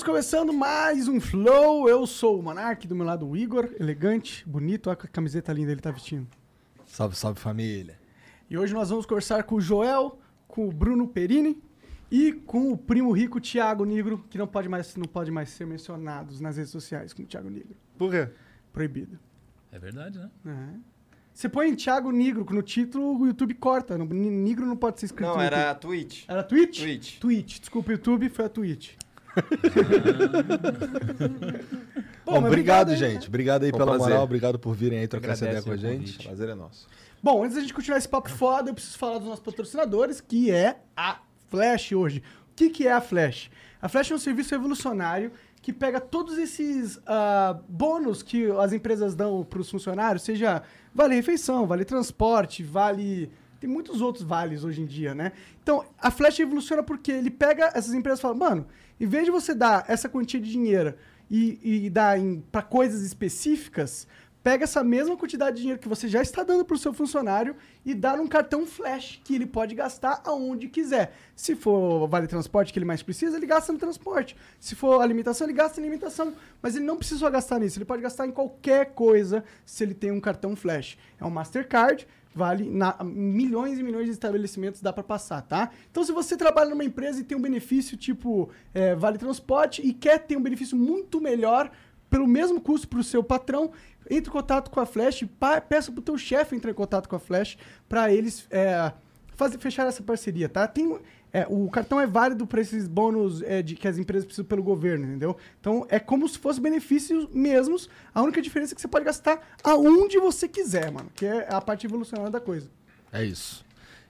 Estamos começando mais um Flow. Eu sou o Monark, do meu lado o Igor, elegante, bonito, olha a camiseta linda ele tá vestindo. Salve, salve família. E hoje nós vamos conversar com o Joel, com o Bruno Perini e com o primo rico Thiago Negro, que não pode mais, não pode mais ser mencionados nas redes sociais como Thiago Negro. Por quê? Proibido. É verdade, né? É. Você põe Thiago Negro no título, o YouTube corta. Negro não pode ser escrito Não, era. Twitch. Era Twitch? Twitch. Twitch. Desculpa, YouTube, foi a Twitch. Bom, mas obrigado, aí, gente. né? Obrigado aí um pela prazer. moral, obrigado por virem aí trocar essa ideia com a gente. convite. Prazer é nosso. Bom, antes da gente continuar esse papo foda, eu preciso falar dos nossos patrocinadores, que é a Flash hoje. O que, que é a Flash? A Flash é um serviço revolucionário que pega todos esses ah, bônus que as empresas dão para os funcionários, seja vale refeição, vale transporte, vale. Tem muitos outros vales hoje em dia, né? Então, a Flash revoluciona porque ele pega essas empresas e fala, mano, em vez de você dar essa quantia de dinheiro e, e dar para coisas específicas, pega essa mesma quantidade de dinheiro que você já está dando para o seu funcionário e dá num cartão flash que ele pode gastar aonde quiser. Se for vale transporte que ele mais precisa, ele gasta no transporte. Se for alimentação, ele gasta em alimentação. Mas ele não precisa gastar nisso, ele pode gastar em qualquer coisa se ele tem um cartão flash. É um Mastercard, vale na milhões e milhões de estabelecimentos dá para passar, tá? Então se você trabalha numa empresa e tem um benefício tipo é, vale transporte e quer ter um benefício muito melhor pelo mesmo custo para o seu patrão, entre em contato com a Flash, peça para o teu chefe entrar em contato com a Flash para eles é, fazer, fechar essa parceria, tá? Tem, é, o cartão é válido para esses bônus é, de, que as empresas precisam pelo governo, entendeu? Então é como se fosse benefícios mesmos, a única diferença é que você pode gastar aonde você quiser, mano, que é a parte evolucionária da coisa. É isso.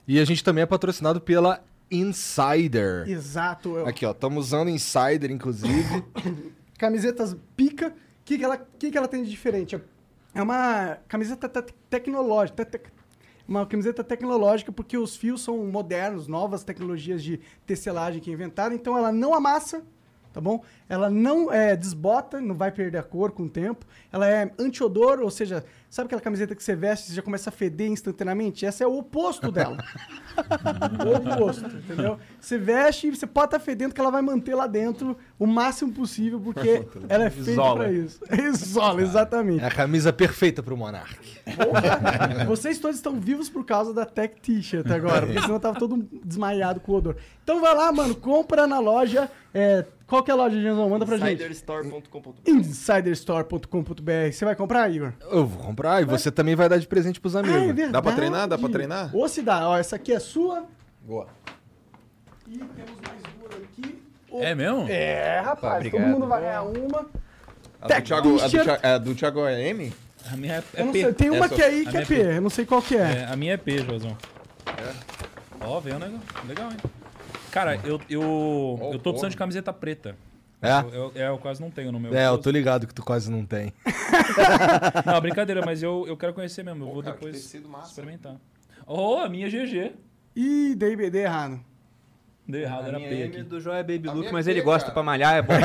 E a gente também é patrocinado pela Insider. Exato. eu- Aqui, ó, estamos usando Insider, inclusive. camisetas pica. O que, que, ela, que, que ela tem de diferente? É uma camiseta te- tecnológica. te- te- uma camiseta tecnológica porque os fios são modernos, novas tecnologias de tecelagem que inventaram. Então ela não amassa, tá bom? Ela não é, desbota, não vai perder a cor com o tempo. Ela é anti-odor, ou seja, sabe aquela camiseta que você veste e já começa a feder instantaneamente? Essa é o oposto dela. o oposto, entendeu? Você veste e você pode estar fedendo que ela vai manter lá dentro o máximo possível, porque ela é feita pra isso. Isola, exatamente. É a camisa perfeita pro Monark. Porra, Vocês todos estão vivos por causa da Tech T-shirt agora, porque senão tava todo desmaiado com o odor. Então vai lá, mano, compra na loja. É, qual que é a loja, Genzão? Manda pra gente. Insiderstore.com.br Insiderstore.com.br. Você vai comprar, Igor? Eu vou comprar e você também vai dar de presente pros Ah, é amigos. verdade. Dá pra treinar? Dá pra treinar? Ou se dá. Ó, essa aqui é sua. Boa. E temos mais duas aqui. Ô, É mesmo? É, rapaz. Obrigado. Todo mundo vai ganhar uma. A do Thiago, a do. Thiago, a do Thiago é M? A minha é, é Eu não P. sei, tem uma Essa- que é aí a que é minha P. é P. Eu não sei qual que é. É, a minha é P, Joãozão. Ó, veio um negócio. Legal, hein? Cara, eu, eu, eu tô precisando de camiseta preta. É? Eu, eu, é, eu quase não tenho no meu. É, eu tô ligado que tu quase não tem. Não, brincadeira, mas eu, eu quero conhecer mesmo. Eu vou cara, depois experimentar. Oh, a minha é GG. Ih, dei, dei errado. Deu errado, A era minha P M aqui. do João é Baby A Look, minha mas é ele P, gosta cara. pra malhar, é bom.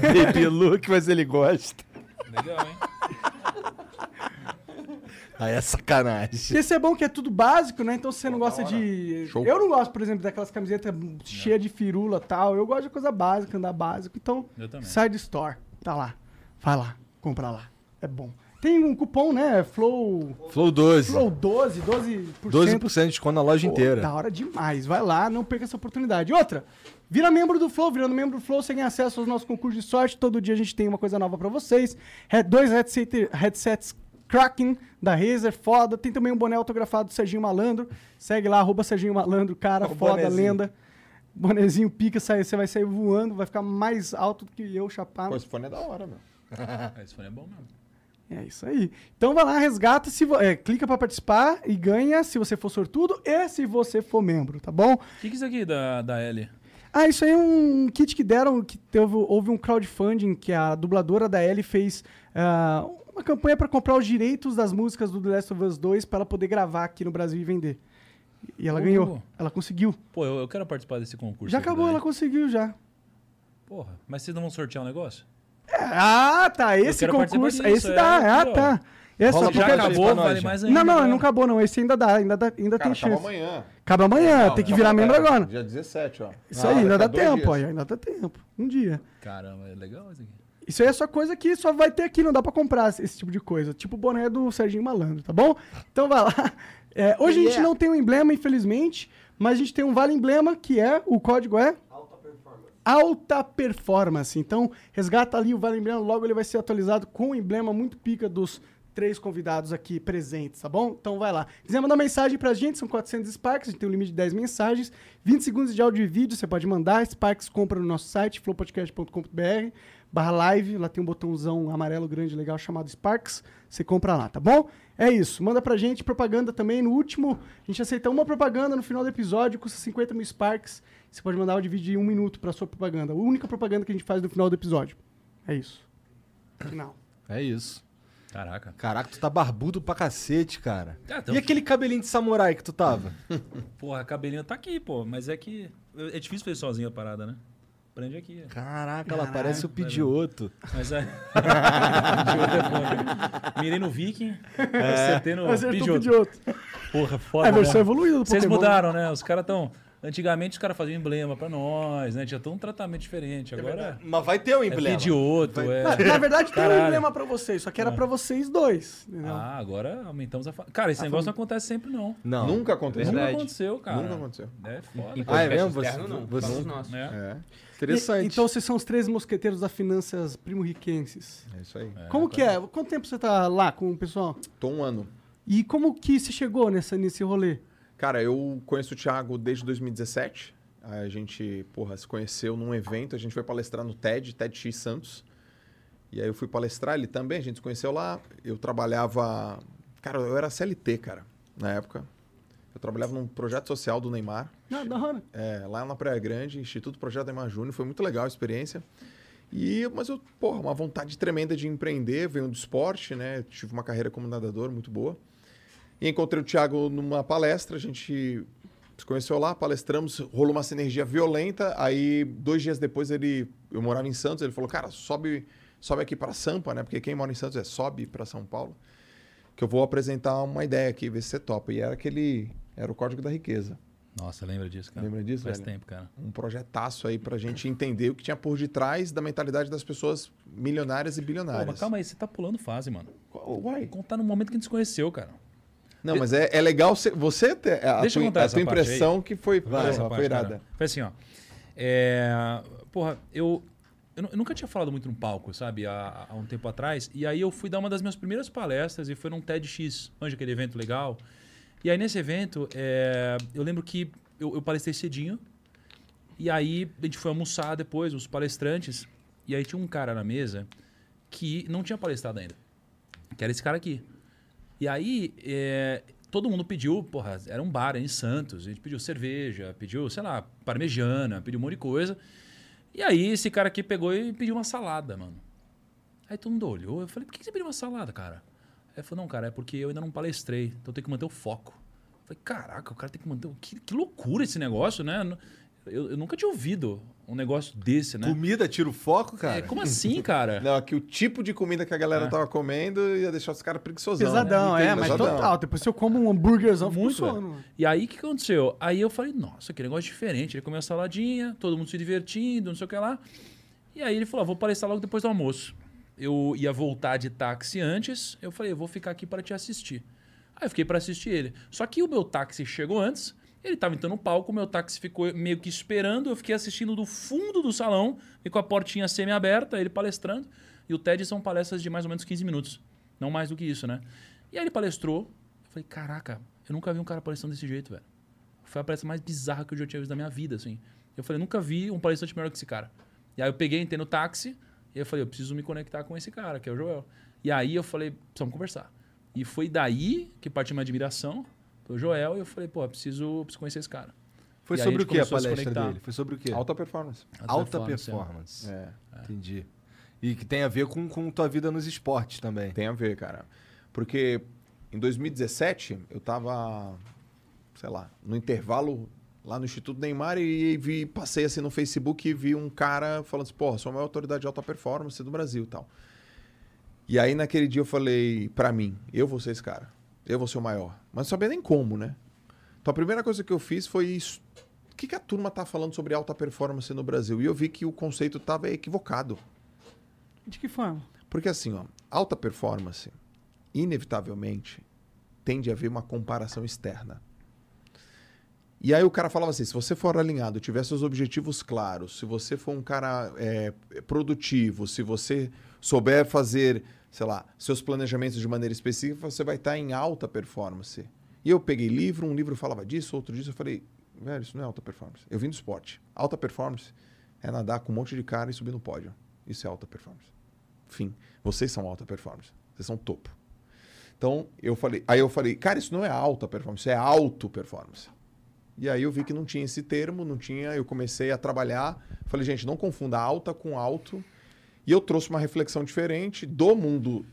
Baby look, mas ele gosta. Legal, hein? Aí é sacanagem. Esse é bom que é tudo básico, né? Então se você não Pô, da gosta de. Show. Eu não gosto, por exemplo, daquelas camisetas cheias de firula e tal. Eu gosto de coisa básica, andar básico. Então. Side Store, tá lá. Vai lá, compra lá. É bom. Tem um cupom, né? Flow. Flow 12. Flow 12, 12%. 12% de desconto na loja Pô, inteira. Da hora demais. Vai lá, não perca essa oportunidade. Outra, vira membro do Flow. Virando membro do Flow, você ganha acesso aos nossos concursos de sorte. Todo dia a gente tem uma coisa nova pra vocês. He- Dois headset- headsets Kraken da Razer, foda. Tem também um boné autografado do Serginho Malandro. Segue lá, arroba Serginho Malandro, cara, O foda, bonezinho. lenda. Bonezinho pica, sai- você vai sair voando, vai ficar mais alto do que eu, chapado. Pô, esse fone é da hora, meu. Esse fone é bom mesmo. É isso aí. Então vai lá, resgata, se vo- é, clica pra participar e ganha se você for sortudo e se você for membro, tá bom? O que, que é isso aqui da, da L? Ah, isso aí é um kit que deram, que teve, houve um crowdfunding que a dubladora da Ellie fez ah, uma campanha pra comprar os direitos das músicas do The Last of Us 2 pra ela poder gravar aqui no Brasil e vender. E ela Oh. ganhou, ela conseguiu. Pô, eu, eu quero participar desse concurso. Já acabou, daí. ela conseguiu já. Porra, mas vocês não vão sortear um negócio? Ah, tá, esse concurso, disso, esse é, dá, ah, aqui, ó. tá. Esse Rola só Já acabou, vale mais ainda. Não, não, né? não acabou não, esse ainda dá, ainda, dá, ainda Cara, tem acaba chance. amanhã. Acaba amanhã, Não, tem que acaba virar membro agora. Dia 17, ó. Isso Ah, aí, ainda dá tempo, aí, ainda dá tempo. Um dia. Caramba, é legal isso aqui. Isso aí é só coisa que só vai ter aqui, não dá pra comprar esse tipo de coisa. Tipo o boné do Serginho Malandro, tá bom? Então vai lá. É, hoje a gente Yeah. não tem um emblema, infelizmente, mas a gente tem um vale emblema, que é, o código é... Alta Performance. Então, resgata ali o Vale Emblema, logo ele vai ser atualizado com o emblema muito pica dos três convidados aqui presentes, tá bom? Então vai lá. Quiser mandar mensagem pra gente, são 400 Sparks, a gente tem um limite de 10 mensagens, 20 segundos de áudio e vídeo, você pode mandar, Sparks compra no nosso site, flowpodcast.com.br, barra live, lá tem um botãozão amarelo grande legal chamado Sparks, você compra lá, tá bom? É isso, manda pra gente propaganda também, no último, a gente aceita uma propaganda no final do episódio, custa 50 mil Sparks, você pode mandar vídeo de um minuto pra sua propaganda, a única propaganda que a gente faz no final do episódio. É isso. Final. É isso. Caraca. Caraca, tu tá barbudo pra cacete, cara. Ah, então- E aquele cabelinho de samurai que tu tava? Porra, a cabelinho tá aqui, pô. Mas é que. É difícil fazer sozinho a parada, né? Prende aqui. Caraca, ela parece o Pidioto. Mas é. Pidioto é foda. Mirei no Viking, acertei no Acertou o Pidioto. Pidioto. Porra, É foda. a versão né? evoluída do Vocês mudaram, né? Os caras tão. Antigamente os caras faziam emblema pra nós, né? Tinha todo um tratamento diferente. Agora Mas vai ter um é emblema. Pidioto, é. Na, na verdade, tem um emblema pra vocês, só que era pra vocês dois. Entendeu? Ah, agora aumentamos a. Fa... Cara, esse negócio não acontece sempre, não. Não. Nunca aconteceu. Nunca aconteceu, cara. Nunca aconteceu. É foda. Ah, é mesmo? podcast Você- externo, não. você-. É. É, Interessante. E- então vocês são os três mosqueteiros das finanças primo-riquenses. é isso aí. como que é? Quanto tempo você tá lá com o pessoal? Tô um ano. E como que você chegou nessa, nesse rolê? Cara, eu conheço o Thiago desde 2017. A gente, porra, se conheceu num evento. A gente foi palestrar no TED, TEDx Santos. E aí eu fui palestrar, ele também, a gente se conheceu lá. Eu trabalhava... Cara, eu era CLT, cara, na época. Eu trabalhava num projeto social do Neymar. Ah, da hora. É, lá na Praia Grande, Instituto Projeto Neymar Júnior. Foi muito legal a experiência. E, mas eu, porra, uma vontade tremenda de empreender. Venho do esporte, né? Tive uma carreira como nadador muito boa. E encontrei o Thiago numa palestra. A gente se conheceu lá, palestramos. Rolou uma sinergia violenta. Aí, dois dias depois, ele... Eu morava em Santos. Ele falou, cara, sobe, sobe aqui para Sampa, né? Porque quem mora em Santos é sobe para São Paulo. Que eu vou apresentar uma ideia aqui, ver se você topa. E era aquele... Era o Código da Riqueza. Nossa, lembra disso, cara? Lembra disso, Faz velho? tempo, cara. um projetaço aí pra gente entender o que tinha por detrás da mentalidade das pessoas milionárias e Pô, bilionárias. mas calma aí, você tá pulando fase, mano. Uai. Contar no momento que a gente se conheceu, cara. Não, mas é, é legal você, você ter a, Deixa eu tua, contar a tua impressão que foi, Vai, porra, essa foi parte, irada. cara. Foi assim, ó. É, porra, eu, eu, eu nunca tinha falado muito no palco, sabe? Há, há um tempo atrás. E aí eu fui dar uma das minhas primeiras palestras e foi num TEDx, onde aquele evento legal. E aí nesse evento, é, eu lembro que eu, eu palestrei cedinho. E aí a gente foi almoçar depois, os palestrantes. E aí tinha um cara na mesa que não tinha palestrado ainda. Que era esse cara aqui. E aí, é, todo mundo pediu, porra, era um bar em Santos, a gente pediu cerveja, pediu, sei lá, parmegiana, pediu um monte de coisa. E aí, esse cara aqui pegou e pediu uma salada, mano. Aí todo mundo olhou, eu falei, por que você pediu uma salada, cara? Aí ele falou, não, cara, é porque eu ainda não palestrei, então eu tenho que manter o foco. Eu falei, caraca, o cara tem que manter. Que, que loucura esse negócio, né? Eu, eu nunca tinha ouvido um negócio desse, né? Comida tira o foco, cara? É, como assim, cara? Não, aqui o tipo de comida que a galera É. tava comendo ia deixar os caras preguiçosão. Pesadão, né? é, mas Pesadão. total. Depois se eu como um hambúrguerzão, Muito, velho. E aí, o que aconteceu? Aí eu falei, nossa, que negócio diferente. Ele comeu a saladinha, todo mundo se divertindo, não sei o que lá. E aí ele falou, ah, vou palestrar logo depois do almoço. eu ia voltar de táxi antes. Eu falei, eu vou ficar aqui para te assistir. Aí eu fiquei para assistir ele. Só que o meu táxi chegou antes. Ele tava entrando no palco, meu táxi ficou meio que esperando. Eu fiquei assistindo do fundo do salão, e com a portinha semi-aberta, ele palestrando. E o TED são palestras de mais ou menos 15 minutos. Não mais do que isso, né? E aí ele palestrou. Eu falei, caraca, eu nunca vi um cara palestrando desse jeito, velho. Foi a palestra mais bizarra que eu já tinha visto na minha vida, assim. Eu falei, nunca vi um palestrante melhor que esse cara. E aí eu peguei, entrei no táxi, e eu falei, eu preciso me conectar com esse cara, que é o Joel. E aí eu falei, precisamos conversar. E foi daí que partiu minha admiração pelo Joel, e eu falei, pô, preciso, preciso conhecer esse cara. Foi E sobre a o que a a palestra conectar. dele? Foi sobre o quê? Alta performance. Alta performance, é. performance. É. Entendi. E que tem a ver com, com tua vida nos esportes também. Tem a ver, cara. Porque em 2017, eu tava, sei lá, no intervalo lá no Instituto Neymar e vi, passei assim no Facebook e vi um cara falando assim, porra, sou a maior autoridade de alta performance do Brasil e tal. E aí naquele dia eu falei pra mim, eu vou ser esse cara. Eu vou ser o maior. Mas não sabia nem como, né? Então a primeira coisa que eu fiz foi isso. O que, que a turma tá falando sobre alta performance no Brasil? E eu vi que o conceito tava equivocado. De que forma? Porque assim, ó, alta performance, inevitavelmente, tende a haver uma comparação externa. E aí o cara falava assim, se você for alinhado, tiver seus objetivos claros, se você for um cara é, produtivo, se você souber fazer, sei lá, seus planejamentos de maneira específica, você vai estar em alta performance. E eu peguei livro, um livro falava disso, outro disso, eu falei, velho, isso não é alta performance. Eu vim do esporte. Alta performance é nadar com um monte de cara e subir no pódio. Isso é alta performance. Fim. Vocês são alta performance. Vocês são topo. Então, eu falei, aí eu falei, cara, isso não é alta performance, é alto performance. E aí eu vi que não tinha esse termo, não tinha, eu comecei a trabalhar, falei, gente, não confunda alta com alto. E eu trouxe uma reflexão diferente do mundo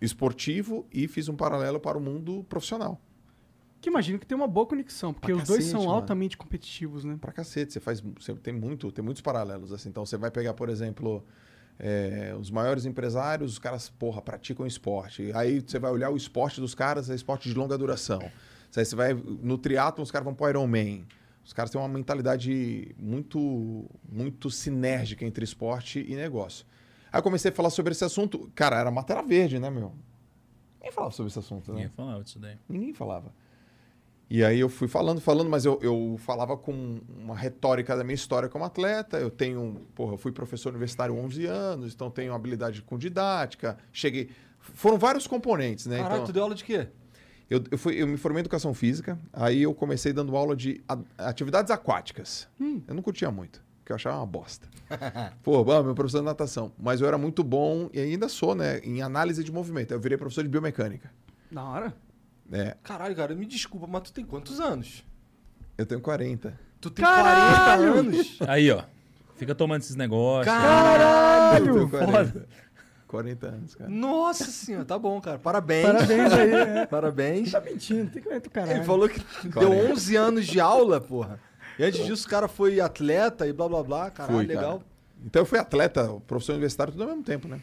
esportivo e fiz um paralelo para o mundo profissional. Que imagino que tem uma boa conexão, porque Pra os dois cacete, são mano. altamente competitivos, né? Pra cacete, você faz, você tem muito, tem muitos paralelos assim. Então você vai pegar, por exemplo, é, os maiores empresários, os caras, porra, praticam esporte. Aí você vai olhar o esporte dos caras, é esporte de longa duração. Aí você vai no triatlo, os caras vão pro Ironman. Os caras têm uma mentalidade muito, muito sinérgica entre esporte e negócio. Aí eu comecei a falar sobre esse assunto. Cara, era matéria verde, né, meu? Ninguém falava sobre esse assunto, né? Ninguém falava disso daí. Ninguém falava. E aí eu fui falando, falando, mas eu, eu falava com uma retórica da minha história como atleta. Eu tenho, porra, eu fui professor universitário há 11 anos, então tenho habilidade com didática. Cheguei. Foram vários componentes, né? Caralho, então, tu deu aula de quê? eu, eu, fui, eu me formei em educação física, aí eu comecei dando aula de atividades aquáticas. Eu não curtia muito, porque eu achava uma bosta. Pô, ah, meu professor de natação. Mas eu era muito bom, e ainda sou, né, em análise de movimento. Eu virei professor de biomecânica. Da hora. É, Caralho, cara, me desculpa, mas tu tem quantos anos? eu tenho 40. Tu tem Caralho! 40 anos? Aí, ó. Fica tomando esses negócios. Eu tenho Caralho! 40. 40 anos, cara. Nossa senhora, tá bom, cara. Parabéns. Parabéns aí. É. Parabéns. Tá mentindo, tem que ver o caralho. Ele falou que deu 11 anos de aula, porra. E antes disso o cara foi atleta e blá blá blá. Caralho, Fui, cara. legal. Então eu fui atleta, professor universitário, tudo ao mesmo tempo, né?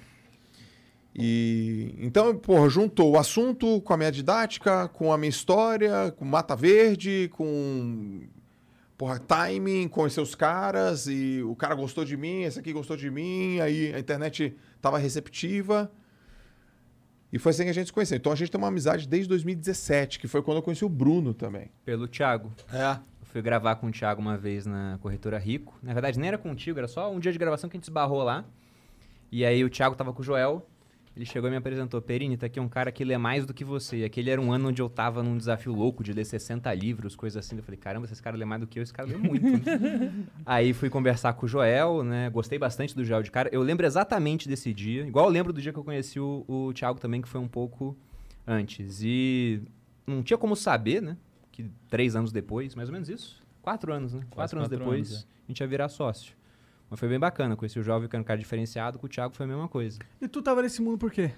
E então, porra, juntou o assunto com a minha didática, com a minha história, com Mata Verde, com porra, timing, conhecer os caras e o cara gostou de mim, esse aqui gostou de mim, aí a internet tava receptiva. E foi assim que a gente se conheceu. Então a gente tem uma amizade desde 2017, que foi quando eu conheci o Bruno também. Pelo Thiago. É. Fui gravar com o Thiago uma vez na corretora Rico. Na verdade, nem era contigo, era só um dia de gravação que a gente esbarrou lá. E aí o Thiago tava com o Joel. Ele chegou e me apresentou. Perini, tá aqui um cara que lê mais do que você. E aquele era um ano onde eu tava num desafio louco de ler 60 livros, coisas assim. Eu falei, caramba, esse cara lê mais do que eu, esse cara lê muito. aí fui conversar com o Joel, né? Gostei bastante do Joel de cara. Eu lembro exatamente desse dia. Igual eu lembro do dia que eu conheci o, o Thiago também, que foi um pouco antes. E não tinha como saber, né? Que três anos depois, mais ou menos isso. Quatro anos, né? Quase quatro anos quatro depois, anos, é. a gente ia virar sócio. Mas foi bem bacana. Conheci o jovem que era um cara diferenciado, com o Thiago foi a mesma coisa. E tu tava nesse mundo por quê?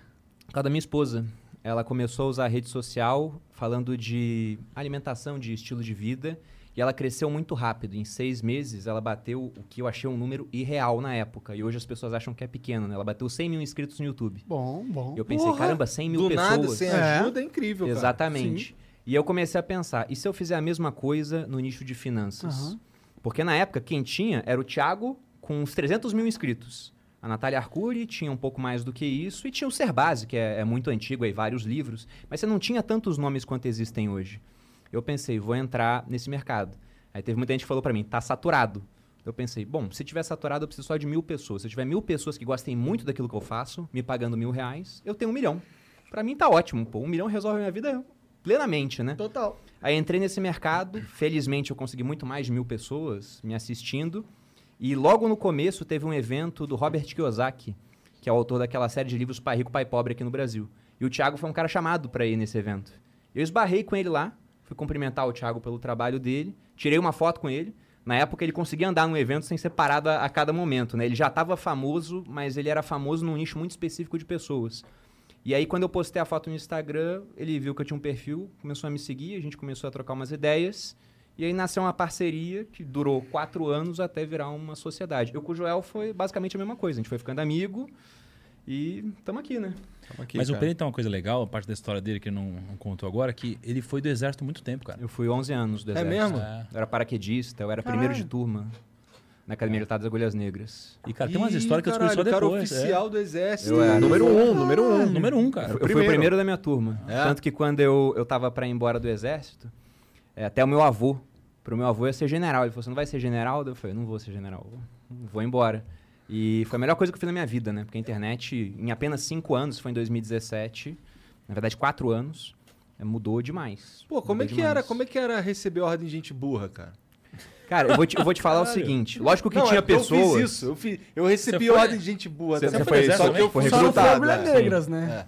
Por causa da minha esposa. Ela começou a usar a rede social falando de alimentação, de estilo de vida. E ela cresceu muito rápido. Em seis meses, ela bateu o que eu achei um número irreal na época. E hoje as pessoas acham que é pequeno, né? Ela bateu 100 mil inscritos no YouTube. Bom, bom. E eu pensei, Porra! caramba, 100 mil Do pessoas. nada, sem É. ajuda, é incrível, cara. Exatamente. E eu comecei a pensar, e se eu fizer a mesma coisa no nicho de finanças? Aham. Porque na época, quem tinha era o Thiago com uns 300 mil inscritos. A Natália Arcuri tinha um pouco mais do que isso, e tinha o Serbase, que é, é muito antigo, aí vários livros, mas você não tinha tantos nomes quanto existem hoje. Eu pensei, vou entrar nesse mercado. Aí teve muita gente que falou para mim, tá saturado. Eu pensei, bom, se tiver saturado, eu preciso só de mil pessoas. Se eu tiver mil pessoas que gostem muito daquilo que eu faço, me pagando mil reais, eu tenho um milhão. Pra mim tá ótimo, pô. Um milhão resolve a minha vida plenamente, né? Total. Aí entrei nesse mercado, felizmente eu consegui muito mais de mil pessoas me assistindo. E logo no começo teve um evento do Robert Kiyosaki, que é o autor daquela série de livros Pai Rico, Pai Pobre aqui no Brasil. E o Thiago foi um cara chamado para ir nesse evento. Eu esbarrei com ele lá, fui cumprimentar o Thiago pelo trabalho dele, tirei uma foto com ele. Na época ele conseguia andar no evento sem ser parado a, a cada momento, né? Ele já estava famoso, mas ele era famoso num nicho muito específico de pessoas. E aí, quando eu postei a foto no Instagram, ele viu que eu tinha um perfil, começou a me seguir, a gente começou a trocar umas ideias. E aí nasceu uma parceria que durou quatro anos até virar uma sociedade. Eu com o Joel foi basicamente a mesma coisa. A gente foi ficando amigo e estamos aqui, né? Tamo aqui, Mas o cara. Pereira tem uma coisa legal, a parte da história dele que não, não contou agora, que ele foi do exército há muito tempo, cara. Eu fui 11 anos do É exército. mesmo? É. Eu era paraquedista, eu era Caralho. primeiro de turma na Academia Militar das Agulhas Negras. E, cara, tem umas histórias que eu descobri só depois. cara oficial do exército. Eu era. Número um, número É. um. Número um, cara. Eu fui o primeiro. da minha turma. É? Tanto que quando eu, eu tava pra ir embora do exército, é, até o meu avô, pro meu avô ia ser general. Ele falou, você não vai ser general? Eu falei, não vou ser general, vou- embora. E foi a melhor coisa que eu fiz na minha vida, né? Porque a internet, em apenas cinco anos, foi em 2017, na verdade quatro anos, é, mudou demais. Pô, como é que era? demais. Como é que era receber ordem de gente burra, cara? Cara, eu vou te, eu vou te falar o Caralho. segui. Lógico que Não, tinha é porque pessoas... Eu fiz isso. Eu, fiz, eu recebi foi- ordem de gente burra. Você- você foi exército Só que eu fui Só não foi recrutado. agulha é. negras, né?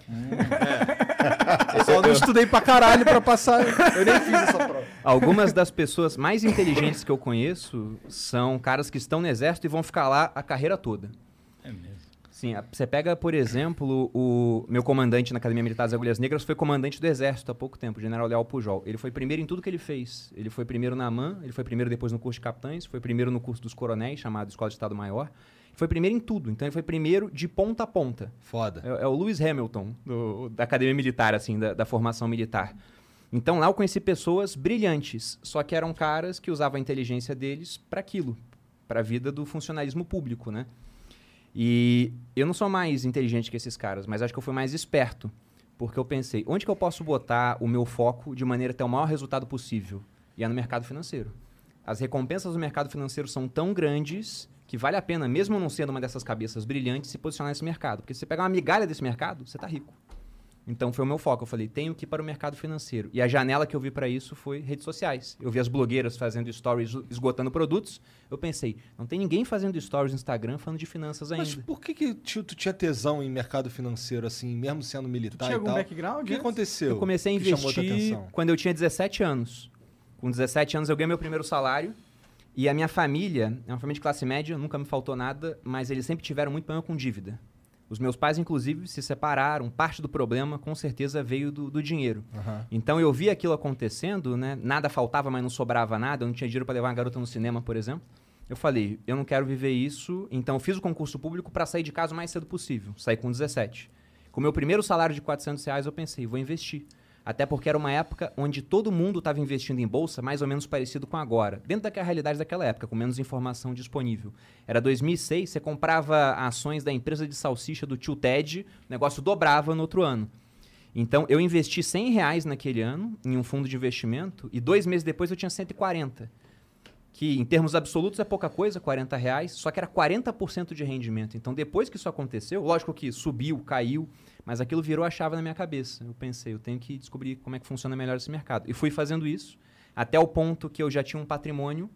Eu só não estudei pra caralho pra passar. Eu nem fiz essa prova. Algumas das pessoas mais inteligentes que eu conheço são caras que estão no exército e vão ficar lá a carreira toda. Sim, você pega, por exemplo, o meu comandante na Academia Militar das Agulhas Negras foi comandante do Exército há pouco tempo, o General Leal Pujol. Ele foi primeiro em tudo que ele fez. Ele foi primeiro na AMAN, ele foi primeiro depois no curso de capitães, foi primeiro no curso dos coronéis, chamado Escola de Estado Maior. Foi primeiro em tudo, então ele foi primeiro de ponta a ponta. Foda. É, é o Lewis Hamilton, do- da academia militar, assim, da, da formação militar. Então lá eu conheci pessoas brilhantes, só que eram caras que usavam a inteligência deles para aquilo, para a vida do funcionalismo público, né? E eu não sou mais inteligente que esses caras, mas acho que eu fui mais esperto, porque eu pensei, onde que eu posso botar o meu foco de maneira a ter o maior resultado possível? E é no mercado financeiro. As recompensas do mercado financeiro são tão grandes que vale a pena, mesmo não sendo uma dessas cabeças brilhantes, se posicionar nesse mercado. Porque se você pegar uma migalha desse mercado, você tá rico. Então foi o meu foco. Eu falei, tenho que ir para o mercado financeiro. E a janela que eu vi para isso foi redes sociais. Eu vi as blogueiras fazendo stories esgotando produtos. Eu pensei, não tem ninguém fazendo stories no Instagram falando de finanças ainda. Mas por que, que tio, tu tinha tesão em mercado financeiro, assim, mesmo sendo Tu militar tinha e algum tal? background? O que antes? aconteceu? Eu comecei a investir quando eu tinha 17 anos. Com 17 anos eu ganhei meu primeiro salário. E a minha família, é uma família de classe média, nunca me faltou nada, mas eles sempre tiveram muito problema com dívida. Os meus pais, inclusive, se separaram. Parte do problema, com certeza, veio do, do dinheiro. Aham. Então eu vi aquilo acontecendo, né? Nada faltava, mas não sobrava nada. Eu não tinha dinheiro para levar uma garota no cinema, por exemplo. Eu falei, eu não quero viver isso, então eu fiz o concurso público para sair de casa o mais cedo possível. Saí com 17. Com o meu primeiro salário de 400 reais, eu pensei, vou investir. Até porque era uma época onde todo mundo estava investindo em bolsa, mais ou menos parecido com agora. Dentro daquela realidade daquela época, com menos informação disponível. Era 2006, você comprava ações da empresa de salsicha do tio Ted, o negócio dobrava no outro ano. Então, eu investi 100 reais naquele ano em um fundo de investimento e dois meses depois eu tinha 140. Que em termos absolutos é pouca coisa, 40 reais, só que era 40% de rendimento. Então, depois que isso aconteceu, lógico que subiu, caiu, mas aquilo virou a chave na minha cabeça. Eu pensei, eu tenho que descobrir como é que funciona melhor esse mercado. E fui fazendo isso até o ponto que eu já tinha um patrimônio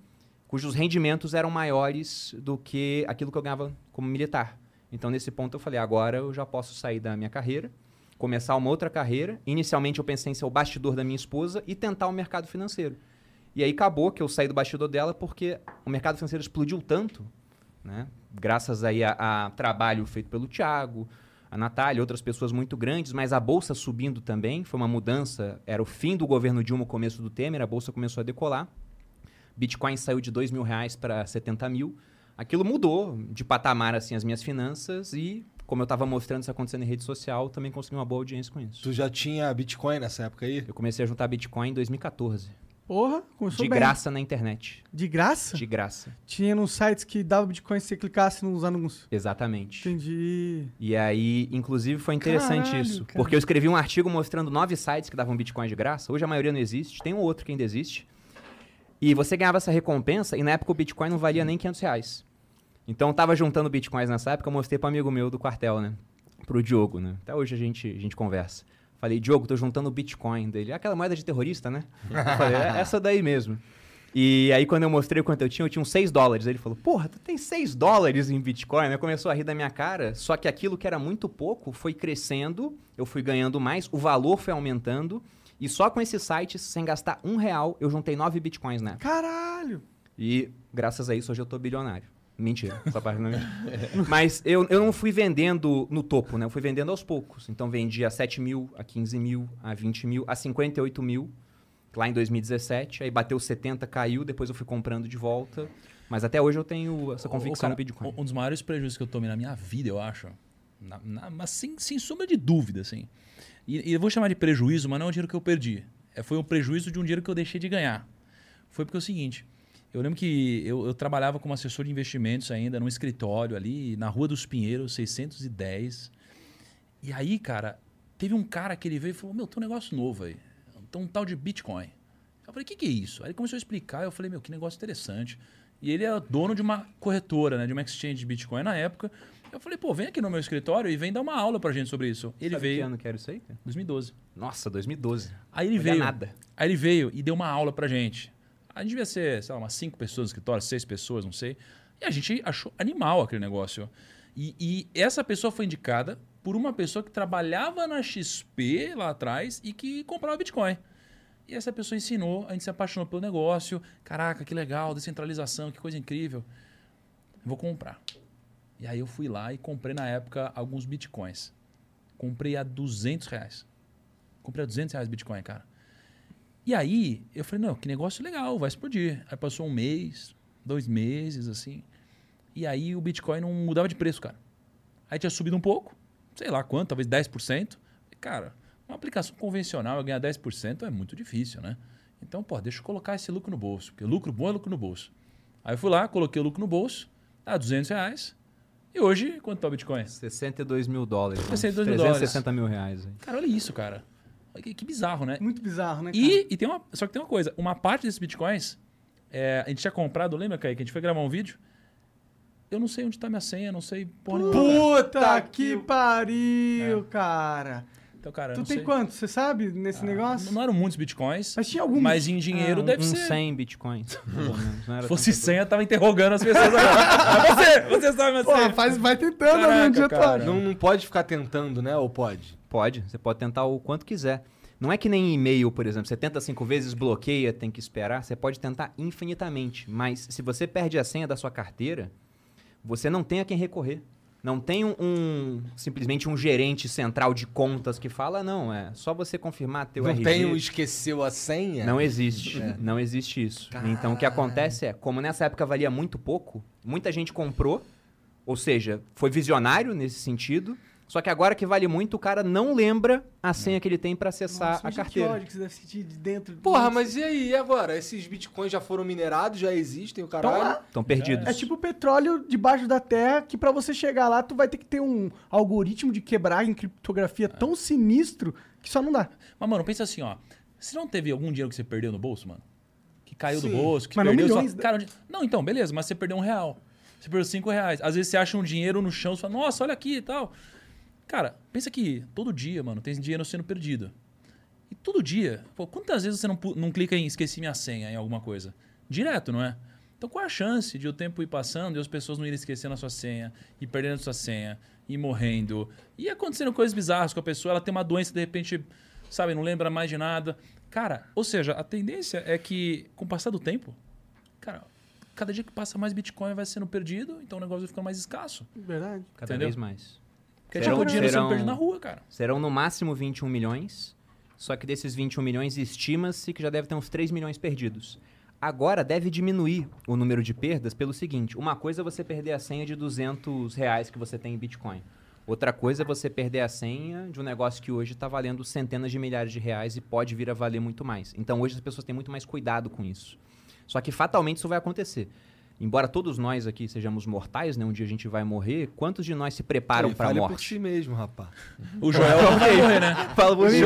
cujos rendimentos eram maiores do que aquilo que eu ganhava como militar. Então, nesse ponto, eu falei, agora eu já posso sair da minha carreira, começar uma outra carreira. Inicialmente, eu pensei em ser o bastidor da minha esposa e tentar o mercado financeiro. E aí acabou que eu saí do bastidor dela porque o mercado financeiro explodiu tanto, né? Graças aí a, a trabalho feito pelo Thiago, a Natália, outras pessoas muito grandes, mas a bolsa subindo também, foi uma mudança, era o fim do governo Dilma, o começo do Temer, a bolsa começou a decolar. Bitcoin saiu de 2 mil reais para 70 mil. Aquilo mudou de patamar assim as minhas finanças e, como eu estava mostrando isso acontecendo em rede social, também consegui uma boa audiência com isso. Tu já tinha Bitcoin nessa época aí? Eu comecei a juntar Bitcoin em 2014. Porra, começou De bem. graça na internet. De graça? De graça. Tinha nos sites que dava Bitcoin se você clicasse nos anúncios. Exatamente. Entendi. E aí, inclusive, foi interessante Caralho, isso. cara. Porque eu escrevi um artigo mostrando nove sites que davam Bitcoin de graça. Hoje a maioria não existe. Tem um outro que ainda existe. E você ganhava essa recompensa e na época o Bitcoin não valia nem 500 reais. Então eu tava juntando Bitcoins nessa época, eu mostrei para amigo meu do quartel, né? Pro Diogo, né? Até hoje a gente, a gente conversa. Falei, Diogo, tô juntando Bitcoin dele. "É Aquela moeda de terrorista, né? Eu falei, é essa daí mesmo. E aí, quando eu mostrei o quanto eu tinha, eu tinha uns 6 dólares. Ele falou, porra, tu tem 6 dólares em Bitcoin? Né? Começou a rir da minha cara. Só que aquilo que era muito pouco foi crescendo, eu fui ganhando mais, o valor foi aumentando. E só com esses sites, sem gastar um real, eu juntei 9 Bitcoins né? Caralho! E graças a isso, hoje eu tô bilionário. Mentira, essa parte não é mentira. Mas eu, eu não fui vendendo no topo, né? Eu fui vendendo aos poucos. Então vendi a 7 mil, a 15 mil, a 20 mil, a 58 mil, lá em 2017. Aí bateu 70, caiu, depois eu fui comprando de volta. Mas até hoje eu tenho essa Ô, convicção cara, no Bitcoin. Um dos maiores prejuízos que eu tomei na minha vida, eu acho. na- na- mas sem, sem sombra de dúvida, assim. E, e eu vou chamar de prejuízo, mas não é o dinheiro que eu perdi. É, foi um prejuízo de um dinheiro que eu deixei de ganhar. Foi porque é o seguinte. Eu lembro que eu, eu trabalhava como assessor de investimentos ainda, num escritório ali, na Rua dos Pinheiros, 610. E aí, cara, teve um cara que ele veio e falou: Meu, tem um negócio novo aí. Tem um tal de Bitcoin. Eu falei: O que, que é isso? Aí ele começou a explicar. Eu falei: Meu, que negócio interessante. E ele é dono de uma corretora, né, de uma exchange de Bitcoin na época. Eu falei: Pô, vem aqui no meu escritório e vem dar uma aula pra gente sobre isso. Ele Sabe que veio. ano que era isso aí? cara? 2012. Nossa, 2012. Aí ele Não veio. nada. Aí ele veio e deu uma aula pra gente. A gente devia ser, sei lá, umas cinco pessoas no escritório, seis pessoas, não sei. E a gente achou animal aquele negócio. E, e essa pessoa foi indicada por uma pessoa que trabalhava na XP lá atrás e que comprava Bitcoin. E essa pessoa ensinou, a gente se apaixonou pelo negócio. Caraca, que legal, descentralização, que coisa incrível. Vou comprar. E aí eu fui lá e comprei na época alguns Bitcoins. Comprei a 200 reais. Comprei a 200 reais Bitcoin, cara. E aí, eu falei, não, que negócio legal, vai explodir. Aí passou um mês, dois meses, assim. E aí o Bitcoin não mudava de preço, cara. Aí tinha subido um pouco, sei lá quanto, talvez 10%. E, cara, uma aplicação convencional eu ganhar 10% é muito difícil, né? Então, pô, deixa eu colocar esse lucro no bolso, porque lucro bom é lucro no bolso. Aí eu fui lá, coloquei o lucro no bolso, tá 200 reais. E hoje, quanto tá o Bitcoin? 62 mil dólares. uns 62 mil dólares. 360 mil reais. aí. Cara, olha isso, cara. Que, que bizarro, né? Muito bizarro, né, cara? E, e tem uma, só que tem uma coisa, uma parte desses bitcoins, é, a gente tinha comprado, lembra, Kaique? que A gente foi gravar um vídeo. Eu não sei onde tá minha senha, não sei porra nenhuma. Puta que pariu, cara. Então, cara, Tu tem sei. quanto? Você sabe nesse Ah, negócio? Não eram muitos bitcoins, Mas tinha algum. mas em dinheiro Ah, um- deve uns ser. 100 bitcoins. pelo menos, não era Se fosse tanta 100, eu tava interrogando as pessoas agora. Mas você, você sabe minha Pô, senha. faz, vai tentando Caraca, algum dia, cara. Não, não pode ficar tentando, né? Ou pode? Pode, você pode tentar o quanto quiser. Não é que nem e-mail, por exemplo. Você tenta cinco vezes, bloqueia, tem que esperar. Você pode tentar infinitamente. Mas se você perde a senha da sua carteira, você não tem a quem recorrer. Não tem um, um- simplesmente um gerente central de contas que fala, não, é só você confirmar teu não RG. tem o esqueceu a senha? Não existe. Não existe isso. Então o que acontece é, como nessa época valia muito pouco, muita gente comprou, ou seja, foi visionário nesse sentido. Só que agora que vale muito, o cara não lembra a senha que ele tem para acessar Nossa, a imagina Que carteira. ódio que você deve sentir de dentro. Porra, mas e aí? E agora? Esses bitcoins já foram minerados, já existem, o caralho? Estão perdidos. É tipo petróleo debaixo da terra que pra você chegar lá tu vai ter que ter um algoritmo de quebrar em criptografia tão sinistro que só não dá. Mas, mano, pensa assim, ó. Você não teve algum dinheiro que você perdeu no bolso, mano? Que caiu do Sim. bolso, que Mas não perdeu milhões, só... né? Cara, onde- Não, então, beleza, mas você perdeu um real. Você perdeu cinco reais. Às vezes você acha um dinheiro no chão, você fala, nossa, olha aqui e tal. Cara, pensa que todo dia, mano, tem dinheiro sendo perdido. E todo dia, pô, quantas vezes você não, não clica em esqueci minha senha em alguma coisa? Direto, não é? Então qual é a chance de o tempo ir passando e as pessoas não irem esquecendo a sua senha, e perdendo a sua senha, e morrendo, e acontecendo coisas bizarras com a pessoa, ela tem uma doença de repente, sabe, não lembra mais de nada. Cara, ou seja, a tendência é que com o passar do tempo, cara, cada dia que passa mais Bitcoin vai sendo perdido, então o negócio vai ficando mais escasso. Verdade. Cada Entendeu? vez mais. Porque Serão- tipo, o dinheiro serão- sendo perdido na rua, cara. Serão no máximo 21 milhões, só que desses 21 milhões estima-se que já deve ter uns 3 milhões perdidos. Agora deve diminuir o número de perdas pelo seguinte: uma coisa é você perder a senha de 200 reais que você tem em Bitcoin. Outra coisa é você perder a senha de um negócio que hoje está valendo centenas de milhares de reais e pode vir a valer muito mais. Então hoje as pessoas têm muito mais cuidado com isso. Só que fatalmente isso vai acontecer. Embora todos nós aqui sejamos mortais, né? Um dia a gente vai morrer. Quantos de nós se preparam para a fale por morte? si mesmo, rapaz. O Joel não vai morrer, né? Fala por mim.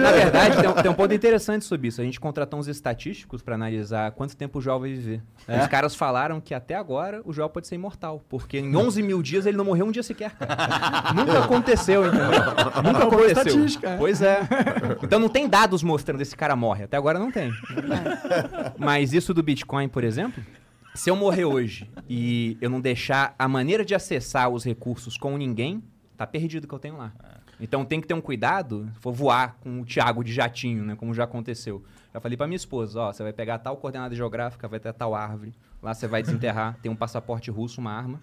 Na verdade, tem um, tem um ponto interessante sobre isso. A gente contratou uns estatísticos para analisar quanto tempo o Joel vai viver. Os caras falaram que até agora o Joel pode ser imortal. Porque em 11 mil dias ele não morreu um dia sequer, cara. Nunca aconteceu, entendeu? Nunca aconteceu. é. Pois é. Então não tem dados mostrando esse cara morre. Até agora não tem. Mas isso do Bitcoin, por exemplo, se eu morrer hoje e eu não deixar a maneira de acessar os recursos com ninguém, tá perdido o que eu tenho lá. Então tem que ter um cuidado, se for voar com o Thiago de jatinho, né, como já aconteceu. Já falei pra minha esposa, ó, você vai pegar tal coordenada geográfica, vai ter tal árvore, lá você vai desenterrar, tem um passaporte russo, uma arma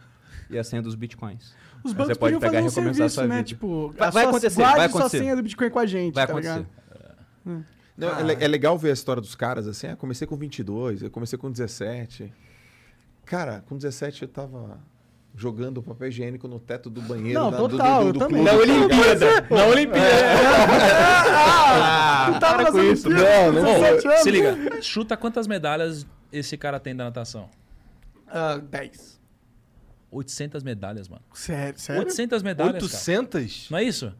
e a senha dos bitcoins. Os bancos você pode podiam pegar e fazer um serviço, sua né? vida. Tipo, Vai- vai sua- acontecer, vai sua acontecer. senha do Bitcoin com a gente, Vai tá acontecer. ligado? Não, é, le- é legal ver a história dos caras assim. Ah, comecei com 22, eu comecei com 17. Cara, com 17 eu tava jogando papel higiênico no teto do banheiro. Não, da- do- total, do, eu do também. Na? Olimpíada! Na Olimpíada! Tu tava com isso. Olimpíadas, Não, não Ô, 17 anos. se liga, chuta quantas medalhas esse cara tem da natação? Ah, 10. 800 medalhas, mano. Sério, sério? 800 medalhas, cara. 800? Não é isso?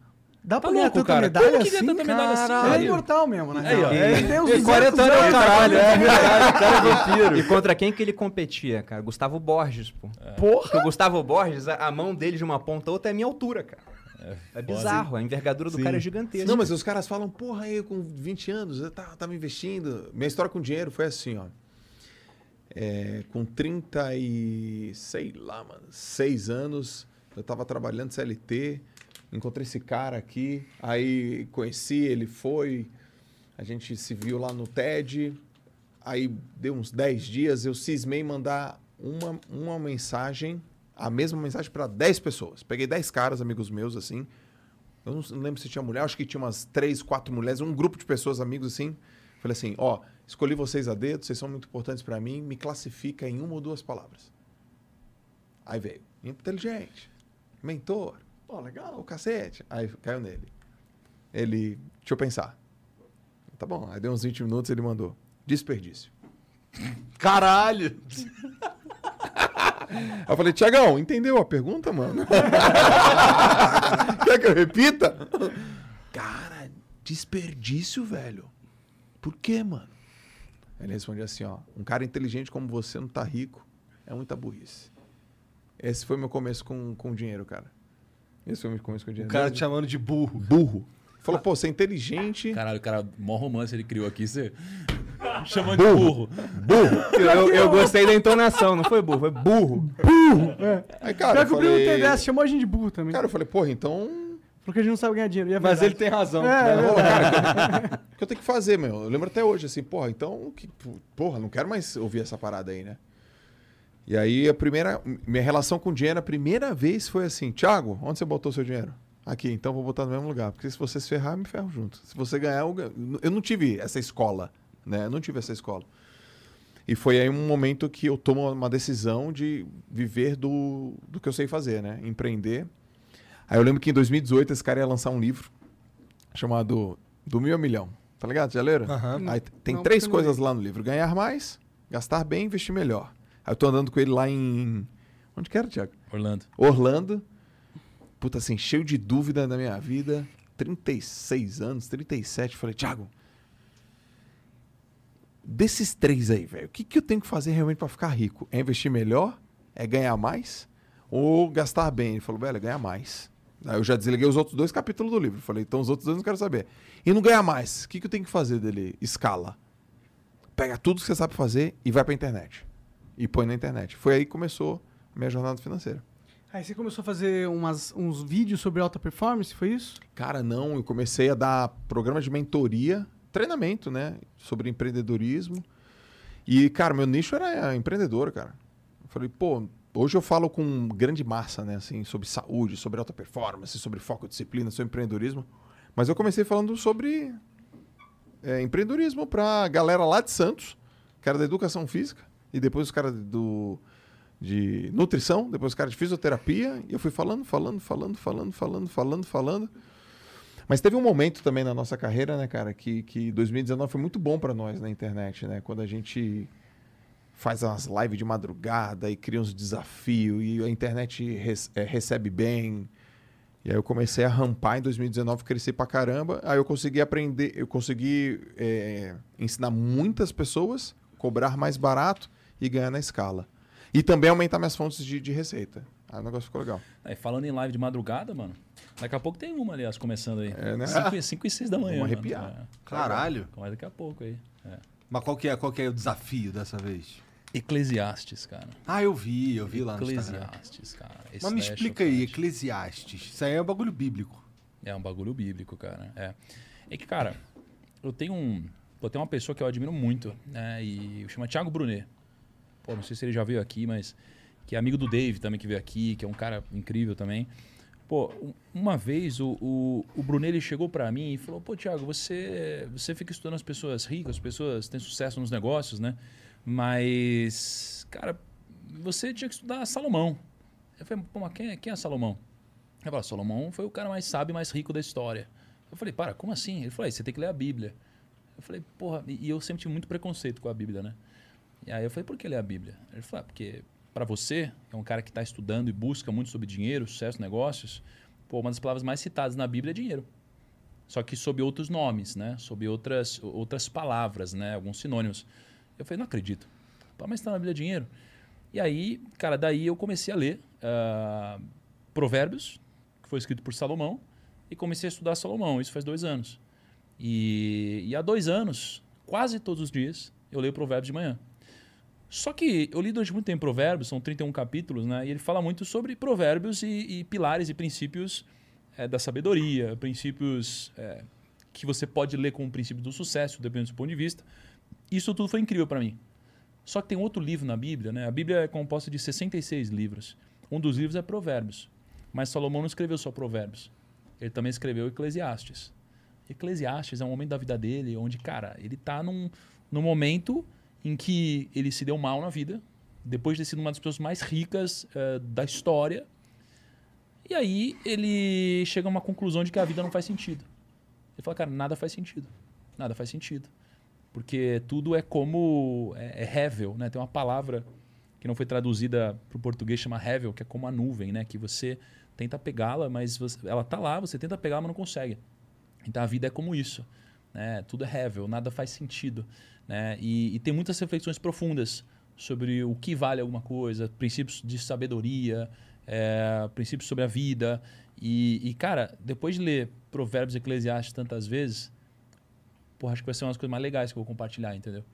Dá pra Tá ganhar louco, tanta cara. medalha Como que ganha assim? tanta medalha assim, Ele é imortal mesmo, né? Aí, ó. Ele tem uns E 40 anos é o 200 caralho, é verdade, o cara é vampiro. E contra quem que ele competia, cara? Gustavo Borges, pô. Porra! Porque o Gustavo Borges, a, mão dele de uma ponta a outra é a minha altura, cara. É, bizarro, a envergadura do cara é gigantesca. Não, mas os caras falam, porra, aí com 20 anos, eu tava, tava investindo. Minha história com dinheiro foi assim, ó. É, com 30 e, sei lá, mano, 6 anos, eu tava trabalhando CLT, encontrei esse cara aqui, aí conheci, ele foi, a gente se viu lá no TED, aí deu uns 10 dias, eu cismei mandar uma, uma mensagem, a mesma mensagem para 10 pessoas. Peguei 10 caras, amigos meus, assim, eu não, lembro se tinha mulher, acho que tinha umas três, quatro mulheres, um grupo de pessoas, amigos assim. Falei assim: ó, escolhi vocês a dedo, vocês são muito importantes pra mim, me classifica em uma ou duas palavras. Aí veio: inteligente, mentor, Pô, legal. o cacete. Aí caiu nele. Ele, deixa eu pensar. Tá bom, aí deu uns 20 minutos ele mandou: desperdício. Caralho! Aí eu falei: Tiagão, entendeu a pergunta, mano? Quer que eu repita? Cara, desperdício, velho. Por quê, mano? Aí Ele responde assim, ó. Um cara inteligente como você não tá rico é muita burrice. Esse foi meu começo com, com dinheiro, cara. Esse com O dinheiro. cara te chamando de burro. Burro. Falou, pô, você é inteligente. Caralho, o cara, mó romance ele criou aqui, você... Chamando de burro. Eu, eu- eu gostei da entonação, não foi burro, foi burro. Aí, cara, Pior eu que o Bruno falei... dessa, chamou a gente de burro também. Cara, eu falei, porra, então... Porque a gente não sabe ganhar dinheiro. e é Mas verdade. ele tem razão. É, né? é Pô, cara, o que eu tenho que fazer, meu? Eu lembro até hoje, assim, porra, então, que, porra, não quero mais ouvir essa parada aí, né? E aí, a primeira, minha relação com o dinheiro, a primeira vez foi assim, Thiago, onde você botou seu dinheiro? Aqui, então vou botar no mesmo lugar, porque se você se ferrar, eu me ferro junto. Se você ganhar, eu ganho. Eu não tive essa escola, né? Eu não tive essa escola. E foi aí um momento que eu tomo uma decisão de viver do, do que eu sei fazer, né? Empreender. Aí eu lembro que em 2018 esse cara ia lançar um livro chamado Do Mil ao Milhão. Tá ligado? Já leram? Aham. Aí tem Não, três coisas lá no livro: ganhar mais, gastar bem e investir melhor. Aí eu tô andando com ele lá em. Onde que era, Tiago? Orlando. Orlando. Puta, assim, cheio de dúvida na minha vida. 36 anos, 37. Falei, Thiago, desses três aí, velho, o que, que eu tenho que fazer realmente pra ficar rico? É investir melhor? É ganhar mais? Ou gastar bem? Ele falou, velho, é ganhar mais. Aí eu já desliguei os outros dois capítulos do livro. Falei, então os outros dois eu não quero saber. E não ganhar mais, o que, que eu tenho que fazer dele? Escala. Pega tudo que você sabe fazer e vai pra internet. E põe na internet. Foi aí que começou a minha jornada financeira. Aí você começou a fazer umas, uns vídeos sobre alta performance, foi isso? Cara, não, eu comecei a dar programa de mentoria, treinamento, né? Sobre empreendedorismo. E, cara, meu nicho era empreendedor, cara. Eu falei, pô, hoje eu falo com grande massa, né? Assim, sobre saúde, sobre alta performance, sobre foco, disciplina, sobre empreendedorismo. Mas eu comecei falando sobre é, empreendedorismo pra galera lá de Santos, que era da educação física, e depois os caras do de nutrição, depois cara de fisioterapia, e eu fui falando, falando, falando, falando, falando, falando, falando. Mas teve um momento também na nossa carreira, né, cara, que, que 2019 foi muito bom para nós na internet, né? Quando a gente faz umas lives de madrugada e cria uns desafios e a internet res- é, recebe bem. E aí eu comecei a rampar em 2019, cresci pra caramba. Aí eu consegui aprender, eu consegui é, ensinar muitas pessoas, cobrar mais barato e ganhar na escala. E também aumentar minhas fontes de, de receita. Aí o negócio ficou legal. Aí, falando em live de madrugada, mano. Daqui a pouco tem uma, aliás, começando aí. É, né? 5 e 6 da manhã. Vamos mano. arrepiar. É. Caralho. Começa daqui a pouco aí. É. Mas qual que, é, qual que é o desafio dessa vez? Eclesiastes, cara. Ah, eu vi, eu vi lá no Instagram. Eclesiastes, cara. Esse Mas me é explica aí. Eclesiastes. Isso aí é um bagulho bíblico. É um bagulho bíblico, cara. É, é que, cara, eu tenho um. Pô, tem uma pessoa que eu admiro muito, né? E chama Thiago Brunet. Pô, não sei se ele já veio aqui, mas. Que é amigo do Dave também, que veio aqui, que é um cara incrível também. Pô, um- uma vez o, o, o Brunet ele chegou pra mim e falou: Pô, Thiago, você, você fica estudando as pessoas ricas, as pessoas têm sucesso nos negócios, né? Mas, cara, você tinha que estudar Salomão. Eu falei: Pô, mas quem, é- quem é Salomão? Ele falou, Salomão foi o cara mais sábio e mais rico da história. Eu falei, para, como assim? Ele falou, "Aí, você tem que ler a Bíblia. Eu falei, porra, e eu sempre tive muito preconceito com a Bíblia, né? E aí eu falei, por que ler a Bíblia? Ele falou, ah, porque para você, que é um cara que está estudando e busca muito sobre dinheiro, sucesso, negócios, pô, uma das palavras mais citadas na Bíblia é dinheiro. Só que sob outros nomes, né? Sob outras, outras palavras, né? Alguns sinônimos. Eu falei, não acredito. Pô, mas está na Bíblia dinheiro. E aí, cara, daí eu comecei a ler ah, Provérbios, que foi escrito por Salomão, e comecei a estudar Salomão. Isso faz dois anos. E, e há dois anos, quase todos os dias, eu leio Provérbios de manhã. Só que eu li durante muito tempo Provérbios, são 31 capítulos, né? E ele fala muito sobre provérbios e, e pilares e princípios eh, da sabedoria, princípios eh, que você pode ler como princípio do sucesso, dependendo do seu ponto de vista. Isso tudo foi incrível para mim. Só que tem outro livro na Bíblia, né? A Bíblia é composta de 66 livros. Um dos livros é Provérbios. Mas Salomão não escreveu só Provérbios. Ele também escreveu Eclesiastes. Eclesiastes é um momento da vida dele onde, cara, ele tá num, num momento em que ele se deu mal na vida, depois de ter sido uma das pessoas mais ricas eh, da história. E aí ele chega a uma conclusão de que a vida não faz sentido. Ele fala, cara, nada faz sentido. Nada faz sentido. Porque tudo é como. É, é hevel, né? Tem uma palavra que não foi traduzida para o português, chama hevel, que é como a nuvem, né? Que você tenta pegá-la, mas você- ela tá lá, você tenta pegá-la, mas não consegue. Então a vida é como isso. Né? Tudo é hevel, nada faz sentido. Né? E, e tem muitas reflexões profundas sobre o que vale alguma coisa, princípios de sabedoria, é, princípios sobre a vida. E, e, cara, depois de ler Provérbios e Eclesiastes tantas vezes, porra, acho que vai ser uma das coisas mais legais que eu vou compartilhar, entendeu?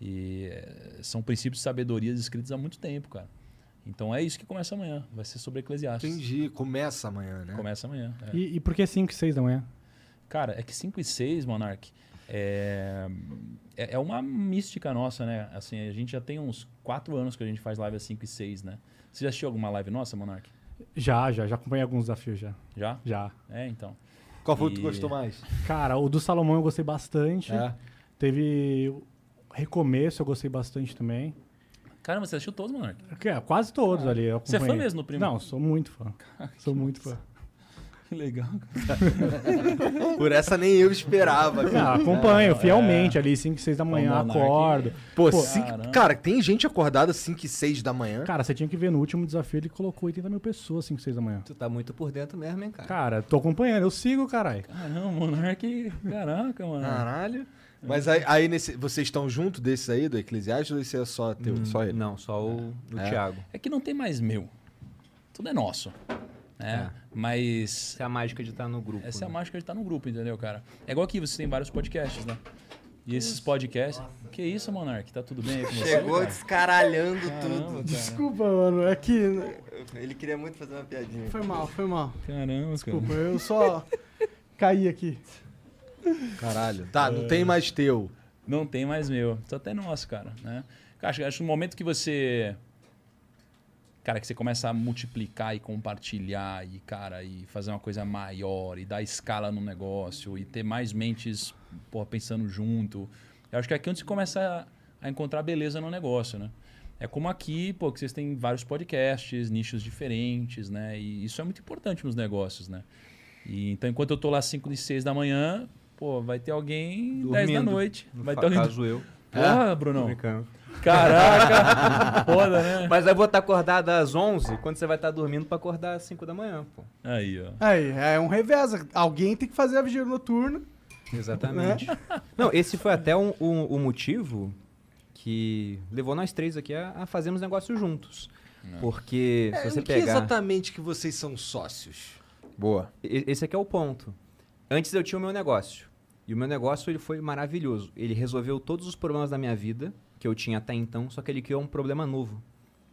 E é, são princípios de sabedoria escritos há muito tempo, cara. Então é isso que começa amanhã. Vai ser sobre Eclesiastes. Entendi. Começa amanhã, né? Começa amanhã. é. E, e por que 5 e 6 da manhã? Cara, é que 5 e 6, Monark, é, é, é uma mística nossa, né? Assim, a gente já tem uns 4 anos que a gente faz live às 5 e 6, né? Você já assistiu alguma live nossa, Monark? Já, já, já acompanhei alguns desafios já. Já? Já. É, então. Qual foi o que E- tu gostou mais? Cara, o do Salomão eu gostei bastante. É. Teve Recomeço, eu gostei bastante também. Caramba, você assistiu todos, Monark? Que é, quase todos ali. eu Você é fã mesmo do primeiro? Não, sou muito fã. sou muito fã. Que legal. Por essa nem eu esperava. Não, cara. acompanho fielmente ali, 5, 6 da manhã, Monark. acordo. Pô, Pô, cinco- caramba. cara, tem gente acordada 5 e 6 da manhã. Cara, você tinha que ver no último desafio, ele colocou 80 mil pessoas 5, 6 da manhã. Tu tá muito por dentro mesmo, hein, cara? Cara, tô acompanhando, eu sigo, caralho. Caramba, Monark. Caraca, mano. Caralho. Mas aí, aí nesse, vocês estão junto desses aí, do Eclesiastes, ou esse é só teu? só ele? Não, só o do É. Thiago. É que não tem mais meu. Tudo é nosso. Né? Mas Essa é a mágica de estar no grupo. Essa é a né? mágica de estar no grupo, entendeu, cara? É igual aqui, você tem vários podcasts, né? E esses podcasts. Que isso, Monark? Tá tudo bem aí com você? Chegou cara? descaralhando Caramba, tudo. cara. Desculpa, mano, é que. Ele queria muito fazer uma piadinha. Foi mal, foi mal. Caramba, Desculpa, cara. eu só caí aqui. Caralho. Tá, não tem mais teu. Não tem mais meu. Só tem nosso, cara. Né? Cara, acho, acho que no momento que você. Cara, que você começa a multiplicar e compartilhar e, cara, e fazer uma coisa maior e dar escala no negócio e ter mais mentes porra, pensando junto. Eu acho que é aqui onde você começa a, a encontrar beleza no negócio, né? É como aqui, pô, que vocês têm vários podcasts, nichos diferentes, né? E isso é muito importante nos negócios, né? E, então, enquanto eu tô lá às 5 e 6 da manhã, pô, vai ter alguém 10 da Dormindo. noite. No Vai ter alguém... caso eu. Porra, Brunão. Brincando. Caraca! Foda, né? Mas eu vou estar acordado às 11, quando você vai estar dormindo pra acordar às 5 da manhã, pô. Aí, ó. Aí, é um reveza. Alguém tem que fazer a vigília noturna. Exatamente. Não, esse foi até um- um- o motivo que levou nós três aqui a, a fazermos negócio juntos. Porque É, se você no que pegar... exatamente que vocês são sócios? Boa. E- Esse aqui é o ponto. Antes eu tinha o meu negócio. E o meu negócio ele foi maravilhoso. Ele resolveu todos os problemas da minha vida, que eu tinha até então, só que ele criou um problema novo.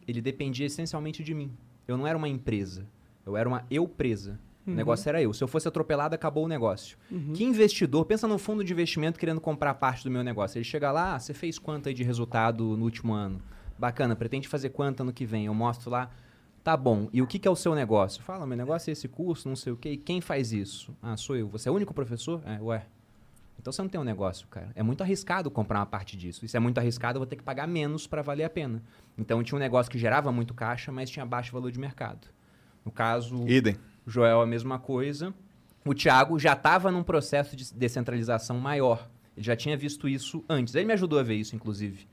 Ele dependia essencialmente de mim. Eu não era uma empresa. Eu era uma eu presa. O negócio era eu. Se eu fosse atropelado, acabou o negócio. Que investidor, pensa num fundo de investimento querendo comprar parte do meu negócio. Ele chega lá, ah, você fez quanto aí de resultado no último ano? Bacana, pretende fazer quanto ano que vem? Eu mostro lá, Tá bom. E o que, que é o seu negócio? Fala, meu negócio é esse curso, não sei o quê. E quem faz isso? Ah, sou eu. Você é o único professor? É, ué. Então você não tem um negócio, cara. É muito arriscado comprar uma parte disso. Isso é muito arriscado, eu vou ter que pagar menos para valer a pena. Então tinha um negócio que gerava muito caixa, mas tinha baixo valor de mercado. No caso, Idem. o Joel a mesma coisa. O Thiago já estava num processo de descentralização maior. Ele já tinha visto isso antes. Ele me ajudou a ver isso, inclusive.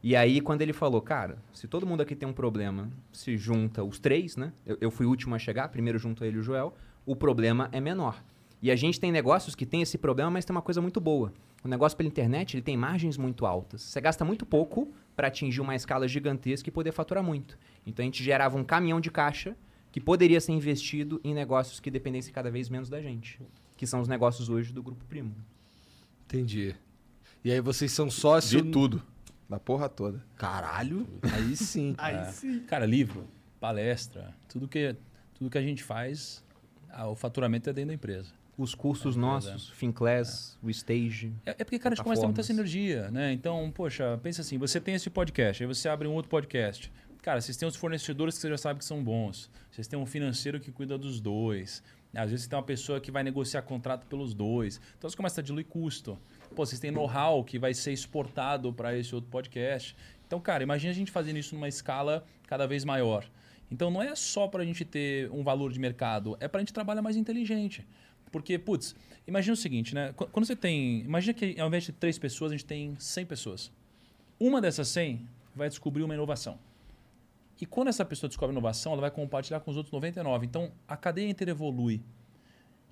E aí, quando ele falou, cara, se todo mundo aqui tem um problema, se junta os três, né? Eu, eu fui o último a chegar, primeiro junto ele e o Joel, o problema é menor. E a gente tem negócios que tem esse problema, mas tem uma coisa muito boa. O negócio pela internet, ele tem margens muito altas. Você gasta muito pouco para atingir uma escala gigantesca e poder faturar muito. Então a gente gerava um caminhão de caixa que poderia ser investido em negócios que dependessem cada vez menos da gente, que são os negócios hoje do Grupo Primo. Entendi. E aí vocês são sócios... De tudo. Da porra toda. Caralho, aí sim. Aí sim. Cara, livro, palestra, tudo que, tudo que a gente faz, ah, o faturamento é dentro da empresa. Os cursos É, nossos, Finclass, o Stage. É, é porque, cara, a gente começa a ter muita sinergia, né? Então, poxa, pensa assim, você tem esse podcast, aí você abre um outro podcast. Cara, vocês têm os fornecedores que você já sabe que são bons. Vocês têm um financeiro que cuida dos dois. Às vezes você tem uma pessoa que vai negociar contrato pelos dois. Então você começa a diluir custo. Pô, vocês têm know-how que vai ser exportado para esse outro podcast. Então, cara, imagina a gente fazendo isso numa escala cada vez maior. Então não é só para a gente ter um valor de mercado, é para a gente trabalhar mais inteligente. Porque, putz, imagina o seguinte, né? Qu- Quando você tem. Imagina que ao invés de três pessoas, a gente tem 100 pessoas. Uma dessas 100 vai descobrir uma inovação. E quando essa pessoa descobre inovação, ela vai compartilhar com os outros 99. Então, a cadeia inteira evolui.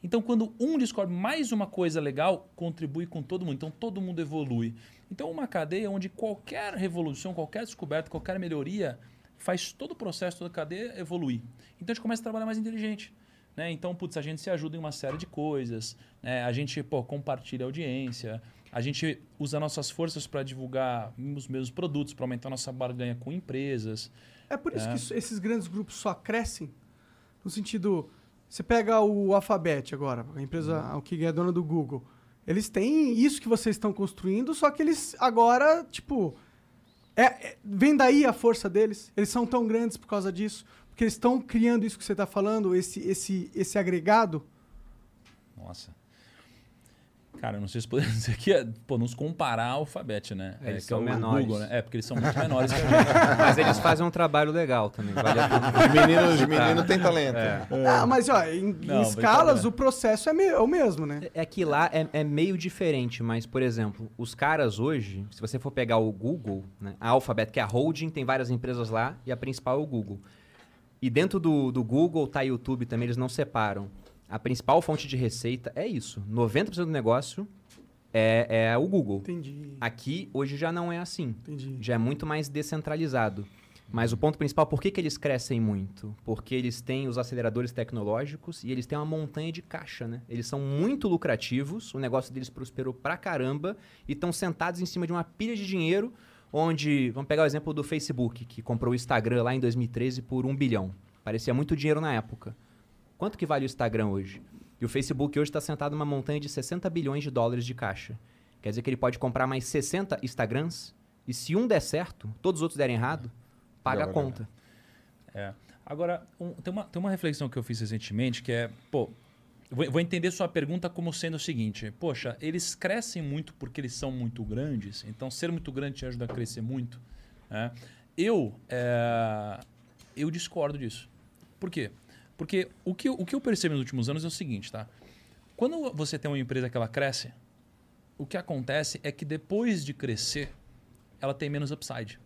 Então, quando um descobre mais uma coisa legal, contribui com todo mundo. Então, todo mundo evolui. Então, uma cadeia onde qualquer revolução, qualquer descoberta, qualquer melhoria faz todo o processo, toda a cadeia evoluir. Então, a gente começa a trabalhar mais inteligente. Né? Então, putz, a gente se ajuda em uma série de coisas. né? A gente pô, compartilha a audiência. A gente usa nossas forças para divulgar os mesmos produtos, para aumentar nossa barganha com empresas. É por isso É. que esses grandes grupos só crescem. No sentido, você pega o Alphabet agora, a empresa o que é dona do Google. Eles têm isso que vocês estão construindo, só que eles agora, tipo, é, é- vem daí a força deles. Eles são tão grandes por causa disso, porque eles estão criando isso que você está falando, esse, esse, esse agregado. Nossa. Cara, eu não sei se podemos dizer que é, pô, nos comparar ao Alphabet, né? É, eles que é são o menores. Google, né? É, porque eles são muito menores que a gente. Mas eles fazem um trabalho legal também. Vale a pena. Os meninos, os meninos têm talento. Ah, mas ó, em, em Não, escalas brincadeira. o processo é, me- é o mesmo, né? É que lá é, é meio diferente, mas, por exemplo, os caras hoje, se você for pegar o Google, né, a Alphabet, que é a holding, tem várias empresas lá, e a principal é o Google. E dentro do, do Google tá YouTube também, eles não separam. A principal fonte de receita é isso. 90% do negócio é, é o Google. Entendi. Aqui, hoje, já não é assim. Entendi. já é muito mais descentralizado. Mas o ponto principal, por que, que eles crescem muito? Porque eles têm os aceleradores tecnológicos e eles têm uma montanha de caixa, né? Eles são muito lucrativos, o negócio deles prosperou pra caramba e estão sentados em cima de uma pilha de dinheiro onde... Vamos pegar o exemplo do Facebook, que comprou o Instagram lá em 2013 por um bilhão. Parecia muito dinheiro na época. Quanto que vale o Instagram hoje? E o Facebook hoje está sentado numa montanha de 60 bilhões de dólares de caixa. Quer dizer que ele pode comprar mais 60 Instagrams e se um der certo, todos os outros derem errado, paga a Já vai conta. É. Agora, um- tem, uma, tem uma reflexão que eu fiz recentemente que é, pô, vou, entender sua pergunta como sendo o seguinte: poxa, eles crescem muito porque eles são muito grandes, então ser muito grande te ajuda a crescer muito. né? eu, é, eu discordo disso. Por quê? Porque o que, eu- o que eu percebo nos últimos anos é o seguinte, tá? Quando você tem uma empresa que ela cresce, o que acontece é que depois de crescer, ela tem menos upside.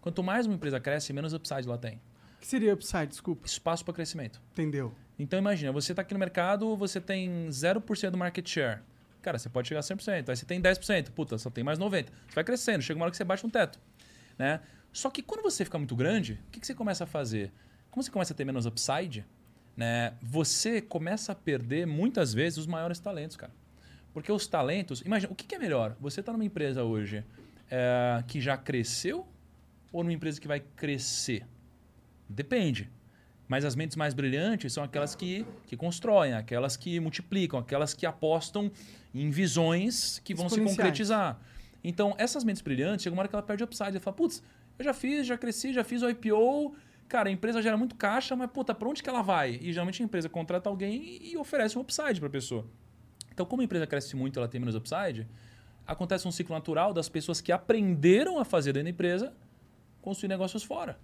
Quanto mais uma empresa cresce, menos upside ela tem. O que seria upside? Desculpa. Espaço para crescimento. Entendeu? Então imagina, você está aqui no mercado, você tem 0% do market share. Cara, você pode chegar a 100%. Aí você tem 10%. Puta, só tem mais 90%. Você vai crescendo, chega uma hora que você bate um teto. Né? Só que quando você fica muito grande, o que, que você começa a fazer? Como você começa a ter menos upside, né? você começa a perder muitas vezes os maiores talentos, cara. Porque os talentos... Imagina, o que, que é melhor? Você está numa empresa hoje é, que já cresceu ou numa empresa que vai crescer? Depende. Mas as mentes mais brilhantes são aquelas que, que constroem, aquelas que multiplicam, aquelas que apostam em visões que vão se concretizar. Então, essas mentes brilhantes, chega uma hora que ela perde upside. Ela fala, putz, eu já fiz, já cresci, já fiz o IPO. Cara, a empresa gera muito caixa, mas puta, pra onde que ela vai? E geralmente a empresa contrata alguém e, e oferece um upside pra pessoa. Então, como a empresa cresce muito, ela tem menos upside, acontece um ciclo natural das pessoas que aprenderam a fazer dentro da empresa construir negócios fora.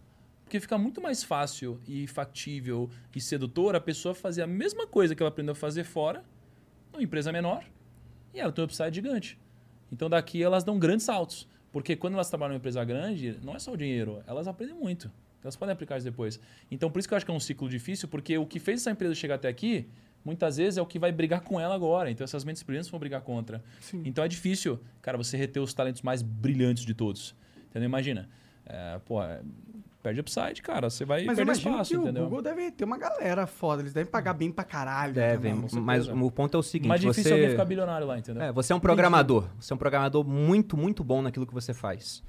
Porque fica muito mais fácil e factível e sedutor a pessoa fazer a mesma coisa que ela aprendeu a fazer fora, numa empresa menor, e ela tem um upside gigante. Então daqui elas dão grandes saltos. Porque quando elas trabalham em uma empresa grande, não é só o dinheiro, elas aprendem muito. Elas podem aplicar isso depois. Então por isso que eu acho que é um ciclo difícil, porque o que fez essa empresa chegar até aqui, muitas vezes é o que vai brigar com ela agora. Então essas mentes brilhantes vão brigar contra. Sim. Então é difícil, cara, você reter os talentos mais brilhantes de todos. Entendeu? Imagina. É, pô, perde upside, cara. Você vai Mas perder espaço, que entendeu? o Google deve ter uma galera foda. Eles devem pagar bem pra caralho. Devem, mas o ponto é o seguinte, Mais difícil você... é alguém ficar bilionário lá, entendeu? É, você é um programador. Você é um programador muito, muito bom naquilo que você faz.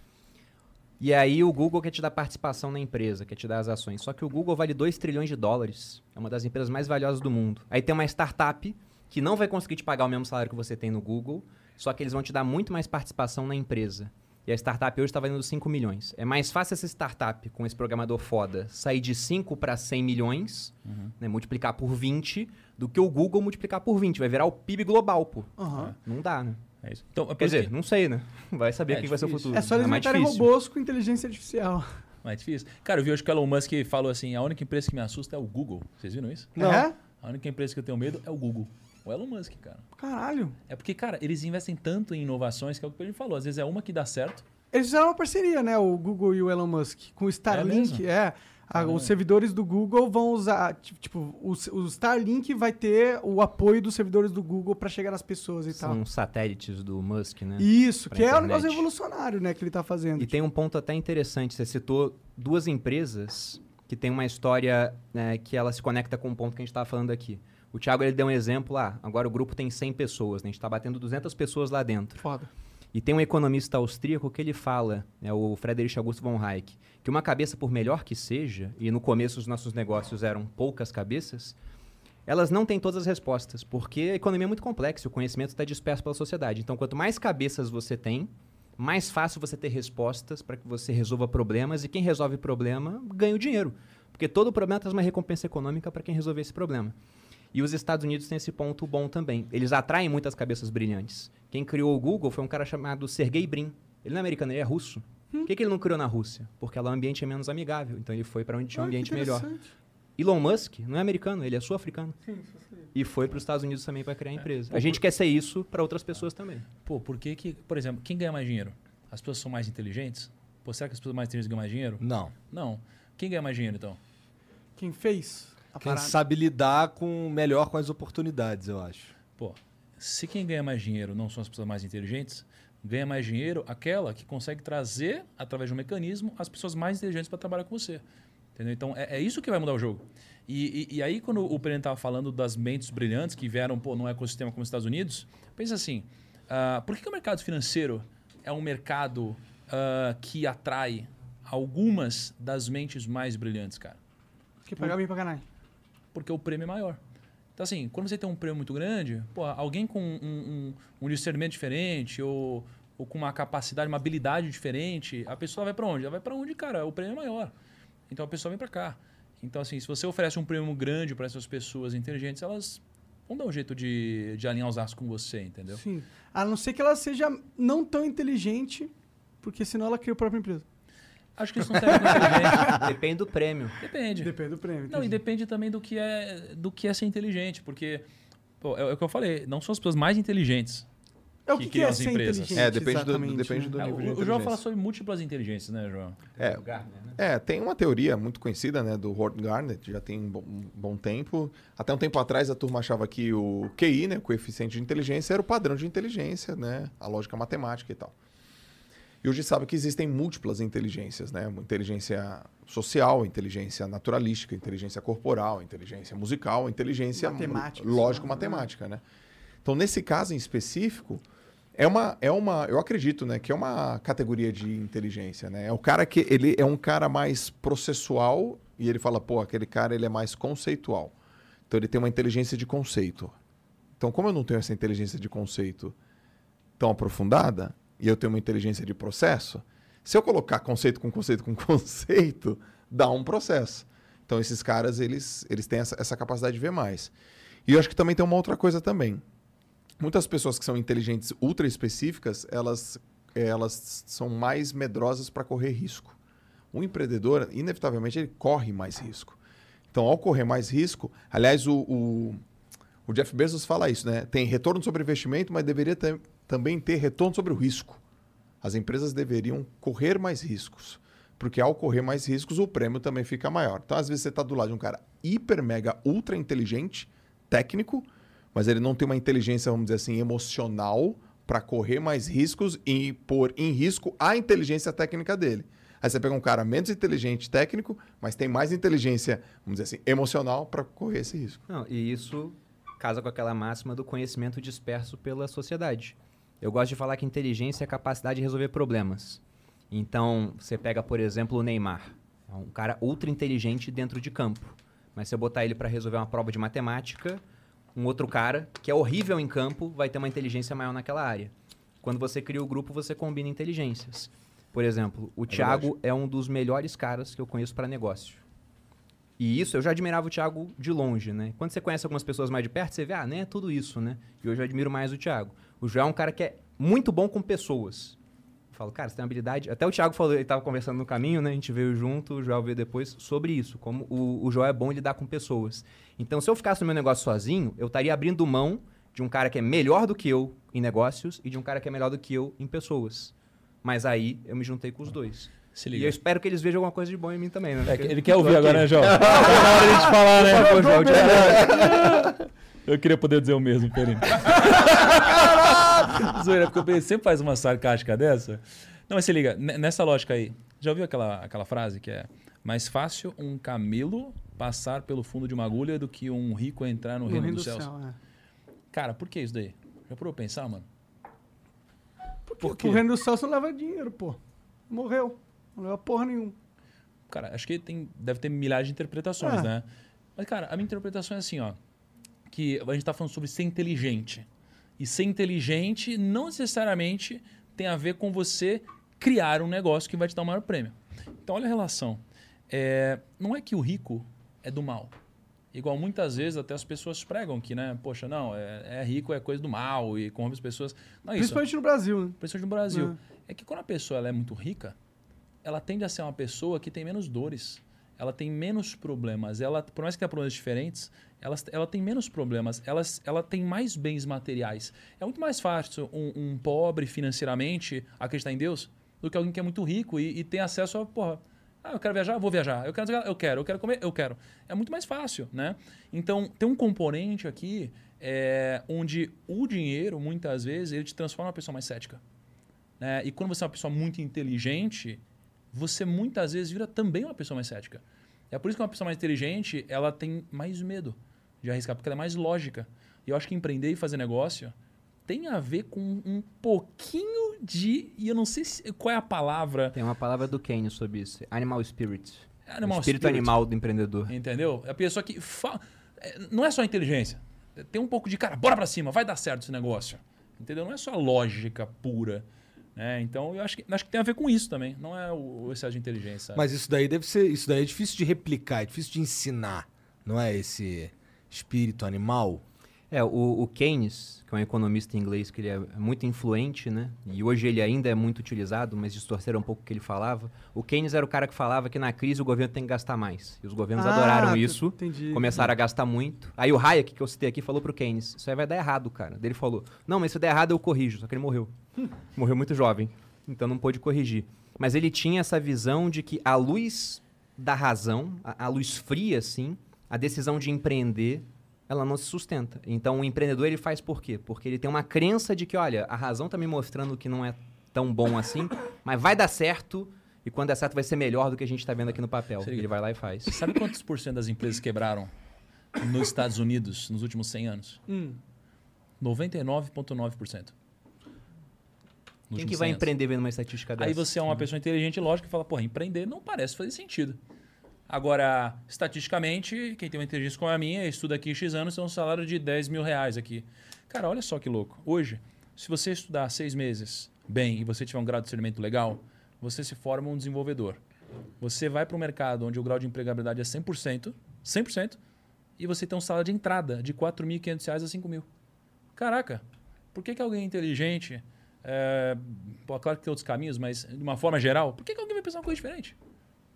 E aí o Google quer te dar participação na empresa, quer te dar as ações. Só que o Google vale 2 trilhões de dólares. É uma das empresas mais valiosas do mundo. Aí tem uma startup que não vai conseguir te pagar o mesmo salário que você tem no Google, só que eles vão te dar muito mais participação na empresa. E a startup hoje está valendo 5 milhões. É mais fácil essa startup, com esse programador foda, sair de 5 para 100 milhões, né, multiplicar por 20, do que o Google multiplicar por 20. Vai virar o PIB global, pô. Aham. Não dá, né? É isso. Então, é Quer dizer, que- não sei, né? Vai saber É quem vai ser o futuro. É só eles mais inventarem robôs com inteligência artificial. mais difícil. Cara, eu vi hoje que o Elon Musk falou assim: a única empresa que me assusta é o Google. Vocês viram isso? Não. É? A única empresa que eu tenho medo é o Google. O Elon Musk, cara. Caralho. É porque, cara, eles investem tanto em inovações que é o que ele falou. Às vezes é uma que dá certo. Eles fizeram uma parceria, né? O Google e o Elon Musk. Com o Starlink. É. A- Caramba. os servidores do Google vão usar. ti- Tipo, o, o Starlink vai ter o apoio dos servidores do Google pra chegar nas pessoas e São tal. satélites do Musk, né? Isso, pra que é um internet. negócio revolucionário, né? Que ele tá fazendo. E tem um ponto até interessante. Você citou duas empresas que tem uma história né, que ela se conecta com o ponto que a gente estava falando aqui. O Thiago ele deu um exemplo lá. agora o grupo tem 100 pessoas, né? a gente está batendo 200 pessoas lá dentro. Foda. E tem um economista austríaco que ele fala, é o Friedrich August von Hayek, que uma cabeça, por melhor que seja, e no começo os nossos negócios eram poucas cabeças, elas não têm todas as respostas, porque a economia é muito complexa, o conhecimento está disperso pela sociedade. Então, quanto mais cabeças você tem, mais fácil você ter respostas para que você resolva problemas, e quem resolve problema ganha o dinheiro. Porque todo problema traz uma recompensa econômica para quem resolver esse problema. E os Estados Unidos têm esse ponto bom também. Eles atraem muitas cabeças brilhantes. Quem criou o Google foi um cara chamado Sergey Brin. Ele não é americano, ele é russo. Por que, que ele não criou na Rússia? Porque lá o ambiente é menos amigável. Então ele foi para onde tinha um Ah, ambiente melhor. Elon Musk não é americano, ele é sul-africano. E foi para os Estados Unidos também para criar a empresa. A gente quer ser isso para outras pessoas também. Pô, por que que, por exemplo, quem ganha mais dinheiro? As pessoas são mais inteligentes? Pô, será que as pessoas mais inteligentes ganham mais dinheiro? Não. Não. Quem ganha mais dinheiro, então? Quem fez a Quem parada? sabe lidar com melhor com as oportunidades, eu acho. Pô, se quem ganha mais dinheiro não são as pessoas mais inteligentes, ganha mais dinheiro aquela que consegue trazer, através de um mecanismo, as pessoas mais inteligentes para trabalhar com você. Entendeu? Então, é, é isso que vai mudar o jogo. E, e- e aí, quando o Pereira estava falando das mentes brilhantes que vieram pô, num ecossistema como os Estados Unidos, pensa assim, ah, por que, que o mercado financeiro é um mercado ah, que atrai algumas das mentes mais brilhantes, cara? Que pagar bem pra caralho. Porque o prêmio é maior. Então, assim, quando você tem um prêmio muito grande, pô, alguém com um, um- um discernimento diferente ou, ou com uma capacidade, uma habilidade diferente, a pessoa vai para onde? Ela vai para onde, cara? O prêmio é maior. Então, a pessoa vem para cá. Então, assim, se você oferece um prêmio grande para essas pessoas inteligentes, elas vão dar um jeito de, de alinhar os aços com você, entendeu? Sim. A não ser que ela seja não tão inteligente, porque senão ela cria a própria empresa. Acho que isso não com inteligente. Depende do prêmio. Depende. Depende do prêmio. Não, e depende também do que é, do que é ser inteligente, porque pô, é, é o que eu falei, não são as pessoas mais inteligentes. É o que que, que é as ser empresas. inteligente, É, depende do, depende né? do É, nível de o, o João fala sobre múltiplas inteligências, né, João? É, né? É, tem uma teoria muito conhecida, né, do Howard Gardner, já tem um bom, um bom tempo. Até um tempo atrás a turma achava que o QI, né, o coeficiente de inteligência, era o padrão de inteligência, né, a lógica matemática e tal. E hoje sabe que existem múltiplas inteligências, né, inteligência social, inteligência naturalística, inteligência corporal, inteligência musical, inteligência Matemática, lógico-matemática, né. Então, nesse caso em específico, é uma, é uma, eu acredito, né, que é uma categoria de inteligência, né? É o cara que ele é um cara mais processual e ele fala, pô, aquele cara ele é mais conceitual. Então ele tem uma inteligência de conceito. Então, como eu não tenho essa inteligência de conceito tão aprofundada e eu tenho uma inteligência de processo, se eu colocar conceito com conceito com conceito, dá um processo. Então esses caras eles eles têm essa, essa capacidade de ver mais. E eu acho que também tem uma outra coisa também muitas pessoas que são inteligentes ultra específicas, elas, elas são mais medrosas para correr risco. O empreendedor, inevitavelmente, ele corre mais risco. Então, ao correr mais risco, aliás, o, o, o Jeff Bezos fala isso, né? Tem retorno sobre investimento, mas deveria ter- também ter retorno sobre o risco. As empresas deveriam correr mais riscos. Porque ao correr mais riscos, o prêmio também fica maior. Então, às vezes, você está do lado de um cara hiper, mega, ultra inteligente, técnico, mas ele não tem uma inteligência, vamos dizer assim, emocional para correr mais riscos e pôr em risco a inteligência técnica dele. Aí você pega um cara menos inteligente técnico, mas tem mais inteligência, vamos dizer assim, emocional para correr esse risco. Não, e isso casa com aquela máxima do conhecimento disperso pela sociedade. Eu gosto de falar que inteligência é a capacidade de resolver problemas. Então, você pega, por exemplo, o Neymar. É um cara ultra inteligente dentro de campo. Mas se eu botar ele para resolver uma prova de matemática, um outro cara que é horrível em campo vai ter uma inteligência maior naquela área. Quando você cria o grupo, você combina inteligências. Por exemplo, o Thiago é um dos melhores caras que eu conheço para negócio. E isso, eu já admirava o Thiago de longe, né? Quando você conhece algumas pessoas mais de perto, você vê, ah, nem é tudo isso, né? E hoje eu admiro mais o Thiago. O Joel é um cara que é muito bom com pessoas. Eu falo, cara, você tem uma habilidade. Até o Thiago falou, ele tava conversando no caminho, né? A gente veio junto, o Joel veio depois, sobre isso. Como o, o Joel é bom lidar com pessoas. Então, se eu ficasse no meu negócio sozinho, eu estaria abrindo mão de um cara que é melhor do que eu em negócios e de um cara que é melhor do que eu em pessoas. Mas aí eu me juntei com os dois. Se E eu espero que eles vejam alguma coisa de bom em mim também, né? É, ele quer ouvir agora, né, João? Tá na hora de falar, né? Por favor, Joel, Thiago. Eu queria poder dizer o mesmo, Perini. Zoeira, porque o Perini sempre faz uma sarcástica dessa. Não, mas se liga, ne- nessa lógica aí, já ouviu aquela, aquela frase que é mais fácil um camelo passar pelo fundo de uma agulha do que um rico entrar no, No reino, reino dos do céus? céu, é. Cara, por que isso daí? Já parou pra pensar, mano? Porque Por quê? o reino do céu você não leva dinheiro, pô. Morreu. Não leva porra nenhuma. Cara, acho que tem, deve ter milhares de interpretações, É. né? Mas, cara, a minha interpretação é assim, ó. Que a gente tá falando sobre ser inteligente. E ser inteligente não necessariamente tem a ver com você criar um negócio que vai te dar o maior prêmio. Então, olha a relação. É, não é que o rico é do mal. Igual muitas vezes até as pessoas pregam que, né? Poxa, não, é, é rico é coisa do mal e corrompe as pessoas. Não é isso Principalmente no Brasil, né? principalmente no Brasil, é que quando a pessoa é muito rica, ela tende a ser uma pessoa que tem menos dores, ela tem menos problemas, ela, por mais que tenha problemas diferentes, ela, ela tem menos problemas, ela, ela tem mais bens materiais. É muito mais fácil um, um pobre financeiramente acreditar em Deus do que alguém que é muito rico e, e tem acesso a, porra, ah, eu quero viajar, vou viajar. Eu quero, eu quero, eu quero comer, eu quero. É muito mais fácil, né? Então, tem um componente aqui é, onde o dinheiro, muitas vezes, ele te transforma uma pessoa mais cética. né? E quando você é uma pessoa muito inteligente, você muitas vezes vira também uma pessoa mais cética. É por isso que uma pessoa mais inteligente, ela tem mais medo de arriscar, porque ela é mais lógica. E eu acho que empreender e fazer negócio tem a ver com um pouquinho de... E eu não sei se, qual é a palavra... Tem uma palavra do Keynes sobre isso. Animal spirit. Animal o espírito spirit. animal do empreendedor. Entendeu? É a pessoa que fala. é, Não é só inteligência. Tem um pouco de, cara, bora pra cima, vai dar certo esse negócio. Entendeu? Não é só lógica pura. Né? Então, eu acho que, acho que tem a ver com isso também. Não é o, o excesso de inteligência. Mas isso daí deve ser. Isso daí é difícil de replicar, é difícil de ensinar, não é? Esse espírito animal. É, o, o Keynes, que é um economista inglês que ele é muito influente, né? E hoje ele ainda é muito utilizado, mas distorceram um pouco o que ele falava. O Keynes era o cara que falava que na crise o governo tem que gastar mais. E os governos Ah, adoraram t- isso, entendi. começaram a gastar muito. Aí o Hayek, que eu citei aqui, falou pro Keynes, isso aí vai dar errado, cara. Ele falou, não, mas se der errado eu corrijo. Só que ele morreu. morreu muito jovem, então não pôde corrigir. Mas ele tinha essa visão de que a luz da razão, a, a luz fria, assim, a decisão de empreender, ela não se sustenta. Então o empreendedor ele faz por quê? Porque ele tem uma crença de que, olha, a razão tá me mostrando que não é tão bom assim, mas vai dar certo e quando der certo vai ser melhor do que a gente tá vendo aqui no papel. Ele vai lá e faz. Sabe quantos por cento das empresas quebraram nos Estados Unidos nos últimos 100 anos? Hum. 99,9%. Nos Quem que vai 100 anos. empreender vendo uma estatística dessa? Aí você é uma pessoa inteligente e lógica e fala, porra, empreender não parece fazer sentido. Agora, estatisticamente, quem tem uma inteligência como a minha, estuda aqui X anos, tem um salário de 10 mil reais aqui. Cara, olha só que louco. Hoje, se você estudar seis meses bem e você tiver um grau de discernimento legal, você se forma um desenvolvedor. Você vai para um mercado onde o grau de empregabilidade é 100%, 100%, e você tem um salário de entrada de 4.500 reais a 5 mil. Caraca, por que, que alguém inteligente, é, pô, claro que tem outros caminhos, mas de uma forma geral, por que, que alguém vai pensar uma coisa diferente?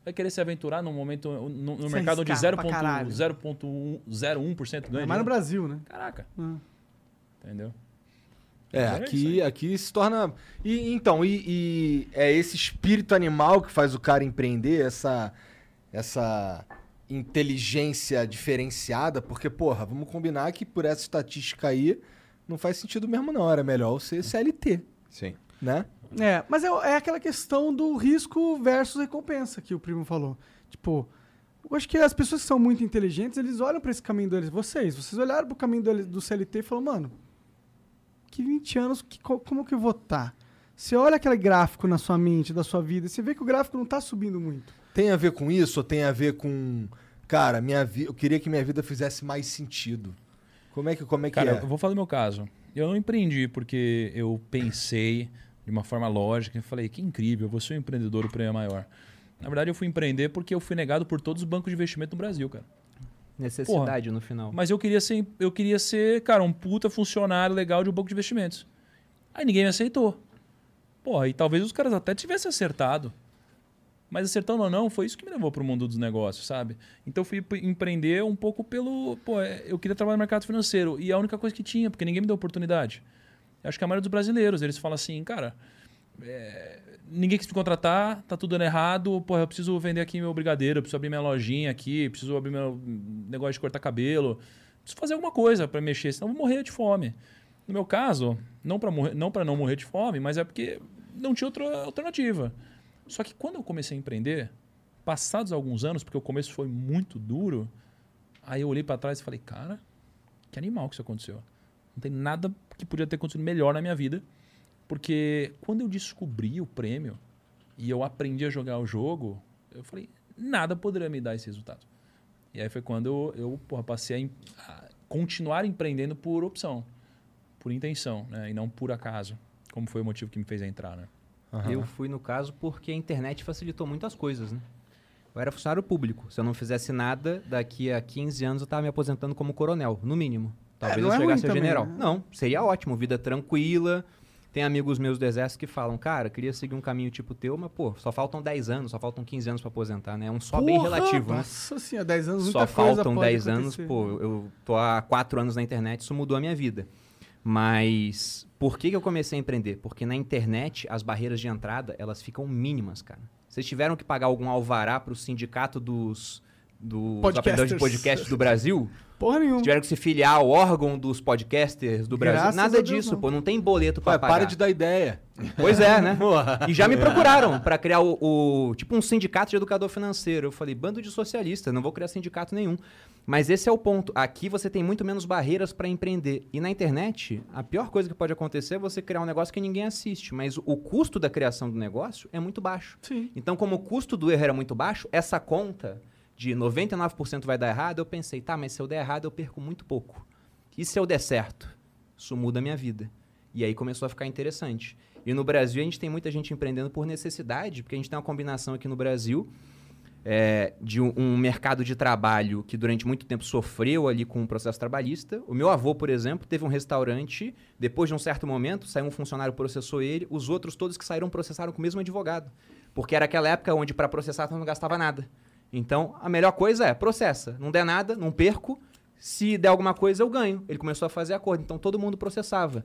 Vai querer se aventurar num momento, no, no mercado onde arriscar pra caralho. 0,01% ganha Mas no? Brasil, né? Caraca, Hum. entendeu? É, É aqui, aqui se torna. E, então, e, e é esse espírito animal que faz o cara empreender, essa, essa inteligência diferenciada, porque, porra, vamos combinar que por essa estatística aí não faz sentido mesmo, não. Era melhor ser CLT, Sim. né? É, mas é, é aquela questão do risco versus recompensa que o primo falou. Tipo, eu acho que as pessoas que são muito inteligentes, eles olham pra esse caminho deles. Vocês, vocês olharam pro caminho do, do CLT e falaram, mano, que 20 anos, que, co- como que eu vou estar? Você olha aquele gráfico na sua mente, da sua vida, e você vê que o gráfico não tá subindo muito. Tem a ver com isso ou tem a ver com. Cara, minha vi... eu queria que minha vida fizesse mais sentido. Como é que, como é, que Cara, é? eu vou falar do meu caso. Eu não empreendi porque eu pensei de uma forma lógica e falei, que incrível, eu vou ser um empreendedor, o prêmio é maior. Na verdade, eu fui empreender porque eu fui negado por todos os bancos de investimento no Brasil, cara. Necessidade no final. Mas eu queria ser, eu queria ser, cara, um puta funcionário legal de um banco de investimentos. Aí ninguém me aceitou. Porra, e talvez os caras até tivessem acertado. Mas acertando ou não, foi isso que me levou para o mundo dos negócios, sabe? Então eu fui empreender um pouco pelo. Pô, é, eu queria trabalhar no mercado financeiro. E a única coisa que tinha, porque ninguém me deu oportunidade. Eu acho que a maioria dos brasileiros, eles falam assim, cara, é, ninguém quis me contratar, tá tudo dando errado, pô, eu preciso vender aqui meu brigadeiro, eu preciso abrir minha lojinha aqui, preciso abrir meu negócio de cortar cabelo, preciso fazer alguma coisa para mexer, senão eu vou morrer de fome. No meu caso, não para não para não morrer de fome, mas é porque não tinha outra alternativa. Só que quando eu comecei a empreender, passados alguns anos, porque o começo foi muito duro, aí eu olhei para trás e falei, cara, que animal que isso aconteceu. Não tem nada que podia ter acontecido melhor na minha vida. Porque quando eu descobri o prêmio e eu aprendi a jogar o jogo, eu falei, nada poderia me dar esse resultado. E aí foi quando eu, eu porra, passei a, em- a continuar empreendendo por opção, por intenção, né? E não por acaso, como foi o motivo que me fez entrar, né? Eu fui no caso porque a internet facilitou muitas coisas, né? Eu era funcionário público. Se eu não fizesse nada, daqui a 15 anos eu estava me aposentando como coronel, no mínimo. Talvez não eu é chegasse ruim a também, general. né? Não, seria ótimo, vida tranquila. Tem amigos meus do exército que falam, cara, queria seguir um caminho tipo teu, mas pô, só faltam 10 anos, só faltam 15 anos para aposentar, né? É um só bem Porra, relativo, né? Nossa senhora, 10 anos, Só faltam pode 10 anos, pô, eu tô há 4 anos na internet, isso mudou a minha vida. Mas por que, que eu comecei a empreender? Porque na internet as barreiras de entrada, elas ficam mínimas, cara. Vocês tiveram que pagar algum alvará pro sindicato dos, dos Podcasters. apresentadores de podcast do Brasil? Porra nenhuma. Tiveram que se filiar ao órgão dos podcasters do Brasil? Graças Nada disso, não. pô, não tem boleto pra Pai, pagar. para de dar ideia. Pois é, né? E já me procuraram pra criar o, o- tipo um sindicato de educador financeiro. Eu falei, bando de socialista, não vou criar sindicato nenhum. Mas esse é o ponto. Aqui você tem muito menos barreiras pra empreender. E na internet, a pior coisa que pode acontecer é você criar um negócio que ninguém assiste. Mas o custo da criação do negócio é muito baixo. Sim. Então, como o custo do erro era muito baixo, essa conta de 99% vai dar errado, eu pensei, tá, mas se eu der errado, eu perco muito pouco. E se eu der certo? Isso muda a minha vida. E aí começou a ficar interessante. E no Brasil, a gente tem muita gente empreendendo por necessidade, porque a gente tem uma combinação aqui no Brasil é, de um, um mercado de trabalho que durante muito tempo sofreu ali com o processo trabalhista. O meu avô, por exemplo, teve um restaurante, depois de um certo momento, saiu um funcionário, processou ele, os outros todos que saíram processaram com o mesmo advogado. Porque era aquela época onde para processar não gastava nada. Então, a melhor coisa é processa. Não der nada, não perco. Se der alguma coisa, eu ganho. Ele começou a fazer acordo. Então, todo mundo processava.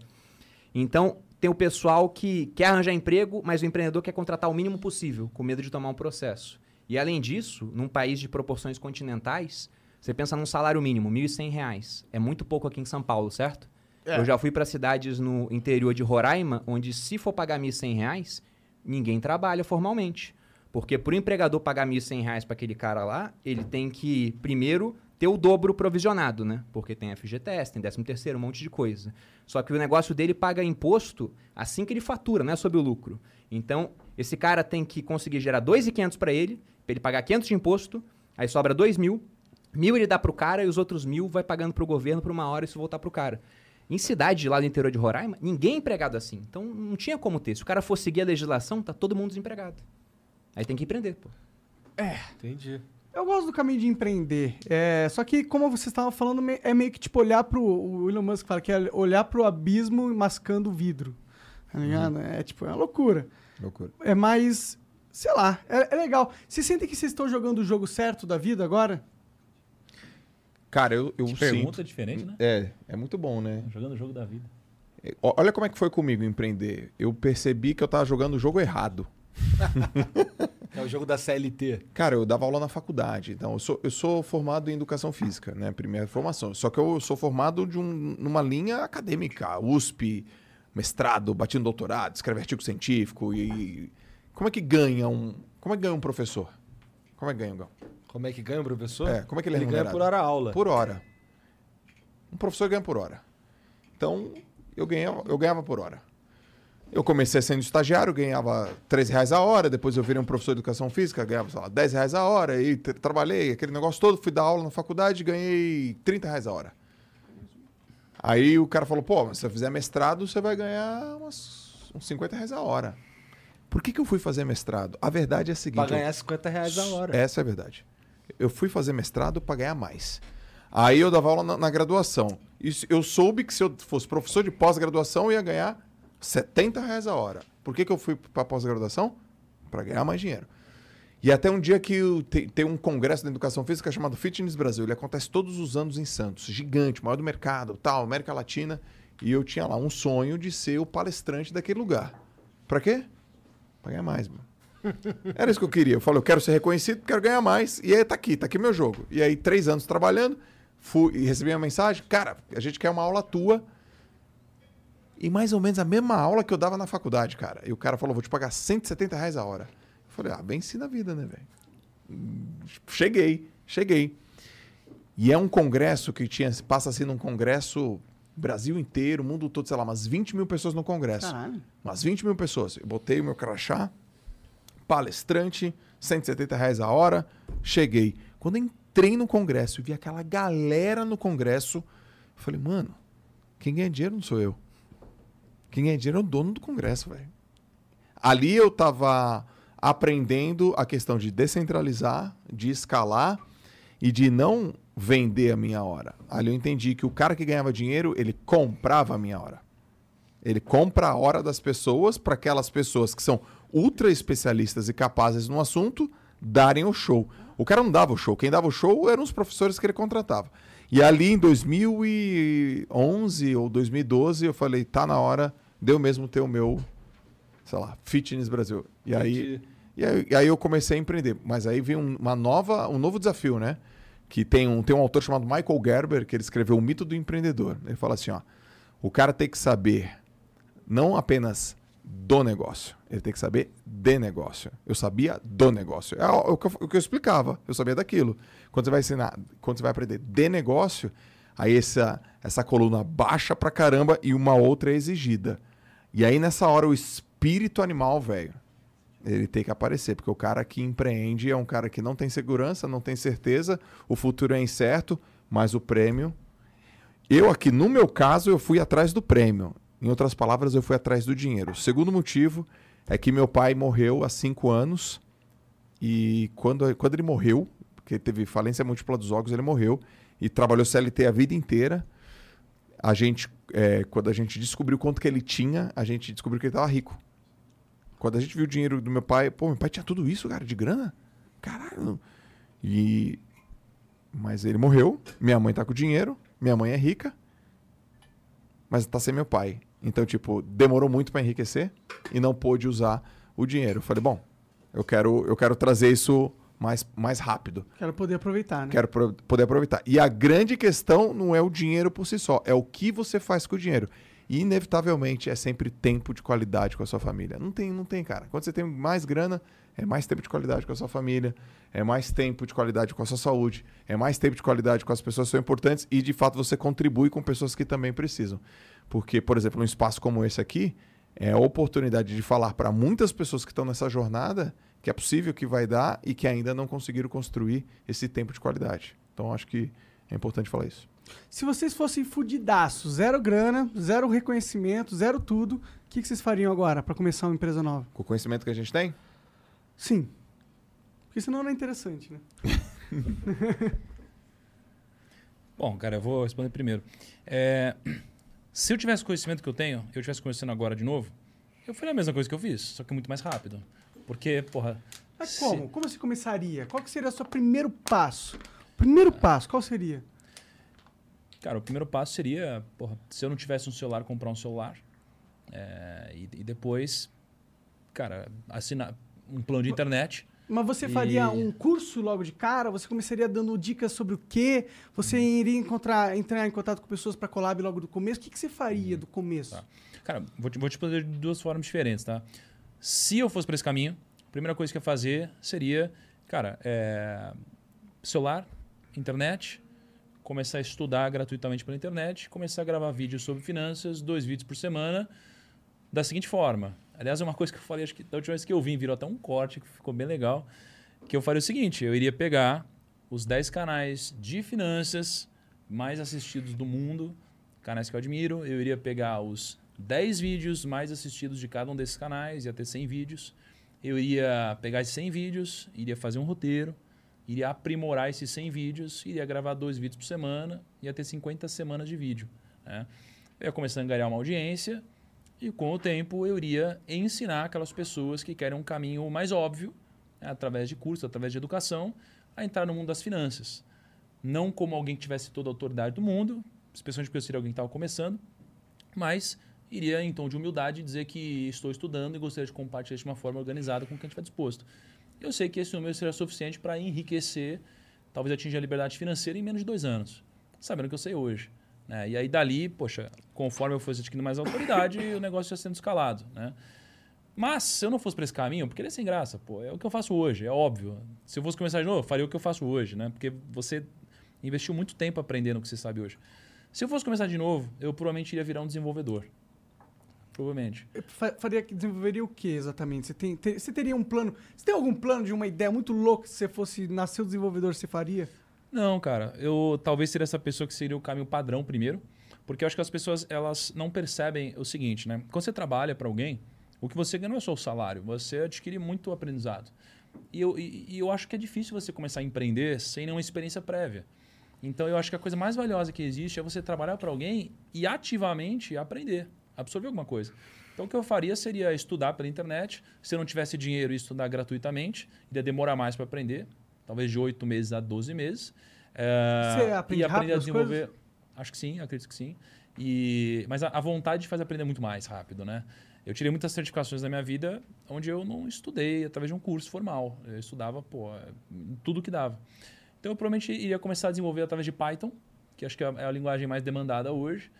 Então, tem o pessoal que quer arranjar emprego, mas o empreendedor quer contratar o mínimo possível, com medo de tomar um processo. E além disso, num país de proporções continentais, você pensa num salário mínimo, 1.100 reais. É muito pouco aqui em São Paulo, certo? É. Eu já fui para cidades no interior de Roraima, onde se for pagar 1.100 reais, ninguém trabalha formalmente. Porque para o empregador pagar 1.100 reais para aquele cara lá, ele tem que, primeiro, ter o dobro provisionado, né? Porque tem FGTS, tem 13 terceiro, um monte de coisa. Só que o negócio dele paga imposto assim que ele fatura, não é sobre o lucro. Então, esse cara tem que conseguir gerar 2.500 para ele, para ele pagar 500 de imposto, aí sobra 2 mil, mil ele dá pro cara e os outros mil vai pagando pro governo por uma hora e isso voltar pro cara. Em cidade lá do interior de Roraima, ninguém é empregado assim. Então não tinha como ter. Se o cara for seguir a legislação, tá todo mundo desempregado. Aí tem que empreender, pô. Entendi. Eu gosto do caminho de empreender. É, só que, como vocês estavam falando, é meio que tipo olhar pro. O Elon Musk fala que é olhar pro abismo mascando o vidro. Tá ligado? É tipo, é uma loucura. Loucura. É mais. Sei lá, é, é legal. Vocês sentem que vocês estão jogando o jogo certo da vida agora? Cara, eu, eu Que pergunta sinto... diferente, né? É, é muito bom, né? Jogando o jogo da vida. É, Olha como é que foi comigo empreender. Eu percebi que eu tava jogando o jogo errado. É o jogo da CLT. Cara, eu dava aula na faculdade. Então, eu sou, eu sou formado em educação física, né? Primeira formação. Só que eu sou formado de um, numa linha acadêmica, USP, mestrado, bati no doutorado, escreve artigo científico e. Como é que ganha um. Como é que ganha um professor? Como é que ganha um? Como é que ganha o professor? É, como é que ele é Ele ganha remunerado? por hora aula. Por hora. Um professor ganha por hora. Então, eu ganhava, eu ganhava por hora. Eu comecei sendo estagiário, ganhava 13 reais a hora, depois eu virei um professor de educação física, ganhava, sei lá, 10 reais a hora, e tra- trabalhei aquele negócio todo, fui dar aula na faculdade, ganhei 30 reais a hora. Aí o cara falou, pô, se você fizer mestrado, você vai ganhar umas, uns 50 reais a hora. Por que, que eu fui fazer mestrado? A verdade é a seguinte... Eu- ganhar 50 reais a hora. essa é a verdade. Eu fui fazer mestrado para ganhar mais. Aí eu dava aula na, na graduação. Isso, eu soube que se eu fosse professor de pós-graduação, eu ia ganhar 70 reais a hora. Por que, que eu fui para pós-graduação? Para ganhar mais dinheiro. E até um dia que tem um congresso da educação física chamado Fitness Brasil. Ele acontece todos os anos em Santos. Gigante, maior do mercado, tal, América Latina. E eu tinha lá um sonho de ser o palestrante daquele lugar. Para quê? Para ganhar mais, mano. Era isso que eu queria. Eu falei, eu quero ser reconhecido, quero ganhar mais. E aí tá aqui, tá aqui meu jogo. E aí, três anos trabalhando, fui e recebi uma mensagem, cara, a gente quer uma aula tua. E mais ou menos a mesma aula que eu dava na faculdade, cara. E o cara falou, vou te pagar 170 reais a hora. Eu falei, ah, venci na vida, né, velho? Hum, Cheguei, cheguei. E é um congresso que tinha, passa sendo um congresso Brasil inteiro, mundo todo, sei lá, umas 20 mil pessoas no congresso. Caralho. Umas 20 mil pessoas. Eu botei o meu crachá, palestrante, 170 reais a hora, cheguei. Quando eu entrei no congresso e vi aquela galera no congresso, eu falei, mano, quem ganha dinheiro não sou eu. Quem ganha dinheiro é o dono do congresso, velho. Ali eu tava aprendendo a questão de descentralizar, de escalar e de não vender a minha hora. Ali eu entendi que o cara que ganhava dinheiro, ele comprava a minha hora. Ele compra a hora das pessoas para aquelas pessoas que são ultra especialistas e capazes no assunto darem o show. O cara não dava o show, quem dava o show eram os professores que ele contratava. E ali em 2011 ou 2012 eu falei, tá na hora, deu mesmo ter o meu, sei lá, Fitness Brasil. E aí, e aí, e aí eu comecei a empreender. Mas aí veio um- uma nova, um novo desafio, né? Que tem um, tem um autor chamado Michael Gerber, que ele escreveu O Mito do Empreendedor. Ele fala assim, ó, o cara tem que saber não apenas do negócio, ele tem que saber de negócio. Eu sabia do negócio. É o que eu, o que eu explicava, eu sabia daquilo. Quando você vai ensinar, quando você vai aprender de negócio, aí essa, essa coluna baixa pra caramba e uma outra é exigida. E aí nessa hora o espírito animal, velho, ele tem que aparecer, porque o cara que empreende é um cara que não tem segurança, não tem certeza, o futuro é incerto, mas o prêmio. Eu aqui, no meu caso, eu fui atrás do prêmio. Em outras palavras, eu fui atrás do dinheiro. O segundo motivo é que meu pai morreu há cinco anos E quando, quando ele morreu, porque teve falência múltipla dos órgãos, ele morreu e trabalhou CLT a vida inteira. A gente, é, quando a gente descobriu quanto que ele tinha, a gente descobriu que ele estava rico. Quando a gente viu o dinheiro do meu pai, pô, meu pai tinha tudo isso, cara, de grana? Caralho. E. Mas ele morreu, minha mãe tá com dinheiro, minha mãe é rica, mas tá sem meu pai. Então, tipo, demorou muito para enriquecer e não pôde usar o dinheiro. Eu falei, bom, eu quero, eu quero trazer isso mais, mais rápido. Quero poder aproveitar, né? Quero pro- poder aproveitar. E a grande questão não é o dinheiro por si só, é o que você faz com o dinheiro. E, inevitavelmente, é sempre tempo de qualidade com a sua família. Não tem, não tem, cara. Quando você tem mais grana, é mais tempo de qualidade com a sua família, é mais tempo de qualidade com a sua saúde, é mais tempo de qualidade com as pessoas que são importantes e, de fato, você contribui com pessoas que também precisam. Porque, por exemplo, num espaço como esse aqui, é a oportunidade de falar para muitas pessoas que estão nessa jornada que é possível que vai dar e que ainda não conseguiram construir esse tempo de qualidade. Então, acho que é importante falar isso. Se vocês fossem fudidaço, zero grana, zero reconhecimento, zero tudo, o que, que vocês fariam agora pra começar uma empresa nova? Com o conhecimento que a gente tem, Sim. Porque senão não é interessante, né? Bom, cara, eu vou responder primeiro. É, se eu tivesse o conhecimento que eu tenho, eu estivesse conhecendo agora de novo, eu faria a mesma coisa que eu fiz, só que muito mais rápido. Porque, porra. Mas se- como? Como você começaria? Qual que seria o seu primeiro passo? Primeiro passo, qual seria? Cara, o primeiro passo seria, porra, se eu não tivesse um celular, comprar um celular. É, e, e depois, cara, assinar um plano de internet. Mas você faria E- um curso logo de cara? Você começaria dando dicas sobre o quê? Você iria encontrar, entrar em contato com pessoas para collab logo do começo? O que, que você faria do começo? Tá. Cara, vou te, vou te responder de duas formas diferentes, tá? Se eu fosse para esse caminho, a primeira coisa que eu ia fazer seria, cara, é, celular, internet, começar a estudar gratuitamente pela internet, começar a gravar vídeos sobre finanças, dois vídeos por semana, da seguinte forma. Aliás, é uma coisa que eu falei, acho que da última vez que eu vim, virou até um corte que ficou bem legal, que eu faria o seguinte, eu iria pegar os 10 canais de finanças mais assistidos do mundo, canais que eu admiro, eu iria pegar os 10 vídeos mais assistidos de cada um desses canais, ia ter 100 vídeos. Eu iria pegar esses 100 vídeos, iria fazer um roteiro, iria aprimorar esses 100 vídeos, iria gravar dois vídeos por semana, ia ter 50 semanas de vídeo. Né? Eu ia começar a angariar uma audiência e com o tempo eu iria ensinar aquelas pessoas que querem um caminho mais óbvio, né, através de curso, através de educação, a entrar no mundo das finanças. Não como alguém que tivesse toda a autoridade do mundo, especialmente porque eu seria alguém que estava começando, mas iria em tom de humildade dizer que estou estudando e gostaria de compartilhar de uma forma organizada com quem estiver disposto. Eu sei que esse número será suficiente para enriquecer, talvez atingir a liberdade financeira em menos de dois anos, sabendo o que eu sei hoje. Né? E aí dali, poxa, conforme eu fosse adquirindo mais autoridade, o negócio ia sendo escalado. Né? Mas se eu não fosse para esse caminho, porque ele é sem graça, pô, é o que eu faço hoje, é óbvio. Se eu fosse começar de novo, eu faria o que eu faço hoje, né? Porque você investiu muito tempo aprendendo o que você sabe hoje. Se eu fosse começar de novo, eu provavelmente iria virar um desenvolvedor. Provavelmente. Eu fa- faria desenvolveria o que exatamente? Você, tem, ter- você teria um plano? Você tem algum plano de uma ideia muito louca se você fosse nascer o desenvolvedor, você faria? Não, cara. Eu talvez seria essa pessoa que seria o caminho padrão primeiro, porque eu acho que as pessoas elas não percebem o seguinte, né? Quando você trabalha para alguém, o que você ganha não é só o salário, você adquire muito aprendizado. E eu, e, e eu acho que é difícil você começar a empreender sem nenhuma experiência prévia. Então eu acho que a coisa mais valiosa que existe é você trabalhar para alguém e ativamente aprender, absorver alguma coisa. Então o que eu faria seria estudar pela internet. Se eu não tivesse dinheiro estudar gratuitamente, iria demorar mais para aprender, talvez de 8 meses a 12 meses. É, Você aprende e aprender a desenvolver. Acho que sim, acredito que sim. E, mas a, a vontade de fazer aprender muito mais rápido, né? Eu tirei muitas certificações na minha vida onde eu não estudei através de um curso formal. Eu estudava, pô, tudo que dava. Então eu provavelmente iria começar a desenvolver através de Python, que acho que é a- é a linguagem mais demandada hoje.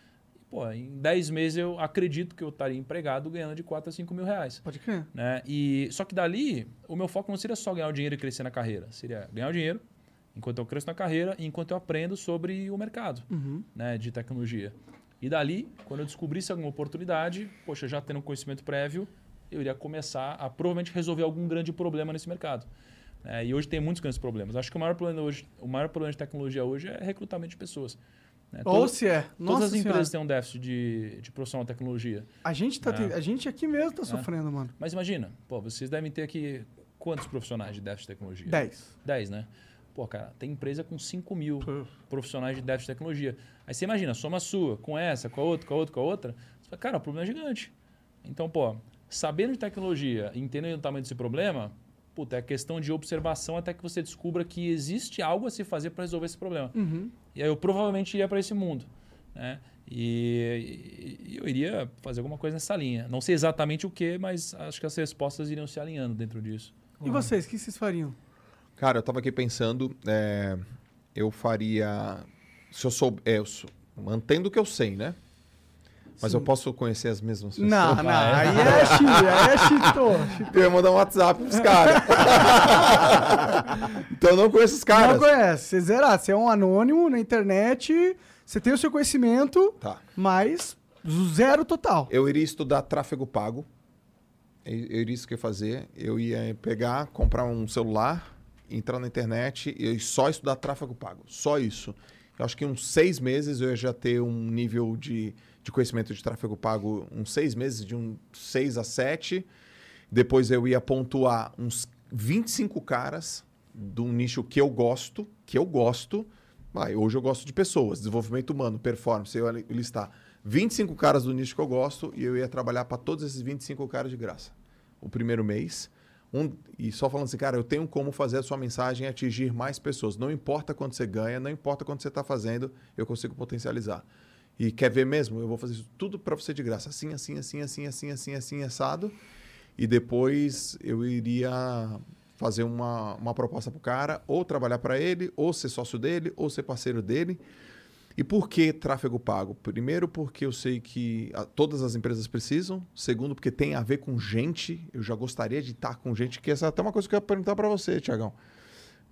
Pô, em 10 meses eu acredito que eu estaria empregado ganhando de 4 a 5 mil reais. Pode crer. Né? E, só que dali, o meu foco não seria só ganhar o dinheiro e crescer na carreira. Seria ganhar o dinheiro enquanto eu cresço na carreira e enquanto eu aprendo sobre o mercado Uhum. né, de tecnologia. E dali, quando eu descobrisse alguma oportunidade, poxa, já tendo um conhecimento prévio, eu iria começar a provavelmente resolver algum grande problema nesse mercado. É, e hoje tem muitos grandes problemas. Acho que o maior problema hoje, o maior problema de tecnologia hoje é recrutamento de pessoas. Né? Ou Todas- se é. Todas Nossa as senhora. empresas têm um déficit de, de profissional de tecnologia. A gente, tá É. a gente aqui mesmo tá sofrendo, mano. Mas imagina, pô, vocês devem ter aqui quantos profissionais de déficit de tecnologia? 10. 10, né? Pô, cara, tem empresa com 5 mil profissionais de déficit de tecnologia. Aí você imagina, soma a sua, com essa, com a outra, com a outra, com a outra. Você fala, cara, o problema é gigante. Então, pô, sabendo de tecnologia, entendendo o tamanho desse problema, puta, é questão de observação até que você descubra que existe algo a se fazer para resolver esse problema. Uhum. E aí eu provavelmente iria para esse mundo. Né? E, e eu iria fazer alguma coisa nessa linha. Não sei exatamente o que, mas acho que as respostas iriam se alinhando dentro disso. E vocês, o que vocês fariam? Cara, eu tava aqui pensando, é, eu faria. Se eu sou, é, eu sou. Mantendo o que eu sei, né? Mas eu posso conhecer as mesmas pessoas. Não, não, aí é chi, aí é chito. Eu ia mandar um WhatsApp pros caras. então eu não conheço os caras. Não conhece. Você zerar, você é um anônimo na internet, você tem o seu conhecimento, Tá. mas zero total. Eu iria estudar tráfego pago. Eu eu iria isso que eu ia fazer. Eu ia pegar, comprar um celular, entrar na internet e só estudar tráfego pago. Só isso. Eu acho que em uns seis meses eu ia já ter um nível de, de conhecimento de tráfego pago, uns seis meses, de um 6 a 7. Depois eu ia pontuar uns 25 caras de um nicho que eu gosto, que eu gosto. Vai, hoje eu gosto de pessoas, desenvolvimento humano, performance. Eu ia listar 25 caras do nicho que eu gosto e eu ia trabalhar para todos esses 25 caras de graça. O primeiro mês. Um, e só falando assim, cara, eu tenho como fazer a sua mensagem atingir mais pessoas. Não importa quanto você ganha, não importa quanto você está fazendo, eu consigo potencializar. E quer ver mesmo? Eu vou fazer isso tudo para você de graça. Assim, assim, assim, assim, assim, assim, assim, assado. E depois eu iria fazer uma, uma proposta para o cara, ou trabalhar para ele, ou ser sócio dele, ou ser parceiro dele. E por que tráfego pago? Primeiro, porque eu sei que ah, todas as empresas precisam. Segundo, porque tem a ver com gente. Eu já gostaria de estar com gente, que essa é até uma coisa que eu ia perguntar para você, Tiagão.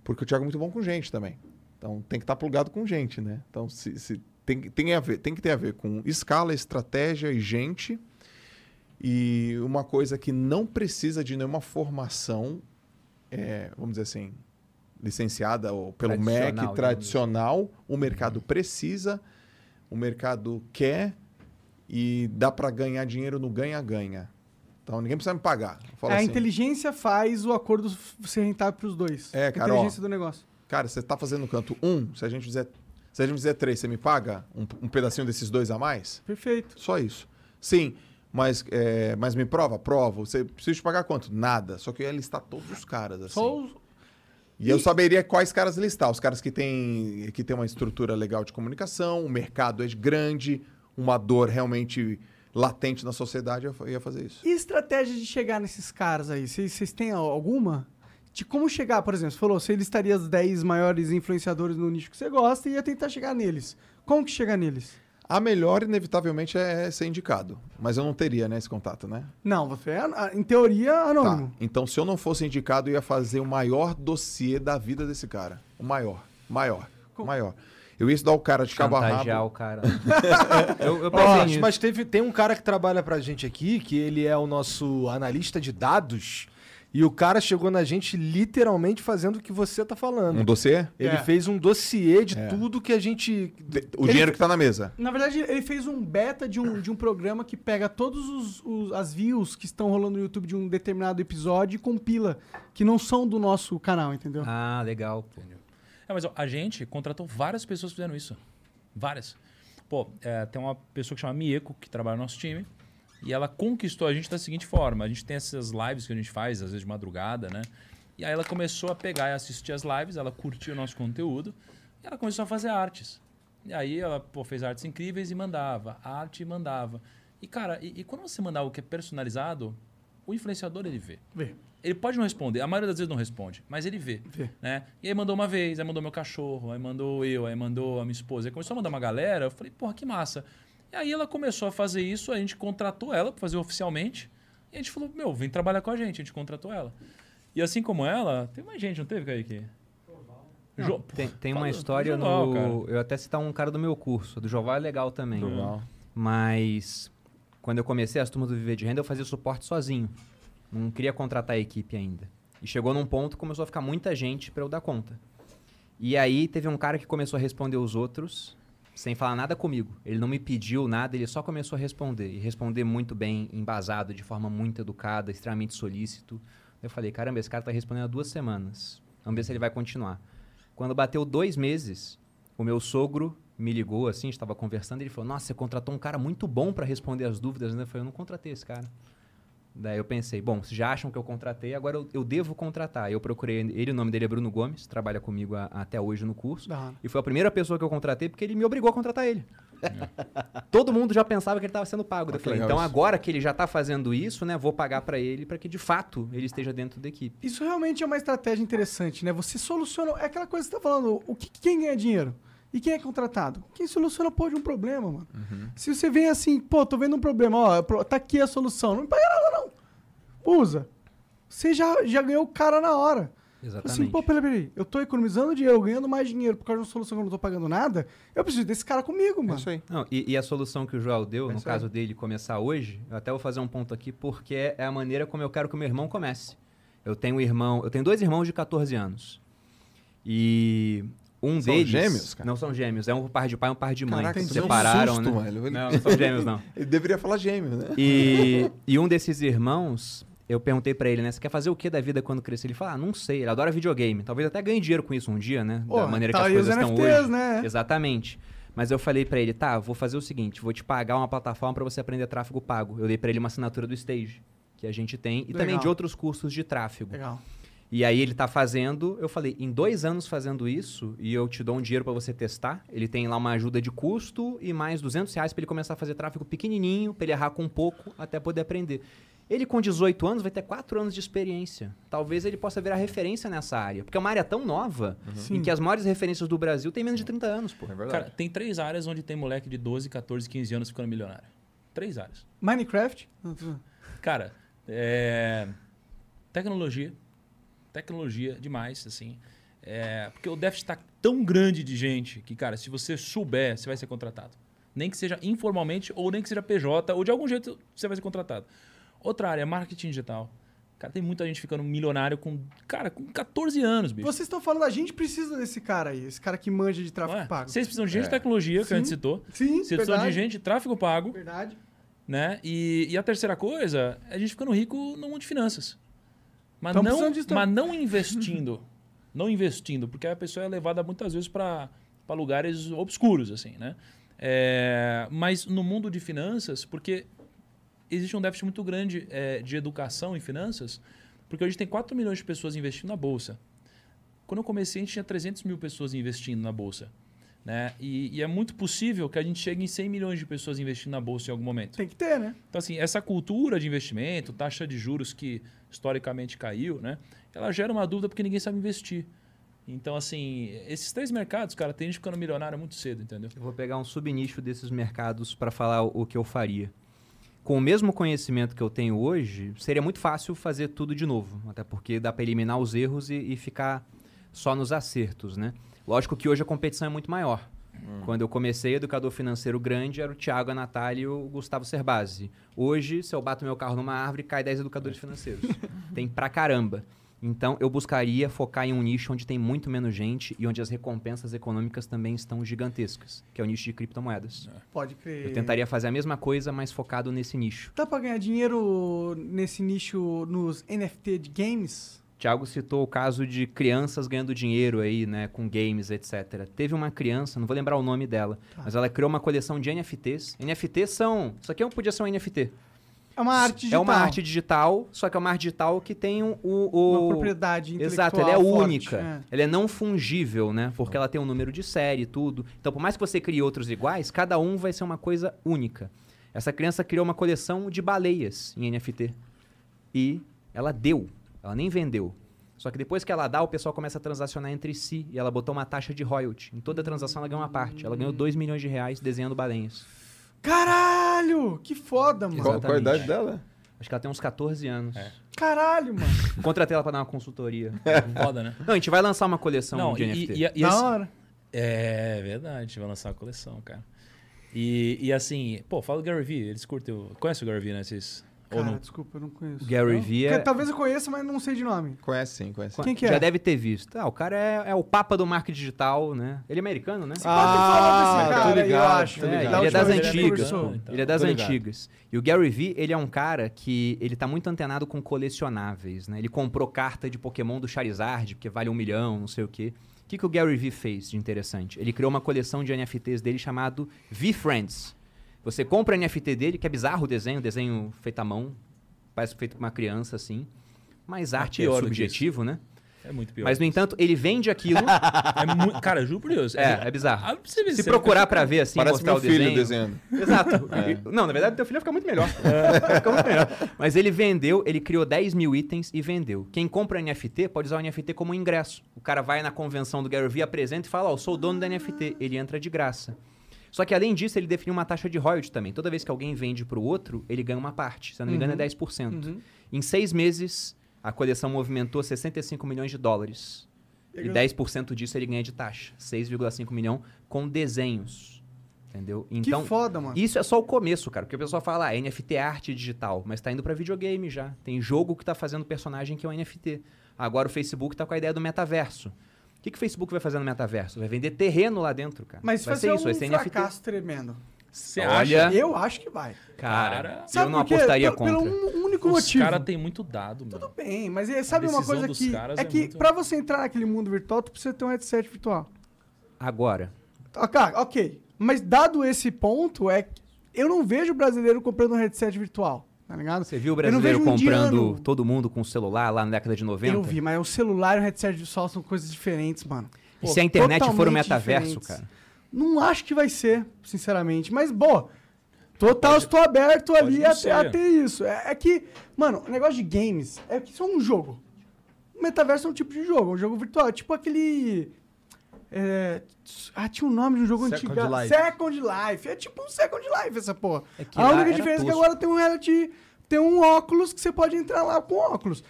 Porque o Thiago é muito bom com gente também. Então tem que estar plugado com gente, né? Então se, se tem, tem, a ver, tem que ter a ver com escala, estratégia e gente. E uma coisa que não precisa de nenhuma formação, é, vamos dizer assim, licenciada ou pelo Tradicional, MEC digamos tradicional, o mercado precisa, o mercado quer e dá para ganhar dinheiro no ganha-ganha. Então ninguém precisa me pagar. Falo a assim, inteligência faz o acordo ser rentável para os dois. É, A cara, inteligência ó. do negócio. Cara, você tá fazendo canto um, se a gente fizer, se a gente fizer três, você me paga um, um pedacinho desses dois a mais? Perfeito. Só isso. Sim, mas, é, mas me prova? Provo. Você precisa te pagar quanto? Nada. Só que eu ia listar todos os caras, assim. Só os... E eu saberia quais caras listar. Os caras que têm que têm uma estrutura legal de comunicação, o mercado é grande, uma dor realmente latente na sociedade, eu ia fazer isso. E estratégia de chegar nesses caras aí? Vocês têm al- alguma? De como chegar, por exemplo, você falou, você listaria os 10 maiores influenciadores no nicho que você gosta e ia tentar chegar neles. Como que chega neles? A melhor, inevitavelmente, é ser indicado. Mas eu não teria, né, esse contato, né? Não, você é, em teoria, Tá. anônimo. Então, se eu não fosse indicado, eu ia fazer o maior dossiê da vida desse cara. O maior. Maior. Maior. Eu ia estudar o cara de cabo o cara. eu, eu pensei nisso. mas teve, tem um cara que trabalha pra gente aqui, que ele é o nosso analista de dados, e o cara chegou na gente literalmente fazendo o que você tá falando. Um dossiê? Ele É. fez um dossiê de É. tudo que a gente. O dinheiro que tá na mesa. Na verdade, ele fez um beta de um, de um programa que pega todos os, os- as views que estão rolando no YouTube de um determinado episódio e compila, que não são do nosso canal, entendeu? Ah, legal, pô. É, mas ó, a gente contratou várias pessoas que fizeram isso. Várias. Pô, é, tem uma pessoa que chama Mieko, que trabalha no nosso time. E ela conquistou a gente da seguinte forma: a gente tem essas lives que a gente faz, às vezes de madrugada, né? E aí ela começou a pegar e assistir as lives, ela curtiu o nosso conteúdo e ela começou a fazer artes. E aí ela pô, fez artes incríveis e mandava. Arte e mandava. E, cara, e, e quando você mandar o que é personalizado, o influenciador ele vê. Vê. Ele pode não responder, a maioria das vezes não responde, mas ele vê. Vê. Né? E aí mandou uma vez, aí mandou meu cachorro, aí mandou eu, aí mandou a minha esposa. Aí começou a mandar uma galera, eu falei, porra, que massa. E aí ela começou a fazer isso, a gente contratou ela para fazer oficialmente. E a gente falou, meu, vem trabalhar com a gente, a gente contratou ela. E assim como ela, tem mais gente, não teve, Kaique? Jo- Tem, tem Fala- uma história Joval, no. cara. Eu até citar um cara do meu curso. Do Joval é legal também. Joval. Mas quando eu comecei as turmas do Viver de Renda, eu fazia suporte sozinho. Não queria contratar a equipe ainda. E chegou num ponto que começou a ficar muita gente para eu dar conta. E aí teve um cara que começou a responder os outros sem falar nada comigo. Ele não me pediu nada, ele só começou a responder. E responder muito bem, embasado, de forma muito educada, extremamente solícito. Eu falei, caramba, esse cara tá respondendo há duas semanas. Vamos ver se ele vai continuar. Quando bateu dois meses, o meu sogro me ligou assim, estava conversando, ele falou: Nossa, você contratou um cara muito bom para responder as dúvidas, né? Eu falei: Eu não contratei esse cara. Daí eu pensei: Bom, se já acham que eu contratei, agora eu, eu devo contratar. Eu procurei ele, o nome dele é Bruno Gomes, trabalha comigo a- até hoje no curso. Hora. E foi a primeira pessoa que eu contratei porque ele me obrigou a contratar ele. Todo mundo já pensava que ele estava sendo pago. Ah, eu que falei, então isso. agora que ele já está fazendo isso, né, vou pagar para ele para que de fato ele esteja dentro da equipe. Isso realmente é uma estratégia interessante, né? Você soluciona. É aquela coisa que você tá falando. O que, quem ganha dinheiro? E quem é contratado? Quem soluciona pô de um problema, mano. Uhum. Se você vem assim, pô, tô vendo um problema, ó, tá aqui a solução. Não me paga nada, não. Usa. Você já, já ganhou o cara na hora. Fala Exatamente. Assim, pô, peraí, peraí. Eu tô economizando dinheiro, ganhando mais dinheiro por causa de uma solução que eu não tô pagando nada. Eu preciso desse cara comigo, É mano. isso aí. Não, e, e a solução que o Joel deu, É no isso aí. caso dele começar hoje, eu até vou fazer um ponto aqui, porque é a maneira como eu quero que o meu irmão comece. Eu tenho um irmão, eu tenho dois irmãos de 14 anos. E um São deles. gêmeos, cara? Não são gêmeos, é um par de pai e um par de mãe. Caraca, que tu se deu um separaram, susto, né? velho. Não, não são gêmeos, não. Ele deveria falar gêmeo, né? E, e um desses irmãos, eu perguntei pra ele, né? Você quer fazer o que da vida quando crescer? Ele falou, ah, não sei, ele adora videogame. Talvez até ganhe dinheiro com isso um dia, né? Pô, da maneira tá que as coisas estão NFTs, hoje. né? Exatamente. Mas eu falei pra ele, tá, vou fazer o seguinte, vou te pagar uma plataforma pra você aprender tráfego pago. Eu dei pra ele uma assinatura do Stage, que a gente tem, e também Legal. de outros cursos de tráfego. Legal. E aí ele tá fazendo, eu falei, em dois anos fazendo isso, e eu te dou um dinheiro pra você testar. Ele tem lá uma ajuda de custo e mais 200 reais pra ele começar a fazer tráfego pequenininho, pra ele errar com um pouco, até poder aprender. Ele com 18 anos vai ter 4 anos de experiência. Talvez ele possa virar referência nessa área, porque é uma área tão nova, Sim. em que as maiores referências do Brasil têm menos de 30 anos, pô. É verdade. Cara, tem três áreas onde tem moleque de 12, 14, 15 anos ficando milionário. Três áreas. Minecraft? Cara, é... tecnologia. Tecnologia demais, assim. É... Porque o déficit está tão grande de gente que, cara, se você souber, você vai ser contratado. Nem que seja informalmente, ou nem que seja PJ, ou de algum jeito você vai ser contratado. Outra área, marketing digital. Cara, tem muita gente ficando milionário com, cara, com 14 anos, bicho. Vocês estão falando, a gente precisa desse cara aí, esse cara que manja de tráfego é? pago. Vocês precisam de gente de tecnologia, que a gente Sim. citou. Sim, Vocês precisam de gente de tráfego pago. Verdade. né? E, e a terceira coisa é a gente ficando rico no mundo de finanças. Mas, Tamo não, mas não investindo. não investindo, porque a pessoa é levada muitas vezes para lugares obscuros, assim, né? É, mas no mundo de finanças, porque existe um déficit muito grande é, de educação em finanças, porque hoje tem 4 milhões de pessoas investindo na Bolsa. Quando eu comecei, a gente tinha 300 mil pessoas investindo na Bolsa. Né? E, e é muito possível que a gente chegue em 100 milhões de pessoas investindo na Bolsa em algum momento. Tem que ter, né? Então, assim, essa cultura de investimento, taxa de juros que historicamente caiu, né? Ela gera uma dúvida porque ninguém sabe investir. Então, assim, esses três mercados, cara, tem gente ficando milionário muito cedo, entendeu? Eu vou pegar um subnicho desses mercados para falar o, que eu faria. Com o mesmo conhecimento que eu tenho hoje, seria muito fácil fazer tudo de novo. Até porque dá para eliminar os erros e, e ficar só nos acertos, né? Lógico que hoje a competição é muito maior. Quando eu comecei, educador financeiro grande era o Thiago, a Natália e o Gustavo Cerbasi. Hoje, se eu bato meu carro numa árvore, cai 10 educadores financeiros. tem pra caramba. Então, eu buscaria focar em um nicho onde tem muito menos gente e onde as recompensas econômicas também estão gigantescas, que é o nicho de criptomoedas. Pode crer. Eu tentaria fazer a mesma coisa, mas focado nesse nicho. Dá pra ganhar dinheiro nesse nicho nos NFT de games? Tiago citou o caso de crianças ganhando dinheiro aí, né, com games, etc. Teve uma criança, não vou lembrar o nome dela, mas ela criou uma coleção de NFTs. NFTs são, isso aqui não podia ser um NFT. É uma arte digital. É uma arte digital, só que é uma arte digital que tem o, o- Uma propriedade Exato, intelectual ela é forte, única. é. Ela é não fungível, né? Porque ela tem um número de série e tudo. Então, por mais que você crie outros iguais, cada um vai ser uma coisa única. Essa criança criou uma coleção de baleias em NFT. E ela deu, ela nem vendeu. Só que depois que ela dá, o pessoal começa a transacionar entre si. E ela botou uma taxa de royalty. Em toda transação ela ganhou uma parte. Ela ganhou 2 milhões de reais desenhando baleias. Caralho! Que foda, mano. Qual, qual a idade dela? Acho que ela tem uns 14 anos. Caralho, mano. Contratei ela pra dar uma consultoria. Foda, né? Não, a gente vai lançar uma coleção Não, de e, NFT. e, e, e da hora. É verdade, a gente vai lançar uma coleção, cara. E, e assim, pô, fala do Gary Vee, eles curtem. o- Conhece o Gary Vee, né? Vocês Ou Cara, não? desculpa, eu não conheço. Gary? Vee é... Talvez eu conheça, mas não sei de nome. Conhece sim, conhece sim. Quem que Já é? deve ter visto. Ah, o cara é, é o papa do marketing digital, né? Ele é americano, né? Ah, desse cara tô aí, eu ligado, acho. É, ligado. ele é das antigas. Então, ele é das ligado. antigas. E o Gary Vee, ele é um cara que ele tá muito antenado com colecionáveis, né? Ele comprou carta de Pokémon do Charizard, porque vale um milhão, não sei o quê. O que, que o Gary Vee fez de interessante? Ele criou uma coleção de NFTs dele chamado V-Friends. Você compra o NFT dele, que é bizarro o desenho, desenho feito à mão, parece feito por uma criança, assim. Mas arte é pior do que subjetivo, né? É muito pior. Mas, no entanto, ele vende aquilo. É muito... Cara, juro por Deus. é, é bizarro. Ah, você Se você- procurar pra ver, assim, Parece mostrar meu o filho desenho... desenhando. Exato. Não, na verdade, teu filho vai ficar muito melhor. Vai ficar muito melhor. Mas ele vendeu, ele criou 10 mil itens e vendeu. Quem compra NFT pode usar o NFT como ingresso. O cara vai na convenção do Gary Vee, apresenta e fala, ó, eu sou o dono da NFT. Ele entra de graça. Só que além disso, ele definiu uma taxa de royalty também. Toda vez que alguém vende pro outro, ele ganha uma parte. Se eu não me engano, é 10%. Em seis meses, a coleção movimentou 65 milhões de dólares. E 10% disso ele ganha de taxa. 6,5 milhão com desenhos. Entendeu? Então, que foda, mano. isso é só o começo, cara. Porque o pessoal fala, ah, NFT é arte digital, mas tá indo pra videogame já. Tem jogo que tá fazendo personagem que é um NFT. Agora o Facebook tá com a ideia do metaverso. O que, que o Facebook vai fazer no metaverso? Vai vender terreno lá dentro, cara. Mas vai ser isso, um vai ser NFT. fracasso tremendo. Você Olha, acha? Eu acho que vai. cara, Cara, eu Sabe não apostaria Pelo- contra. Pelo um único Os motivo. caras têm muito dado, mano. Tudo bem, mas é- sabe uma coisa que... É, é que muito- pra você entrar naquele mundo virtual, tu precisa ter um headset virtual. Agora, Ah, cara, ok. Mas dado esse ponto, é que eu não vejo brasileiro comprando um headset virtual, tá ligado? você viu o brasileiro um comprando indiano. todo mundo com celular lá na década de 90? Eu vi, mas o celular e o headset virtual são coisas diferentes, mano. E se a internet for o metaverso, diferentes. cara? Não acho que vai ser, sinceramente. Mas, boa. Total, estou aberto ali não a, ser. a ter isso. É, é que, mano, o negócio de games é que isso é um jogo. O metaverso é um tipo de jogo, um jogo virtual. Tipo aquele. É, ah, tinha um nome de um jogo Second antigo. Life. Second Life. É tipo um Second Life essa porra. É a única diferença é que agora tem um reality. Tem um óculos que você pode entrar lá com óculos.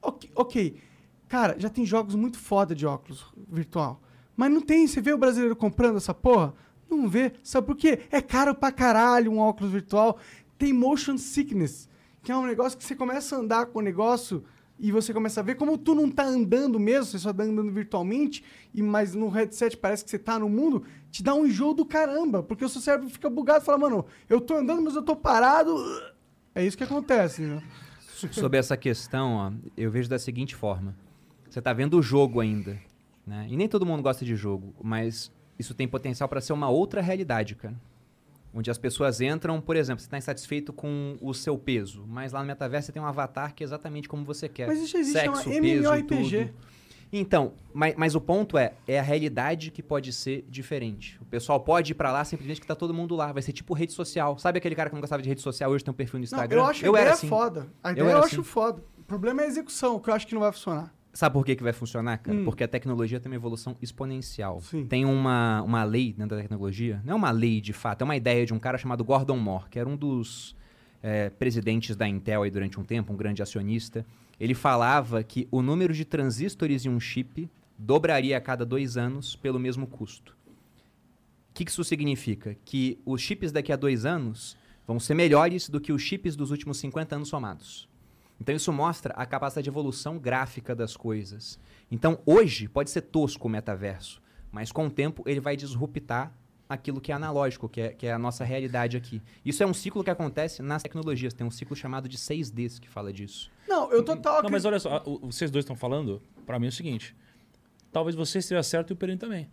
Ok, ok. Cara, já tem jogos muito foda de óculos virtual. Mas não tem, você vê o brasileiro comprando essa porra? Não vê. Sabe por quê? É caro pra caralho um óculos virtual. Tem motion sickness, que é um negócio que você começa a andar com o negócio e você começa a ver como tu não tá andando mesmo, você só tá andando virtualmente, e mas no headset parece que você tá no mundo, te dá um enjoo do caramba, porque o seu cérebro fica bugado fala, mano, eu tô andando, mas eu tô parado. É isso que acontece, né? Sobre essa questão, ó, eu vejo da seguinte forma. Você tá vendo o jogo ainda, né? E nem todo mundo gosta de jogo, mas isso tem potencial para ser uma outra realidade, cara. Onde as pessoas entram, por exemplo, você está insatisfeito com o seu peso, mas lá no metaverso você tem um avatar que é exatamente como você quer. Mas isso existe, Sexo, é uma peso, MMORPG. tudo. Então, mas, mas o ponto é, é a realidade que pode ser diferente. O pessoal pode ir pra lá simplesmente que tá todo mundo lá. Vai ser tipo rede social. Sabe aquele cara que não gostava de rede social hoje tem um perfil no Não, Instagram? eu acho a eu ideia era assim. foda. A Eu ideia eu, era acho assim. foda. O problema é a execução, que eu acho que não vai funcionar. Sabe por que, que vai funcionar, cara? Hum. Porque a tecnologia tem uma evolução exponencial. Sim. Tem uma, uma lei dentro da tecnologia, não é uma lei de fato, é uma ideia de um cara chamado Gordon Moore, que era um dos é, presidentes da Intel aí durante um tempo, um grande acionista. Ele falava que o número de transistores em um chip dobraria a cada dois anos pelo mesmo custo. O que, que isso significa? Que os chips daqui a dois anos vão ser melhores do que os chips dos últimos 50 anos somados. Então isso mostra a capacidade de evolução gráfica das coisas. Então hoje pode ser tosco o metaverso, mas com o tempo ele vai disruptar aquilo que é analógico, que é, que é a nossa realidade aqui. Isso é um ciclo que acontece nas tecnologias. Tem um ciclo chamado de 6Ds que fala disso. Não, eu total. Não, mas olha só, vocês dois estão falando, pra mim é o seguinte. Talvez você esteja certo e o Perini também.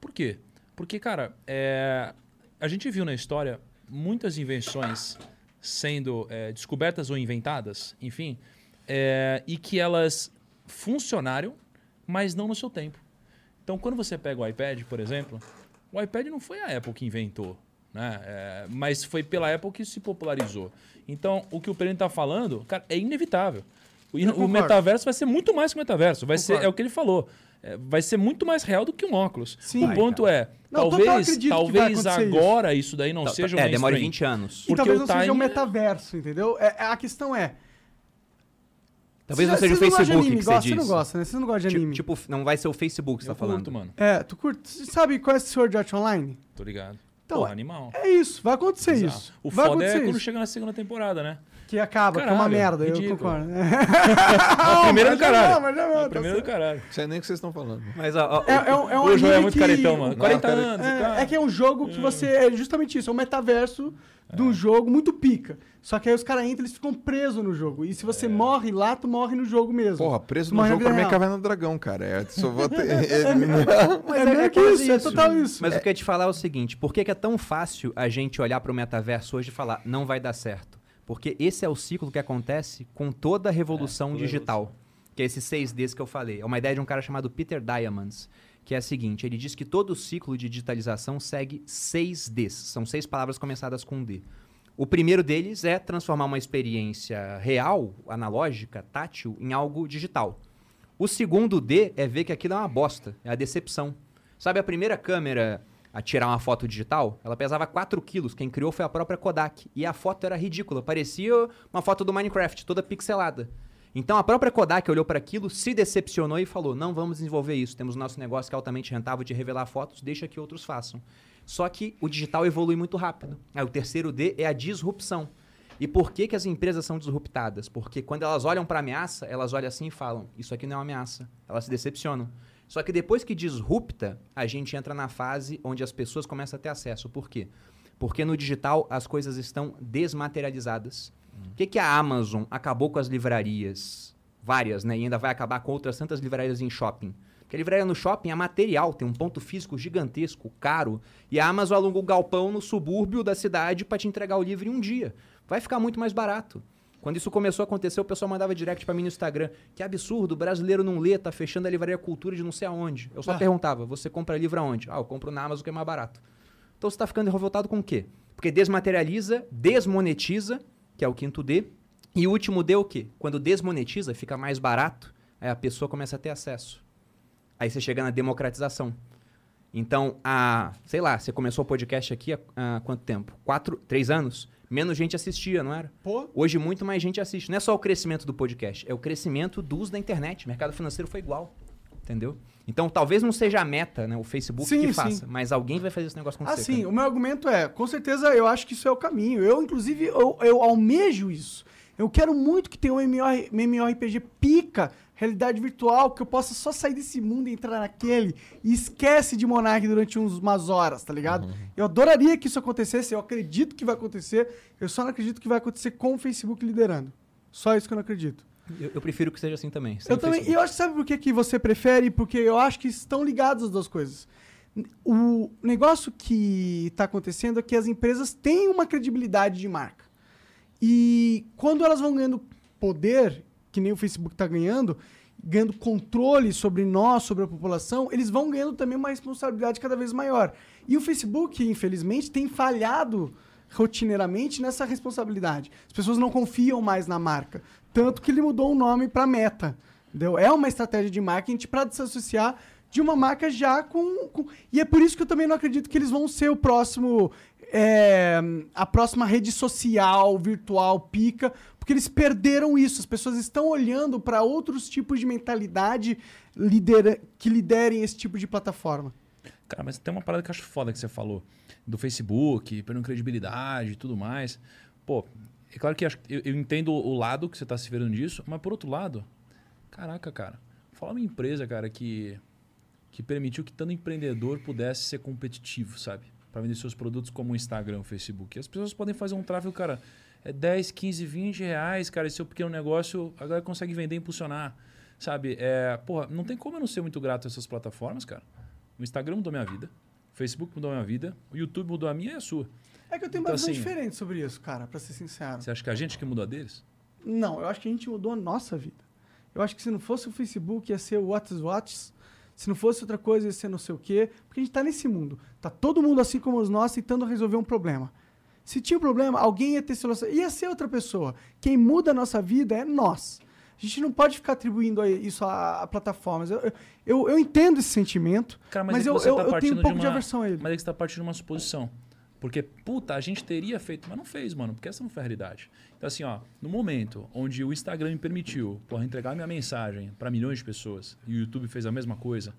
Por quê? Porque, cara, é, a gente viu na história muitas invenções sendo é, descobertas ou inventadas, enfim, é, e que elas funcionaram, mas não no seu tempo. Então, quando você pega o iPad, por exemplo, o iPad não foi a Apple que inventou, né? É, mas foi pela Apple que se popularizou. Então, o que o Perini está falando, cara, é inevitável. O, o metaverso vai ser muito mais que o metaverso. Vai ser, é o que ele falou. É, vai ser muito mais real do que um óculos. Sim. o ponto é, Não, talvez, talvez acontecer isso. agora isso. daí não Tá- seja um é, demora mainstream. 20 anos. E Porque talvez o não seja um é- metaverso, entendeu? É, é- a questão é. Talvez Você- não seja o não Facebook anime, que você gosta, disse. Você não gosta, né? Você não gosta de anime. tipo, não vai ser o Facebook que você Eu tá falando. curto, mano. É, tu curte. Você sabe qual é esse Sword Art Online? Tô ligado. Então, Porra, animal. É isso, vai acontecer Exato. isso. O vai foda é quando isso. chega na segunda temporada, né? Que acaba, que é uma Caralho, merda, eu ridículo. concordo. A primeira do mas já caralho. não, mas não, A tá primeira do caralho. Não sei nem o que vocês estão falando. Mas, ó, ó, É, é, um- é um O João é muito que- caretão, mano. Não, 40 cara- anos. É, é que é um jogo que você. É justamente isso, é um metaverso de um jogo muito pica. Só que aí os caras entram eles ficam presos no jogo. E se você É. morre lá, tu morre no jogo mesmo. Porra, preso Tu no jogo pra mim é. Caverna do Dragão, cara. É, só vou ter... É meio é que quase isso, é isso. total isso. Mas o que eu ia te falar é o seguinte: por que, que é tão fácil a gente olhar para o metaverso hoje e falar não vai dar certo? Porque esse é o ciclo que acontece com toda a revolução toda a digital. Que é esses 6Ds que eu falei. É uma ideia de um cara chamado Peter Diamandis, que é a seguinte: ele diz que todo ciclo de digitalização segue 6Ds. São seis palavras começadas com D. O primeiro deles é transformar uma experiência real, analógica, tátil, em algo digital. O segundo D é ver que aquilo é uma bosta, é a decepção. Sabe a primeira câmera a tirar uma foto digital? Ela pesava 4 quilos, quem criou foi a própria Kodak. E a foto era ridícula, parecia uma foto do Minecraft, toda pixelada. Então a própria Kodak olhou para aquilo, se decepcionou e falou: não vamos desenvolver isso, temos nosso negócio que é altamente rentável de revelar fotos, deixa que outros façam. Só que o digital evolui muito rápido. Aí o terceiro D é a disrupção. E por que, que as empresas são disruptadas? Porque quando elas olham para ameaça, elas olham assim e falam: Isso aqui não é uma ameaça. Elas se decepcionam. Só que depois que disrupta, a gente entra na fase onde as pessoas começam a ter acesso. Por quê? Porque no digital as coisas estão desmaterializadas. O que, que a Amazon acabou com as livrarias? Várias, né? E ainda vai acabar com outras tantas livrarias em shopping. Porque a livraria no shopping é material, tem um ponto físico gigantesco, caro. E a Amazon alugou um galpão no subúrbio da cidade para te entregar o livro em um dia. Vai ficar muito mais barato. Quando isso começou a acontecer, o pessoal mandava direct para mim no Instagram. Que absurdo, o brasileiro não lê, tá fechando a livraria Cultura de não sei aonde. Eu só Ah. perguntava, você compra livro aonde? Ah, eu compro na Amazon que é mais barato. Então você tá ficando revoltado com o quê? Porque desmaterializa, desmonetiza, que é o quinto D. E o último D é o quê? Quando desmonetiza, fica mais barato, aí a pessoa começa a ter acesso. Aí você chega na democratização. Então, a, sei lá, você começou o podcast aqui há, há quanto tempo? Quatro, três anos? Menos gente assistia, não era? Pô, Hoje muito mais gente assiste. Não é só o crescimento do podcast, é o crescimento do uso da internet. O mercado financeiro foi igual. Entendeu? Então talvez não seja a meta, né? O Facebook Sim, que sim. faça, mas alguém vai fazer esse negócio acontecer. assim, cara. o meu argumento é, com certeza eu acho que isso é o caminho. Eu, inclusive, eu, eu almejo isso. Eu quero muito que tenha um MMOR MMORPG pica, realidade virtual, que eu possa só sair desse mundo e entrar naquele e esquece de Monark durante uns, umas horas, tá ligado? Eu adoraria que isso acontecesse, eu acredito que vai acontecer, eu só não acredito que vai acontecer com o Facebook liderando. Só isso que eu não acredito. Eu, eu prefiro que seja assim também. Eu também. E eu acho, sabe por que, que você prefere? Porque eu acho que estão ligadas as duas coisas. O negócio que está acontecendo é que as empresas têm uma credibilidade de marca. E quando elas vão ganhando poder, que nem o Facebook está ganhando, ganhando controle sobre nós, sobre a população, eles vão ganhando também uma responsabilidade cada vez maior. E o Facebook, infelizmente, tem falhado rotineiramente nessa responsabilidade. As pessoas não confiam mais na marca. Tanto que ele mudou o nome para Meta. Entendeu? É uma estratégia de marketing para se associar de uma marca já com, com- E é por isso que eu também não acredito que eles vão ser o próximo. é, a próxima rede social, virtual, pica, porque eles perderam isso. As pessoas estão olhando para outros tipos de mentalidade lidera- que liderem esse tipo de plataforma. Cara, mas tem uma parada que eu acho foda que você falou. Do Facebook, perdendo credibilidade e tudo mais. Pô, é claro que eu, eu entendo o lado que você está se vendo disso, mas por outro lado, caraca, cara. Fala uma empresa, cara, que, que permitiu que tanto empreendedor pudesse ser competitivo, sabe? Para vender seus produtos como o Instagram, o Facebook. As pessoas podem fazer um tráfego, cara, é 10, 15, 20 reais, cara. Esse seu pequeno negócio, a galera consegue vender e impulsionar, sabe? É, porra, não tem como eu não ser muito grato a essas plataformas, cara. O Instagram mudou minha vida. O Facebook mudou minha vida. O YouTube mudou a minha e a sua. É que eu tenho uma Então, visão assim- diferente sobre isso, cara, pra ser sincero. Você acha que a gente que mudou a deles? Não, eu acho que a gente mudou a nossa vida. Eu acho que se não fosse o Facebook, ia ser o What's What's. Se não fosse outra coisa, ia ser não sei o quê. Porque a gente tá nesse mundo. Tá todo mundo assim como os nós tentando resolver um problema. Se tinha um problema, alguém ia ter solução. Ia ser outra pessoa. Quem muda a nossa vida é nós. A gente não pode ficar atribuindo isso a, a plataformas. Eu, eu, eu entendo esse sentimento, Cara, mas, é que eu, tá eu tenho um pouco de, uma- aversão a ele. Mas é que você tá partindo de uma suposição. Porque, puta, a gente teria feito, mas não fez, mano, porque essa não foi a realidade. Então, assim, ó, no momento onde o Instagram me permitiu, porra, entregar minha mensagem para milhões de pessoas, e o YouTube fez a mesma coisa,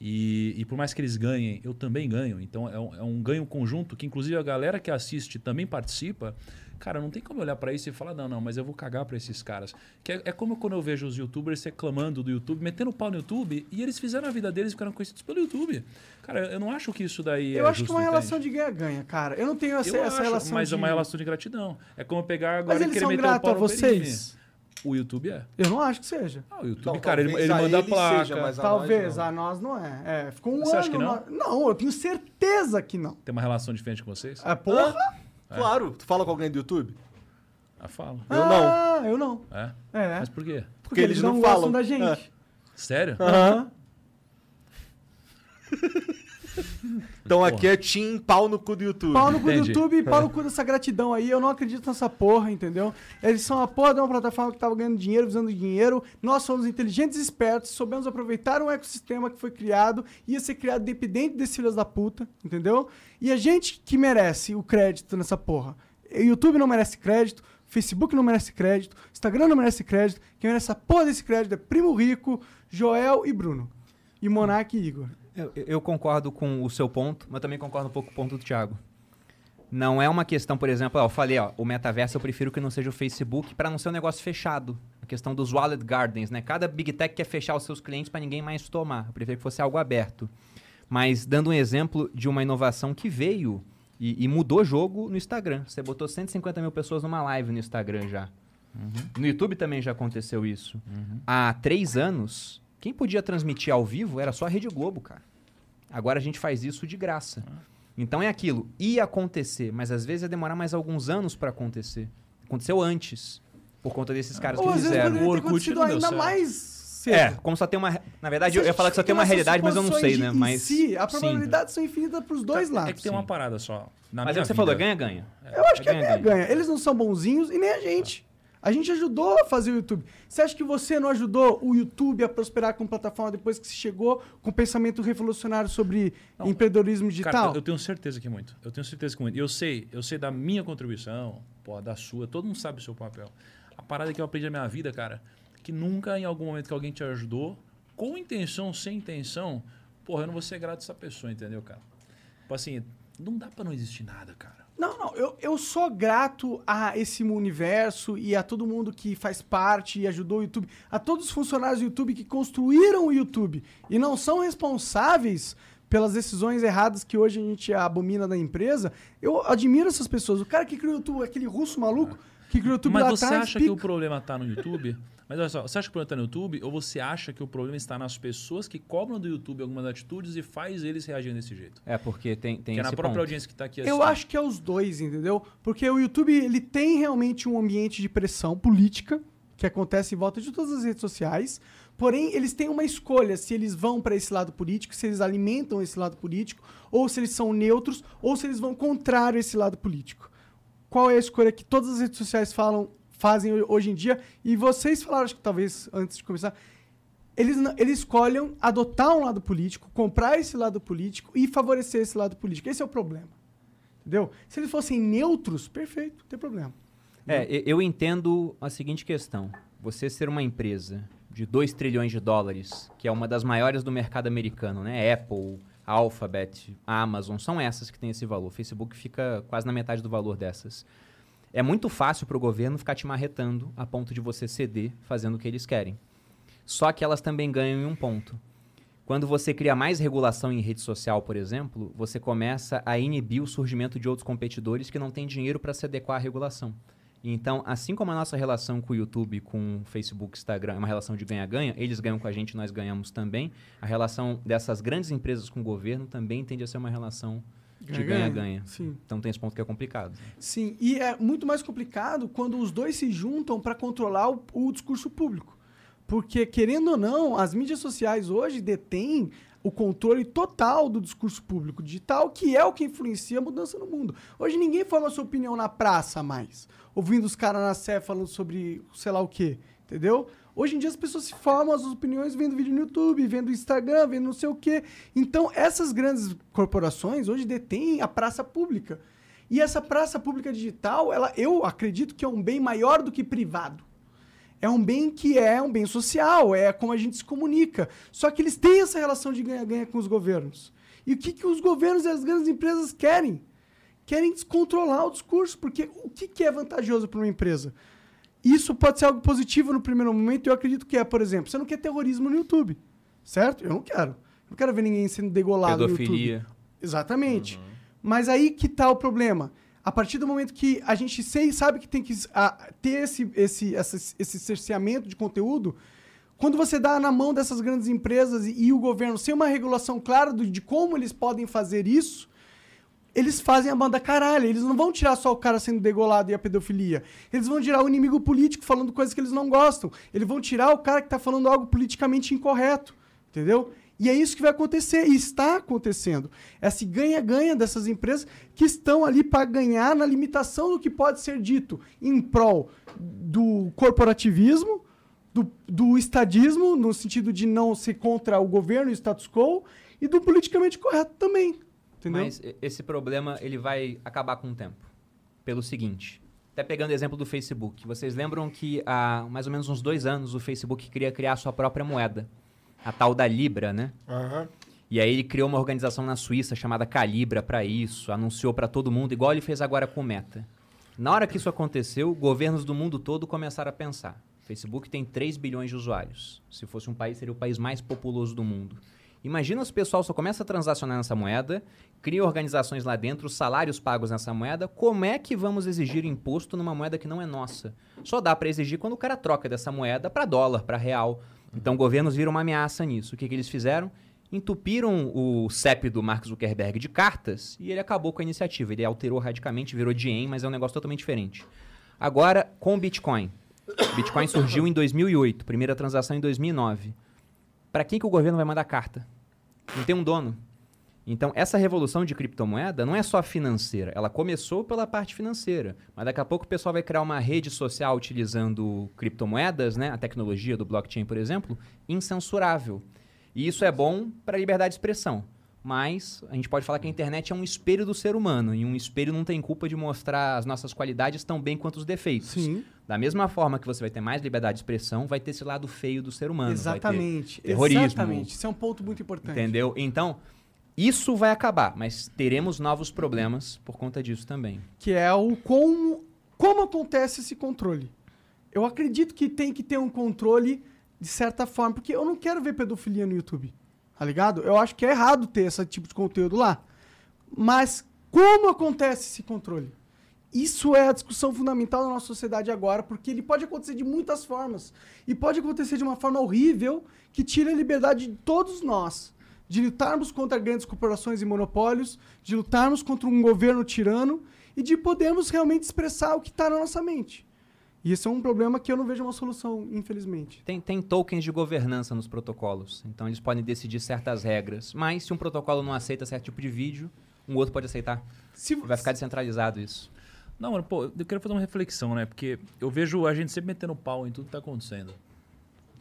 E, e por mais que eles ganhem, eu também ganho. Então é um, é um ganho conjunto que, inclusive, a galera que assiste também participa. Cara, não tem como olhar pra isso e falar, não, não, mas eu vou cagar pra esses caras. Que é, é como quando eu vejo os youtubers reclamando do YouTube, metendo pau no YouTube, e eles fizeram a vida deles e ficaram conhecidos pelo YouTube. Cara, eu não acho que isso daí Eu é acho que é uma entende? relação de ganha-ganha, cara. Eu não tenho essa, Eu essa acho, relação mas de... é uma relação de gratidão. É como eu pegar agora Mas e eles querer são meter o a pau no vocês? O YouTube é. Eu não acho que seja. Ah, o YouTube, Não, cara, ele, talvez ele a manda a ele placa. seja, mas a Talvez, nós não. a nós não é. É, ficou um Você ano... acha que não? Não, eu tenho certeza que não. Tem uma relação diferente com vocês? É, porra? Claro. Tu fala com alguém do YouTube? Ah, fala. Eu não. Ah, eu não. É? É, Mas por quê? porque, eles, eles não, não gostam falam. da gente. É. Sério? Aham. Então aqui é Team pau no cu do YouTube. Pau no cu do Entendi. YouTube e pau no cu dessa gratidão aí. Eu não acredito nessa porra, entendeu? Eles são a porra de uma plataforma que tava ganhando dinheiro, visando dinheiro. Nós somos inteligentes e espertos, soubemos aproveitar um ecossistema que foi criado, ia ser criado dependente desses filhos da puta, entendeu? E a gente que merece o crédito nessa porra. O YouTube não merece crédito, Facebook não merece crédito, Instagram não merece crédito. Quem merece a porra desse crédito é Primo Rico, Joel e Bruno. E Monark e Igor. Eu, eu concordo com o seu ponto, mas também concordo um pouco com o ponto do Thiago. Não é uma questão, por exemplo, ó, eu falei, ó, o metaverso eu prefiro que não seja o Facebook para não ser um negócio fechado. A questão dos wallet gardens, né? Cada big tech quer fechar os seus clientes para ninguém mais tomar. Eu prefiro que fosse algo aberto. Mas dando um exemplo de uma inovação que veio e, e mudou jogo no Instagram. Você botou 150 mil pessoas numa live no Instagram já. No YouTube também já aconteceu isso. Há três anos, quem podia transmitir ao vivo era só a Rede Globo, cara. Agora a gente faz isso de graça. Então é aquilo. Ia acontecer, mas às vezes ia demorar mais alguns anos para acontecer. Aconteceu antes, por conta desses caras Ou que às fizeram. O Orkut não deu ainda certo. mais. É, como só tem uma. Na verdade, eu ia falar que só tem uma realidade, mas eu não sei, né? Mas. si, a sim. probabilidades são infinitas pros dois lados. É que tem uma parada só. Na Mas é minha o que você vida- falou, ganha-ganha. Eu acho que é ganha-ganha. Eles não são bonzinhos e nem a gente. A gente ajudou a fazer o YouTube. Você acha que você não ajudou o YouTube a prosperar como plataforma depois que você chegou com o pensamento revolucionário sobre Não. empreendedorismo digital? Cara, eu, tenho certeza que muito. Eu tenho certeza que muito. Eu sei, eu sei da minha contribuição, pô, da sua, todo mundo sabe o seu papel. A parada que eu aprendi na minha vida, cara, que nunca em algum momento que alguém te ajudou, com intenção, sem intenção, porra, eu não vou ser grato a essa pessoa, entendeu, cara? Tipo assim, não dá pra não existir nada, cara. Não, não, eu, eu sou grato a esse universo e a todo mundo que faz parte e ajudou o YouTube, a todos os funcionários do YouTube que construíram o YouTube e não são responsáveis pelas decisões erradas que hoje a gente abomina da empresa. Eu admiro essas pessoas. O cara que criou o YouTube, aquele russo maluco que criou o YouTube Mas lá você atrás, acha que o pica. problema tá no YouTube? Mas olha só, você acha que o problema tá no YouTube ou você acha que o problema está nas pessoas que cobram do YouTube algumas atitudes e faz eles reagirem desse jeito? É, porque tem, tem que é na própria ponto. audiência que tá aqui Eu assistindo. acho que é os dois, entendeu? Porque o YouTube, ele tem realmente um ambiente de pressão política que acontece em volta de todas as redes sociais. Porém, eles têm uma escolha se eles vão para esse lado político, se eles alimentam esse lado político, ou se eles são neutros, ou se eles vão contrário a esse lado político. Qual é a escolha que todas as redes sociais falam, fazem hoje em dia? E vocês falaram, acho que talvez antes de começar, eles, eles escolhem adotar um lado político, comprar esse lado político e favorecer esse lado político. Esse é o problema. Entendeu? Se eles fossem neutros, perfeito, não tem problema. É, e- eu entendo a seguinte questão. Você ser uma empresa de 2 trilhões de dólares, que é uma das maiores do mercado americano, né? Apple, Alphabet, Amazon, são essas que têm esse valor. O Facebook fica quase na metade do valor dessas. É muito fácil para o governo ficar te marretando a ponto de você ceder fazendo o que eles querem. Só que elas também ganham em um ponto. Quando você cria mais regulação em rede social, por exemplo, você começa a inibir o surgimento de outros competidores que não têm dinheiro para se adequar à regulação. Então, assim como a nossa relação com o YouTube, com o Facebook, Instagram é uma relação de ganha-ganha, eles ganham com a gente, nós ganhamos também. A relação dessas grandes empresas com o governo também tende a ser uma relação de ganha-ganha. Então tem esse ponto que é complicado. Sim, e é muito mais complicado quando os dois se juntam para controlar o, o discurso público. Porque, querendo ou não, as mídias sociais hoje detêm o controle total do discurso público digital, que é o que influencia a mudança no mundo. Hoje ninguém forma sua opinião na praça mais, ouvindo os caras na sé falando sobre sei lá o quê, entendeu? Hoje em dia as pessoas se formam as opiniões vendo vídeo no YouTube, vendo Instagram, vendo não sei o quê. Então, essas grandes corporações hoje detêm a praça pública. E essa praça pública digital, ela, eu acredito que é um bem maior do que privado. É um bem que é um bem social, é como a gente se comunica. Só que eles têm essa relação de ganha-ganha com os governos. E o que, que os governos e as grandes empresas querem? Querem descontrolar o discurso, porque o que, que é vantajoso para uma empresa? Isso pode ser algo positivo no primeiro momento, eu acredito que é, por exemplo, você não quer terrorismo no YouTube, certo? Eu não quero. Eu não quero ver ninguém sendo degolado no YouTube. Pedofilia. Exatamente. Mas aí que tá o problema. A partir do momento que a gente sei, sabe que tem que ah, ter esse, esse, essa- esse cerceamento de conteúdo, quando você dá na mão dessas grandes empresas e, e o governo sem uma regulação clara do- de como eles podem fazer isso, eles fazem a banda caralho. Eles não vão tirar só o cara sendo degolado e a pedofilia. Eles vão tirar o inimigo político falando coisas que eles não gostam. Eles vão tirar o cara que tá falando algo politicamente incorreto. Entendeu? E é isso que vai acontecer, e está acontecendo. Esse ganha-ganha dessas empresas que estão ali para ganhar na limitação do que pode ser dito em prol do corporativismo, do, do estadismo, no sentido de não ser contra o governo e o status quo, e do politicamente correto também. Entendeu? Mas esse problema ele vai acabar com o tempo. Pelo seguinte, até pegando o exemplo do Facebook, vocês lembram que há mais ou menos uns dois anos o Facebook queria criar a sua própria moeda, a tal da Libra, né? E aí ele criou uma organização na Suíça chamada Calibra para isso, anunciou para todo mundo, igual ele fez agora com o Meta. Na hora que isso aconteceu, governos do mundo todo começaram a pensar. Facebook tem 3 bilhões de usuários. Se fosse um país, seria o país mais populoso do mundo. Imagina se o pessoal só começa a transacionar nessa moeda, cria organizações lá dentro, os salários pagos nessa moeda. Como é que vamos exigir imposto numa moeda que não é nossa? Só dá para exigir quando o cara troca dessa moeda para dólar, para real. Então governos viram uma ameaça nisso. O que, que eles fizeram? Entupiram o CEP do Mark Zuckerberg de cartas e ele acabou com a iniciativa. Ele alterou radicalmente, virou Diem, mas é um negócio totalmente diferente. Agora, com o Bitcoin. Bitcoin surgiu em 2008, primeira transação em 2009. Para quem que o governo vai mandar carta? Não tem um dono. Então, essa revolução de criptomoeda não é só financeira. Ela começou pela parte financeira. Mas daqui a pouco o pessoal vai criar uma rede social utilizando criptomoedas, né? a tecnologia do blockchain, por exemplo, incensurável. E isso é bom para a liberdade de expressão. Mas a gente pode falar que a internet é um espelho do ser humano. E um espelho não tem culpa de mostrar as nossas qualidades tão bem quanto os defeitos. Sim. Da mesma forma que você vai ter mais liberdade de expressão, vai ter esse lado feio do ser humano. Exatamente. terrorismo. Exatamente. Isso é um ponto muito importante. Entendeu? Então, isso vai acabar, mas teremos novos problemas por conta disso também. que é o como, como acontece esse controle. Eu acredito que tem que ter um controle de certa forma, porque eu não quero ver pedofilia no YouTube, tá ligado? Eu acho que é errado ter esse tipo de conteúdo lá. Mas como acontece esse controle? Isso é a discussão fundamental da nossa sociedade agora, porque ele pode acontecer de muitas formas. E pode acontecer de uma forma horrível que tira a liberdade de todos nós. De lutarmos contra grandes corporações e monopólios, de lutarmos contra um governo tirano e de podermos realmente expressar o que está na nossa mente. E esse é um problema que eu não vejo uma solução, infelizmente. Tem, tem tokens de governança nos protocolos, então eles podem decidir certas regras. Mas se um protocolo não aceita certo tipo de vídeo, um outro pode aceitar. Se Vai ficar descentralizado isso. Não, mano, pô, eu quero fazer uma reflexão, né? Porque eu vejo a gente sempre metendo pau em tudo que tá acontecendo.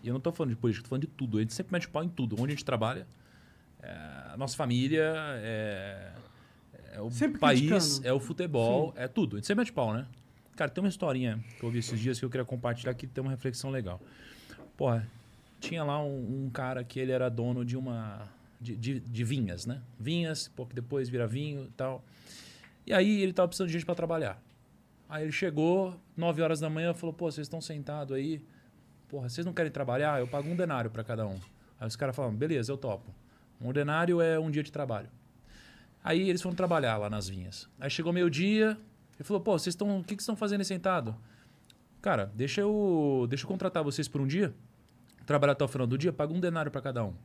E eu não tô falando de política, tô falando de tudo. A gente sempre mete pau em tudo. Onde a gente trabalha, é, a nossa família, é, é o Sempre país, criticando. é o futebol, é tudo. A gente sempre mete pau, né? Cara, tem uma historinha que eu ouvi esses dias que eu queria compartilhar que tem uma reflexão legal. Porra, tinha lá um, um cara que ele era dono de uma. De, de, de vinhas, né? Vinhas, pouco depois vira vinho e tal. E aí ele tava precisando de gente para trabalhar. Aí ele chegou, 9 horas da manhã, falou: pô, vocês estão sentados aí. Porra, vocês não querem trabalhar? Eu pago um denário para cada um. Aí os caras falaram: beleza, eu topo. Um denário é um dia de trabalho. Aí eles foram trabalhar lá nas vinhas. Aí chegou meio-dia, ele falou: pô, vocês estão. O que, que estão fazendo aí sentado? Cara, deixa eu, deixa eu contratar vocês por um dia, trabalhar até o final do dia, pago um denário para cada um.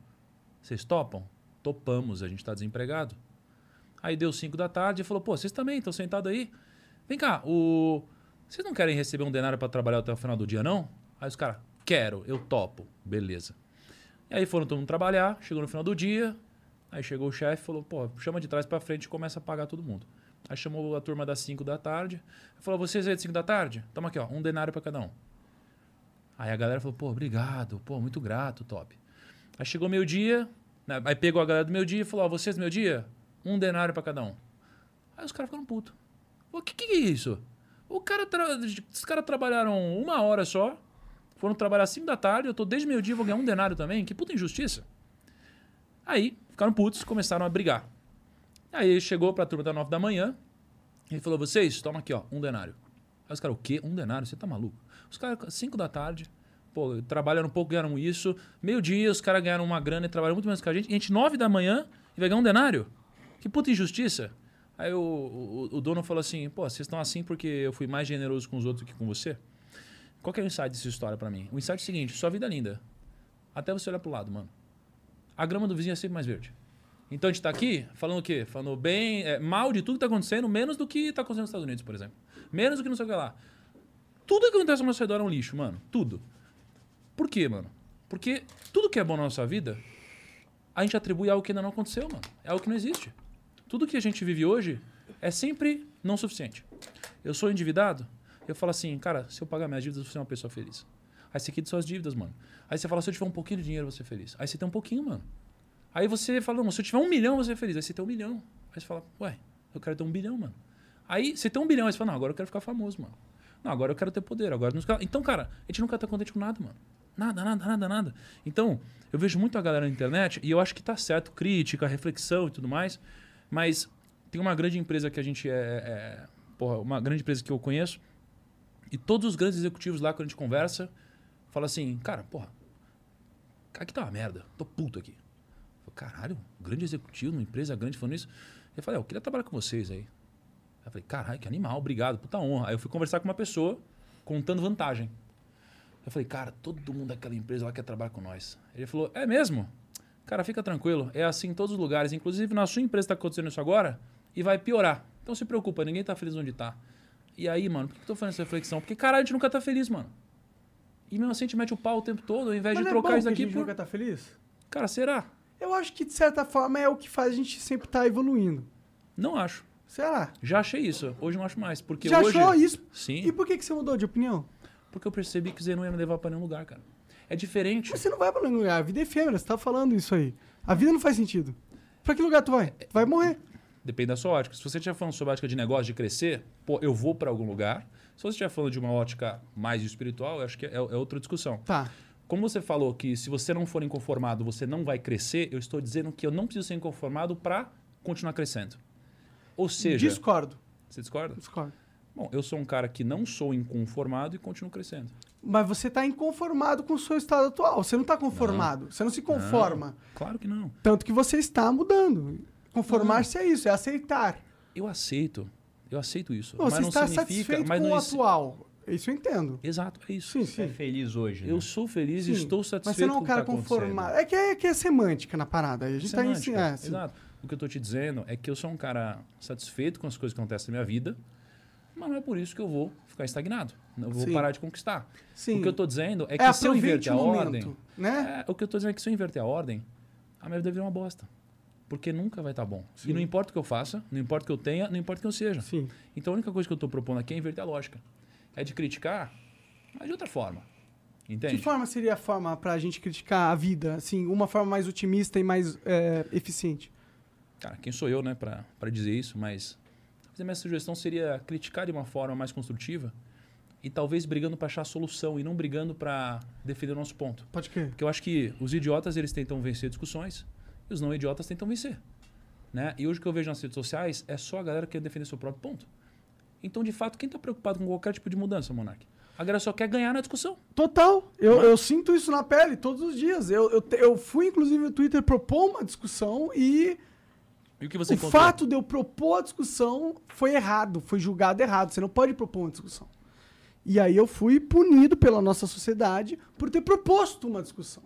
Vocês topam? Topamos, a gente está desempregado. Aí deu 5 da tarde e falou: pô, vocês também estão sentados aí? Vem cá, o... vocês não querem receber um denário para trabalhar até o final do dia, não? Aí os caras: quero, eu topo. Beleza. E aí foram todo mundo trabalhar, chegou no final do dia, aí chegou o chefe e falou: pô, chama de trás para frente e começa a pagar todo mundo. Aí chamou a turma das 5 da tarde, falou: vocês aí de 5 da tarde? Toma aqui, ó, um denário para cada um. Aí a galera falou: pô, obrigado, pô, muito grato, top. Aí chegou meio-dia, né, aí pegou a galera do meio-dia e falou: ó, vocês do meio-dia? Um denário para cada um. Aí os caras ficaram putos. O que, que é isso? O cara tra... Os caras trabalharam uma hora só, foram trabalhar 5 da tarde, eu tô desde meio-dia, vou ganhar um denário também. Que puta injustiça. Aí, ficaram putos, começaram a brigar. Aí ele chegou pra turma da 9 da manhã, ele falou, vocês, toma aqui, ó, um denário. Aí os caras, o quê? Um denário? Você tá maluco? Os caras, 5 da tarde, pô, trabalharam um pouco, ganharam isso. Meio-dia, os caras ganharam uma grana e trabalharam muito menos que a gente. E a gente, 9 da manhã, e vai ganhar um denário? Que puta injustiça. Aí o, o, o dono falou assim, pô, vocês estão assim porque eu fui mais generoso com os outros que com você? Qual que é o insight dessa história pra mim? O insight é o seguinte, sua vida é linda. Até você olhar pro lado, mano. A grama do vizinho é sempre mais verde. Então a gente tá aqui falando o quê? Falando bem, é, mal de tudo que tá acontecendo, menos do que tá acontecendo nos Estados Unidos, por exemplo. Menos do que não sei o que lá. Tudo que acontece ao nosso redor é um lixo, mano. Tudo. Por quê, mano? Porque tudo que é bom na nossa vida, a gente atribui algo que ainda não aconteceu, mano. É algo que não existe. Tudo que a gente vive hoje é sempre não suficiente. Eu sou endividado, eu falo assim, cara, se eu pagar minhas dívidas, eu vou ser uma pessoa feliz. Aí você quita suas dívidas, mano. Aí você fala, se eu tiver um pouquinho de dinheiro, eu vou ser feliz. Aí você tem um pouquinho, mano. Aí você fala, se eu tiver um milhão, vou ser feliz. Aí você tem um milhão. Aí você fala, ué, eu quero ter um bilhão, mano. Aí você tem um bilhão, aí você fala, não, agora eu quero ficar famoso, mano. Não, agora eu quero ter poder. Agora não... Então, cara, a gente nunca tá contente com nada, mano. Nada, nada, nada, nada. Então, eu vejo muito a galera na internet e eu acho que tá certo, crítica, reflexão e tudo mais, mas tem uma grande empresa que a gente é, é porra, uma grande empresa que eu conheço e todos os grandes executivos lá quando a gente conversa, fala assim, cara, porra, aqui tá uma merda, tô puto aqui. Caralho, grande executivo, uma empresa grande falando isso. Eu falei, "É, eu queria trabalhar com vocês aí. Aí Eu falei, caralho, que animal, obrigado, puta honra. Aí eu fui conversar com uma pessoa contando vantagem. Eu falei, cara, todo mundo daquela empresa lá quer trabalhar com nós. Ele falou, é mesmo? Cara, fica tranquilo, é assim em todos os lugares. Inclusive na sua empresa está acontecendo isso agora e vai piorar. Então se preocupa, ninguém tá feliz onde tá. E aí, mano, por que eu tô fazendo essa reflexão? Porque, caralho, a gente nunca tá feliz, mano. E mesmo assim a gente mete o pau o tempo todo, ao invés Mas de é trocar isso que a daqui gente por. nunca tá feliz? Cara, será? Eu acho que, de certa forma, é o que faz a gente sempre estar evoluindo. Não acho. Será? Já achei isso. Hoje não acho mais. Porque Já hoje. achou isso? Sim. E por que, que você mudou de opinião? Porque eu percebi que você não ia me levar pra nenhum lugar, cara. É diferente. Mas você não vai pra nenhum lugar. A vida é efêmera, você tá falando isso aí. A vida não faz sentido. Pra que lugar tu vai? Tu vai morrer. Depende da sua ótica. Se você estiver falando sobre a ótica de negócio, de crescer, pô, eu vou pra algum lugar. Se você estiver falando de uma ótica mais espiritual, eu acho que é, é outra discussão. Tá. Como você falou que se você não for inconformado, você não vai crescer, eu estou dizendo que eu não preciso ser inconformado para continuar crescendo. Ou seja, Discordo. você discorda? Discordo. Bom, eu sou um cara que não sou inconformado e continuo crescendo. Mas você tá inconformado com o seu estado atual. Você não tá conformado. Você não se conforma. Claro que não. Tanto que você está mudando. Conformar-se é isso, é aceitar. Eu aceito. Eu aceito isso. Pô, mas você não está significa, satisfeito mas com não o atual. Isso eu entendo. Exato, é isso. Sim, Você é sim. feliz hoje, né? Eu sou feliz e Sim. estou satisfeito Mas você não é um cara tá conformado. É que é, que é semântica na parada. A gente tá em é, sim. Exato. O que eu tô te dizendo é que eu sou um cara satisfeito com as coisas que acontecem na minha vida, mas não é por isso que eu vou ficar estagnado. Eu vou Sim. parar de conquistar. Sim. O que eu tô dizendo é que É se eu inverter a momento, ordem. né? É, o que eu tô dizendo é que se eu inverter a ordem, a minha vida vira uma bosta. Porque nunca vai estar bom. E não importa o que eu faça, não importa o que eu tenha, não importa o que eu seja. Sim. Então a única coisa que eu tô propondo aqui é inverter a lógica. É de criticar, mas de outra forma. Entende? Que forma seria a forma pra gente criticar a vida? Assim, uma forma mais otimista e mais é, eficiente? Cara, quem sou eu, né, pra dizer isso, mas a minha sugestão seria criticar de uma forma mais construtiva e talvez brigando pra achar a solução e não brigando pra defender o nosso ponto. Pode crer. Porque eu acho que os idiotas eles tentam vencer discussões e os não idiotas tentam vencer, né? E hoje o que eu vejo nas redes sociais é só a galera querendo defender seu próprio ponto. Então, de fato, quem tá preocupado com qualquer tipo de mudança, Monark? A galera só quer ganhar na discussão. Total. Eu, eu sinto isso na pele todos os dias. Eu, eu, eu fui, inclusive, no Twitter propor uma discussão e E o que você o encontrou? fato de eu propor a discussão foi errado, foi julgado errado. Você não pode propor uma discussão. E aí eu fui punido pela nossa sociedade por ter proposto uma discussão.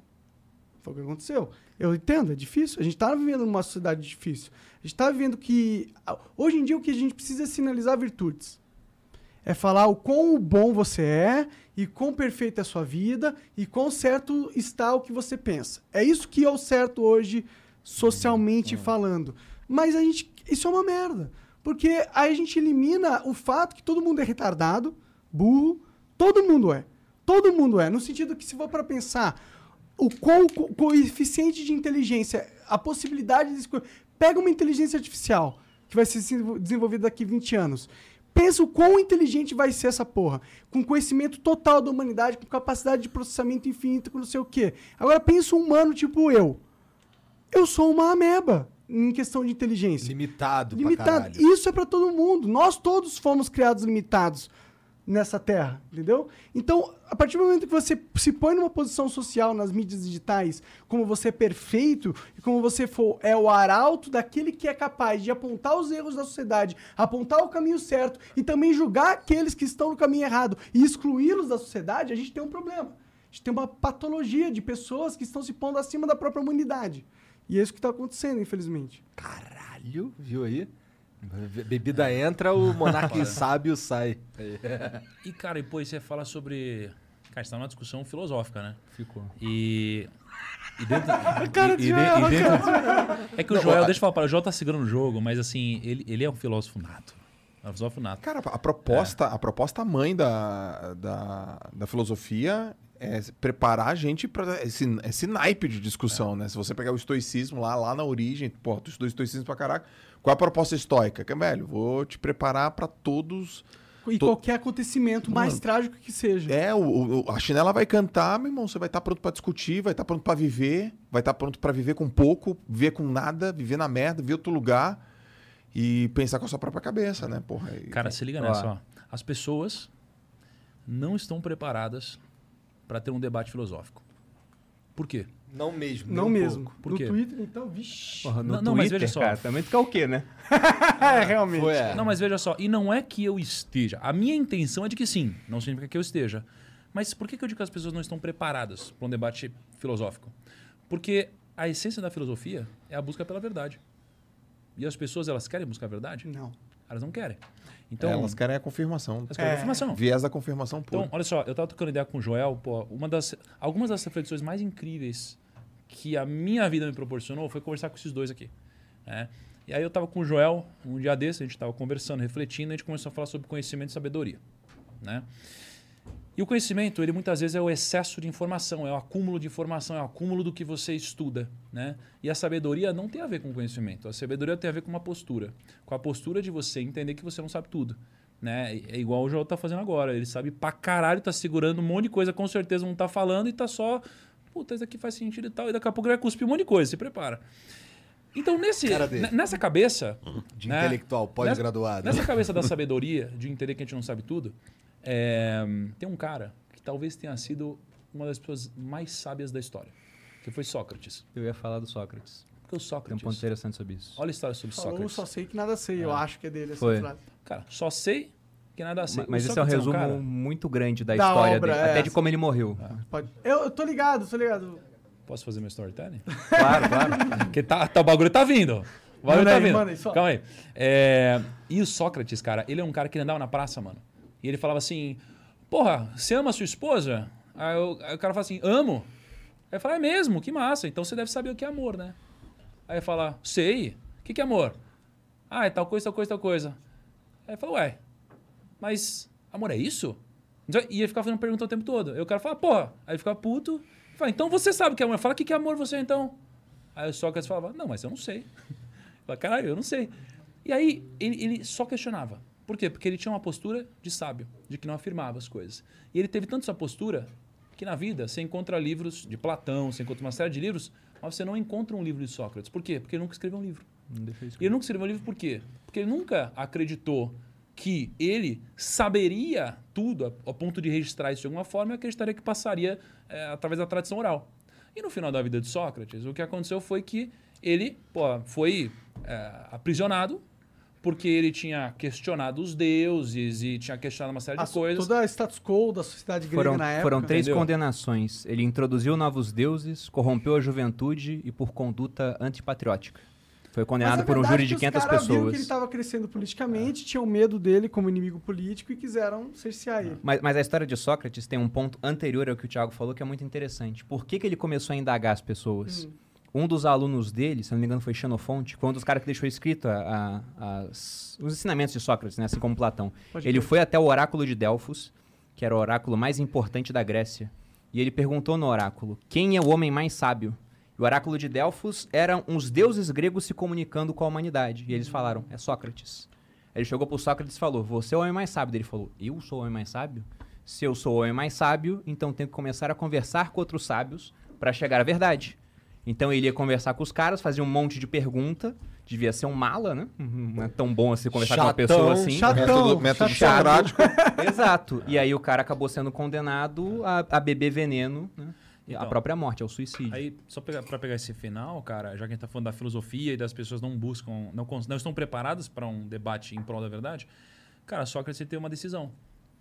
Foi o que aconteceu. Eu entendo, é difícil. A gente está vivendo numa sociedade difícil. A gente está vivendo que. Hoje em dia o que a gente precisa é sinalizar virtudes. É falar o quão bom você é, e quão perfeita é a sua vida, e quão certo está o que você pensa. É isso que é o certo hoje, socialmente falando. Mas a gente. Isso é uma merda. Porque aí a gente elimina o fato que todo mundo é retardado, burro, todo mundo é. Todo mundo é. No sentido que, se for para pensar, o quão co coeficiente de inteligência, a possibilidade de. esco- Pega uma inteligência artificial que vai ser desenvol- desenvolvida daqui 20 anos. Pensa o quão inteligente vai ser essa porra. Com conhecimento total da humanidade, com capacidade de processamento infinito, com não sei o quê. Agora pensa um humano tipo eu. Eu sou uma ameba em questão de inteligência. Limitado, Limitado. Isso é pra todo mundo. Nós todos fomos criados limitados nessa terra, entendeu? Então, a partir do momento que você se põe numa posição social nas mídias digitais, como você é perfeito e como você for é o arauto daquele que é capaz de apontar os erros da sociedade, apontar o caminho certo e também julgar aqueles que estão no caminho errado e excluí-los da sociedade, a gente tem um problema. A gente tem uma patologia de pessoas que estão se pondo acima da própria humanidade. E é isso que está acontecendo, infelizmente. Caralho, viu aí? Be- Bebida entra, o monarca sábio sai. E, cara, e pô, você fala sobre. Cara, está numa discussão filosófica, né? Ficou. E. E dentro. cara e, de e de- Joel, e dentro- É que o Joel, deixa eu falar, para, o Joel tá segurando o jogo, mas assim, ele, ele é um filósofo nato. É um filósofo nato. Cara, a proposta, a proposta mãe da, da, da filosofia é preparar a gente para esse, esse naipe de discussão, né? Se você pegar o estoicismo lá, lá na origem, pô, tu estudou estoicismo pra caraca. Qual é a proposta estoica? Que, velho, vou te preparar para todos. E Tô- qualquer acontecimento mais trágico que seja. É, o, o- a chinela vai cantar, meu irmão, você vai estar pronto pra discutir, vai estar pronto pra viver, vai estar pronto pra viver com pouco, viver com nada, viver na merda, ver outro lugar e pensar com a sua própria cabeça, né, porra? E- Cara, se liga nessa, ó. As pessoas não estão preparadas para ter um debate filosófico. Por quê? Não mesmo. Não um mesmo. pouco. Por no quê? Twitter, então, vixi. Porra, no Não, não, mas Twitter, veja só. cara, também tu quer o quê, né? É, realmente. Foi, é. Não, mas veja só, e não é que eu esteja. A minha intenção é de que sim, não significa que eu esteja. Mas por que, que eu digo que as pessoas não estão preparadas para um debate filosófico? Porque a essência da filosofia é a busca pela verdade. E as pessoas, elas querem buscar a verdade? Não. Elas não querem. Então, Elas querem a confirmação. elas querem É. confirmação. Viés da confirmação pura. Então, olha só, eu tava trocando ideia com o Joel, pô, uma das, algumas das reflexões mais incríveis que a minha vida me proporcionou foi conversar com esses dois aqui. né? E aí eu tava com o Joel, um dia desse, a gente tava conversando, refletindo, a gente começou a falar sobre conhecimento e sabedoria. Né? E o conhecimento, ele muitas vezes é o excesso de informação, é o acúmulo de informação, é o acúmulo do que você estuda. Né? E a sabedoria não tem a ver com conhecimento, a sabedoria tem a ver com uma postura. Com a postura de você entender que você não sabe tudo. Né? É igual o Joel tá fazendo agora. Ele sabe pra caralho, tá segurando um monte de coisa, com certeza não tá falando e tá só. Puta, isso aqui faz sentido e tal. E daqui a pouco ele vai cuspir um monte de coisa, se prepara. Então, nesse, nessa cabeça. De né? intelectual, pós-graduado. Nessa cabeça da sabedoria, de entender que a gente não sabe tudo, é, tem um cara que talvez tenha sido uma das pessoas mais sábias da história, que foi Sócrates. Eu ia falar do Sócrates. Porque o Tem um Sócrates. ponto interessante sobre isso. Olha a história sobre Falou, Sócrates. só sei que nada sei. Eu acho que é dele essa Foi. frase. Cara, só sei que nada. Ma- Mas O esse é um resumo cara- muito grande da, Da história obra, dele. é. Até de como ele morreu. Pode. Eu, eu tô ligado, tô ligado. Posso fazer meu storytelling? Claro, claro. Porque tá, tá- o bagulho tá vindo. O bagulho Manda tá aí, vindo. aí, só. Calma aí. É, e o Sócrates, cara, ele é um cara que andava na praça, mano. E ele falava assim: Porra, você ama a sua esposa? Aí o, aí o cara fala assim: Amo. Aí fala: É mesmo? Que massa. Então você deve saber o que é amor, né? Aí fala: Sei. O que, que é amor? Ah, é tal coisa, tal coisa, tal coisa. Aí fala: Ué, mas amor é isso? E ele ficava fazendo pergunta o tempo todo. Aí o cara fala: Porra. Aí ele ficava puto. Fala: Então você sabe o que é amor? Fala: O que, que é amor você então? Aí o Sócrates falava, não, mas eu não sei. Fala, caralho, eu não sei. E aí ele, ele só questionava. Por quê? Porque ele tinha uma postura de sábio, de que não afirmava as coisas. E ele teve tanto essa postura que na vida você encontra livros de Platão, você encontra uma série de livros, mas você não encontra um livro de Sócrates. Por quê? Porque ele nunca escreveu um livro. E ele nunca escreveu um livro por quê? Porque ele nunca acreditou que ele saberia tudo a- ao ponto de registrar isso de alguma forma e acreditaria que passaria eh, através da tradição oral. E no final da vida de Sócrates, o que aconteceu foi que ele pô, foi eh, aprisionado porque ele tinha questionado os deuses e tinha questionado uma série A- de coisas. Toda a status quo da sociedade grega Foram, na época. foram três entendeu? condenações. Ele introduziu novos deuses, corrompeu a juventude e por conduta antipatriótica. Foi condenado a por um júri é de que 500 os caras viram pessoas. que ele estava crescendo politicamente, tinham medo dele como inimigo político e quiseram cercear ele. Mas, mas a história de Sócrates tem um ponto anterior ao que o Tiago falou que é muito interessante. Por que, que ele começou a indagar as pessoas? Um dos alunos dele, se não me engano foi Xenofonte, foi um dos caras que deixou escrito a- a- as- os ensinamentos de Sócrates, né? assim como Platão. Pode ele crer. foi até o oráculo de Delfos, que era o oráculo mais importante da Grécia, e ele perguntou no oráculo, quem é o homem mais sábio? E o oráculo de Delfos eram uns deuses gregos se comunicando com a humanidade. E eles falaram, é Sócrates. Ele chegou pro Sócrates e falou: Você é o homem mais sábio. Ele falou: Eu sou o homem mais sábio? Se eu sou o homem mais sábio, então tenho que começar a conversar com outros sábios para chegar à verdade. Então ele ia conversar com os caras, fazia um monte de pergunta. Devia ser um mala, né? Não é tão bom assim conversar com uma Chatão, pessoa assim. Chatão. Método, método. Exato. E aí o cara acabou sendo condenado a, a beber veneno, né? A Então, própria morte, ao suicídio. Aí, só pegar, pra pegar esse final, cara, já que a gente tá falando da filosofia e das pessoas não buscam, não, não estão preparadas para um debate em prol da verdade, cara, Sócrates tem uma decisão.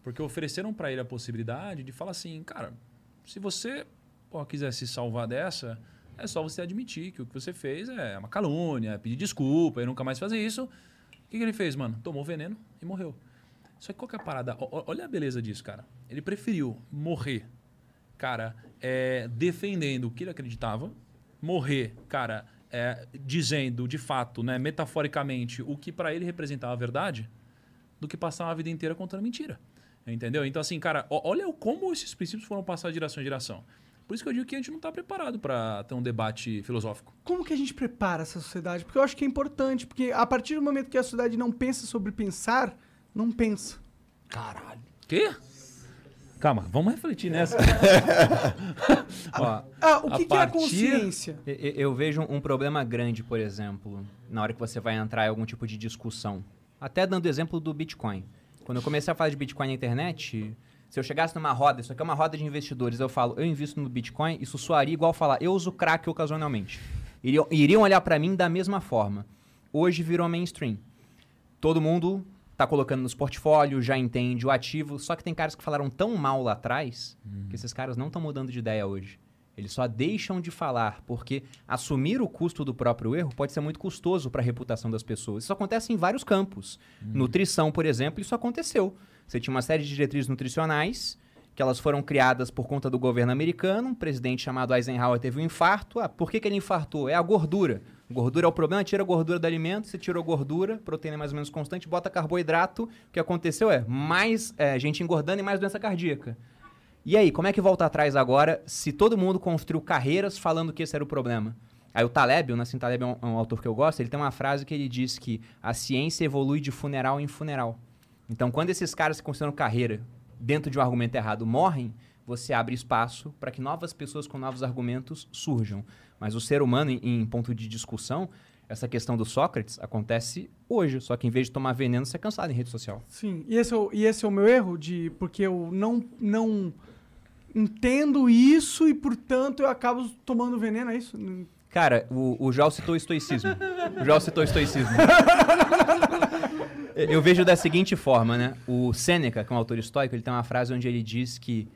Porque ofereceram para ele a possibilidade de falar assim, cara, se você pô, quiser se salvar dessa, é só você admitir que o que você fez é uma calúnia, é pedir desculpa e nunca mais fazer isso. O que, que ele fez, mano? Tomou veneno e morreu. Só que qual que é a parada? O- o- Olha a beleza disso, cara. Ele preferiu morrer cara, é, defendendo o que ele acreditava, morrer, cara, é, dizendo de fato, né, metaforicamente, o que para ele representava a verdade, do que passar uma vida inteira contando mentira. Entendeu? Então, assim, cara, olha o- como esses princípios foram passados de geração em geração. Por isso que eu digo que a gente não está preparado para ter um debate filosófico. Como que a gente prepara essa sociedade? Porque eu acho que é importante, porque a partir do momento que a sociedade não pensa sobre pensar, não pensa. Caralho. Quê? Calma, vamos refletir nessa. Ó, Ah, o que, que é partir- consciência? E- e- Eu vejo um problema grande, por exemplo, na hora que você vai entrar em algum tipo de discussão. Até dando exemplo do Bitcoin. Quando eu comecei a falar de Bitcoin na internet, se eu chegasse numa roda, isso aqui é uma roda de investidores, eu falo, eu invisto no Bitcoin, isso soaria igual falar, eu uso crack ocasionalmente. Iriam, iriam olhar pra mim da mesma forma. Hoje virou mainstream. Todo mundo tá colocando nos portfólios, já entende o ativo, só que tem caras que falaram tão mal lá atrás que esses caras não estão mudando de ideia hoje. Eles só deixam de falar, porque assumir o custo do próprio erro pode ser muito custoso para a reputação das pessoas. Isso acontece em vários campos. Nutrição, por exemplo, isso aconteceu. Você tinha uma série de diretrizes nutricionais que elas foram criadas por conta do governo americano. Um presidente chamado Eisenhower teve um infarto. Ah, por que, que ele infartou? É a gordura. Gordura é o problema, tira a gordura do alimento, você tirou gordura, proteína mais ou menos constante, bota carboidrato. O que aconteceu é mais é, gente engordando e mais doença cardíaca. E aí, como é que volta atrás agora se todo mundo construiu carreiras falando que esse era o problema? Aí o Taleb, o Nassim Taleb é um, é um autor que eu gosto, ele tem uma frase que ele diz que a ciência evolui de funeral em funeral. Então, quando esses caras que consideram carreira dentro de um argumento errado morrem, você abre espaço para que novas pessoas com novos argumentos surjam. Mas o ser humano, em, em ponto de discussão, essa questão do Sócrates acontece hoje. Só que em vez de tomar veneno, você é cansado em rede social. Sim, e esse, é o, e esse é o meu erro, de porque eu não, não entendo isso e, portanto, eu acabo tomando veneno, é isso? Cara, o, o João citou o estoicismo. O João citou o estoicismo. Eu vejo da seguinte forma, né? O Sêneca, que é um autor estoico, ele tem uma frase onde ele diz que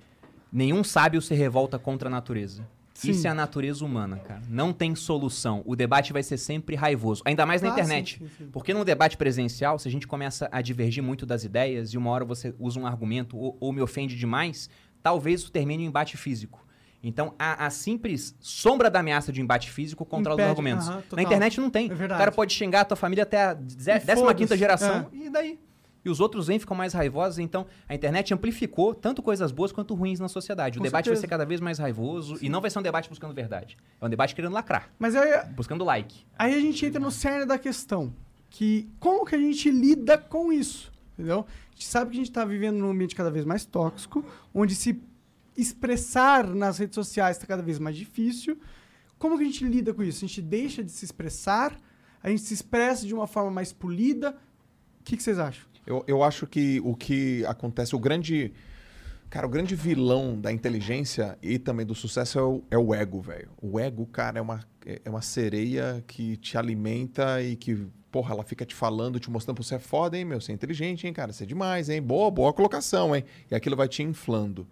nenhum sábio se revolta contra a natureza. Sim. Isso é a natureza humana, cara. Não tem solução. O debate vai ser sempre raivoso. Ainda mais na Ah, internet. sim, sim. Porque num debate presencial, se a gente começa a divergir muito das ideias e uma hora você usa um argumento ou, ou me ofende demais, talvez isso termine em embate físico. Então, a, a simples sombra da ameaça de embate físico controla os Impede, argumentos. aham, Na internet não tem. É o cara pode xingar a tua família até a E 15 quinta foda-se, geração. é. E daí? E os outros vêm ficam mais raivosos. Então, a internet amplificou tanto coisas boas quanto ruins na sociedade. O Com debate vai certeza. ser cada vez mais raivoso e não vai ser um debate buscando verdade. É um debate querendo lacrar, Mas aí, buscando like. aí a gente entra no cerne da questão, que como que a gente lida com isso, entendeu? A gente sabe que a gente está vivendo num ambiente cada vez mais tóxico, onde se expressar nas redes sociais está cada vez mais difícil. Como que a gente lida com isso? A gente deixa de se expressar? A gente se expressa de uma forma mais polida? O que, que vocês acham? Eu, eu acho que o que acontece, o grande. Cara, o grande vilão da inteligência e também do sucesso é o, é o ego, velho. O ego, cara, é uma, é uma sereia que te alimenta e que, porra, ela fica te falando, te mostrando, "Pô, você é foda, hein, meu? Você é inteligente, hein, cara? Você é demais, hein? Boa, boa colocação, hein? E aquilo vai te inflando.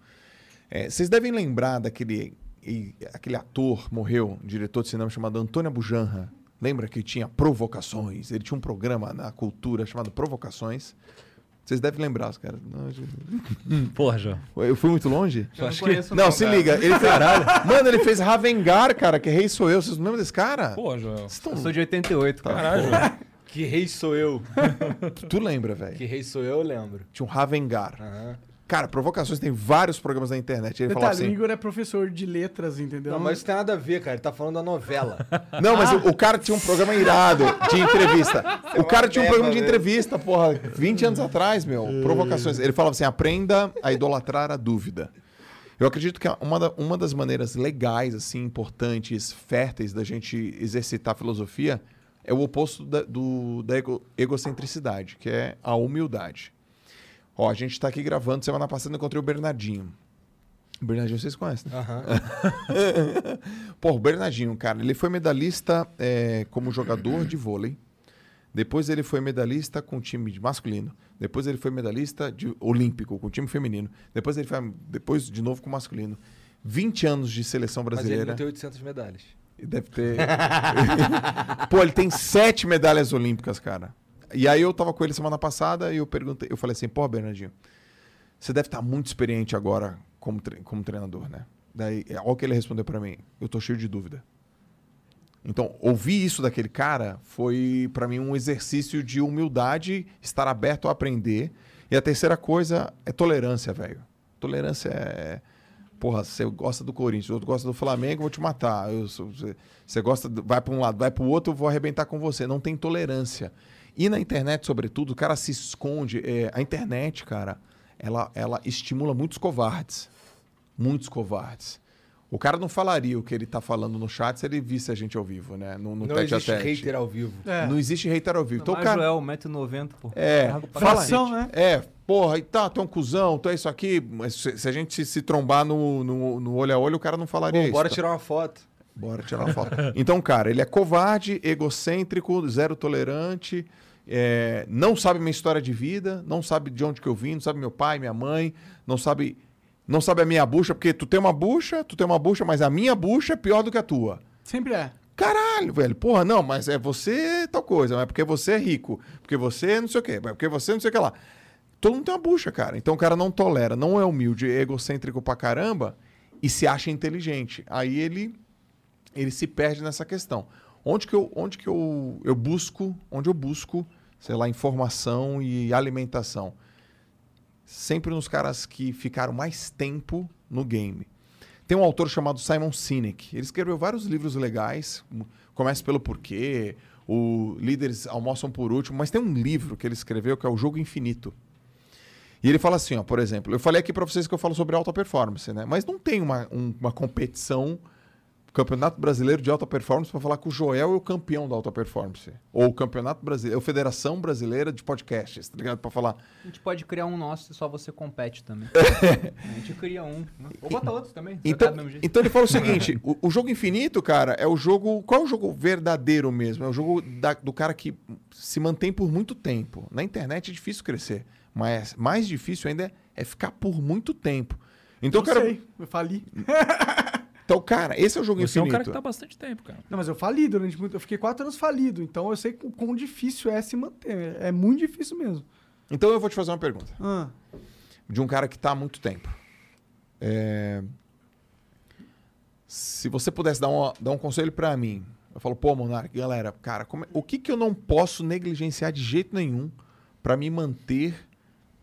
É, vocês devem lembrar daquele e- aquele ator, morreu, um diretor de cinema chamado Antônio Bujanra. Lembra que tinha Provocações? Ele tinha um programa na cultura chamado Provocações. Vocês devem lembrar, os caras. Porra, João. Eu fui muito longe? Eu não conheço Não, não, se cara. liga. Ele fez, Mano, ele fez Ravengar, cara, que Rei Sou Eu. Vocês não lembram desse cara? Porra, João. Eu sou de 88, cara. Caralho, João. Que rei sou eu? Tu lembra, velho? Que rei sou eu, eu lembro. Tinha um Ravengar. Aham. Cara, provocações tem vários programas na internet. Ele fala Detalhe, o assim. Igor é professor de letras, entendeu? Não, mas isso tem nada a ver, cara. Ele tá falando da novela. Não, mas o, o cara tinha um programa irado de entrevista. O cara tinha um programa de mesmo. entrevista, porra, 20 anos atrás, meu. Provocações. Ele falava assim: aprenda a idolatrar a dúvida. Eu acredito que uma, da- uma das maneiras legais, assim, importantes, férteis da gente exercitar a filosofia é o oposto da, do- da ego- egocentricidade, que é a humildade. Ó, a gente tá aqui gravando, semana passada eu encontrei o Bernardinho. O Bernardinho vocês conhecem, né? Aham. Pô, o Bernardinho, cara, ele foi medalhista é, como jogador de vôlei. Depois ele foi medalhista com o time de masculino. Depois ele foi medalhista de olímpico com o time feminino. Depois ele foi depois de novo com o masculino. 20 anos de seleção Mas ele brasileira. não tem 800 medalhas. Deve ter. Pô, ele tem sete medalhas olímpicas, cara. E aí eu tava com ele semana passada e eu perguntei, eu falei assim, pô, Bernardinho, você deve estar muito experiente agora como, tre- como treinador, né? Daí, é, olha o que ele respondeu pra mim. Eu tô cheio de dúvida. Então, ouvir isso daquele cara foi pra mim um exercício de humildade, estar aberto a aprender. E a terceira coisa é tolerância, velho. Tolerância é Porra, você gosta do Corinthians, outro gosta do Flamengo, eu vou te matar. Eu você, você gosta, vai para um lado, vai para o outro, eu vou arrebentar com você. Não tem tolerância. E na internet, sobretudo, o cara se esconde. é, a internet, cara, ela, ela estimula muitos covardes. Muitos covardes. O cara não falaria o que ele tá falando no chat se ele visse a gente ao vivo, né? No, no não tete a existe tete. hater ao vivo. É. Não existe hater ao vivo. Então, o Mas cara. Joel, 1,90m, pô. É. Fração, né? É, porra, e tá, tu é um cuzão, tu é isso aqui. Mas se, se a gente se, se trombar no, no, no olho a olho, o cara não falaria Pô, isso. bora tá? tirar uma foto. Bora tirar uma foto. Então, cara, ele é covarde, egocêntrico, zero tolerante, é, não sabe minha história de vida, não sabe de onde que eu vim, não sabe meu pai, minha mãe, não sabe, não sabe a minha bucha, porque tu tem uma bucha, tu tem uma bucha, mas a minha bucha é pior do que a tua. Sempre é. Caralho, velho. Porra, não, mas é você tal coisa, mas é porque você é rico, porque você não sei o quê, mas é porque você não sei o que lá. Todo mundo tem uma bucha, cara. Então o cara não tolera, não é humilde, é egocêntrico pra caramba e se acha inteligente. Aí ele ele se perde nessa questão. Onde que eu, onde que eu, eu busco, onde eu busco, sei lá, informação e alimentação? Sempre nos caras que ficaram mais tempo no game. Tem um autor chamado Simon Sinek. Ele escreveu vários livros legais. Começa pelo porquê, o Líderes Almoçam por Último, mas tem um livro que ele escreveu que é o Jogo Infinito. E ele fala assim, ó, por exemplo, eu falei aqui para vocês que eu falo sobre alta performance, né? Mas não tem uma, um- uma competição, campeonato brasileiro de alta performance para falar que o Joel é o campeão da alta performance. Ou o campeonato brasileiro, ou Federação Brasileira de Podcasts, tá ligado? Para falar. A gente pode criar um nosso e só você compete também. a gente cria um. Ou bota outros também. Então, então ele fala o seguinte: o, o jogo infinito, cara, é o jogo. Qual é o jogo verdadeiro mesmo? É o jogo da- do cara que se mantém por muito tempo. Na internet é difícil crescer, mas mais difícil ainda é, é ficar por muito tempo. Então, eu cara, sei, eu fali. então, cara, esse é o jogo Você é um infinito. cara que tá há bastante tempo, cara. Não, mas eu fali durante muito. Eu fiquei quatro anos falido, então eu sei o quão difícil é se manter. É muito difícil mesmo. Então eu vou te fazer uma pergunta. Ah, de um cara que está há muito tempo. É, Se você pudesse dar, uma- dar um conselho para mim, eu falo, pô, Monark, galera, cara, como é- o que, que eu não posso negligenciar de jeito nenhum para me manter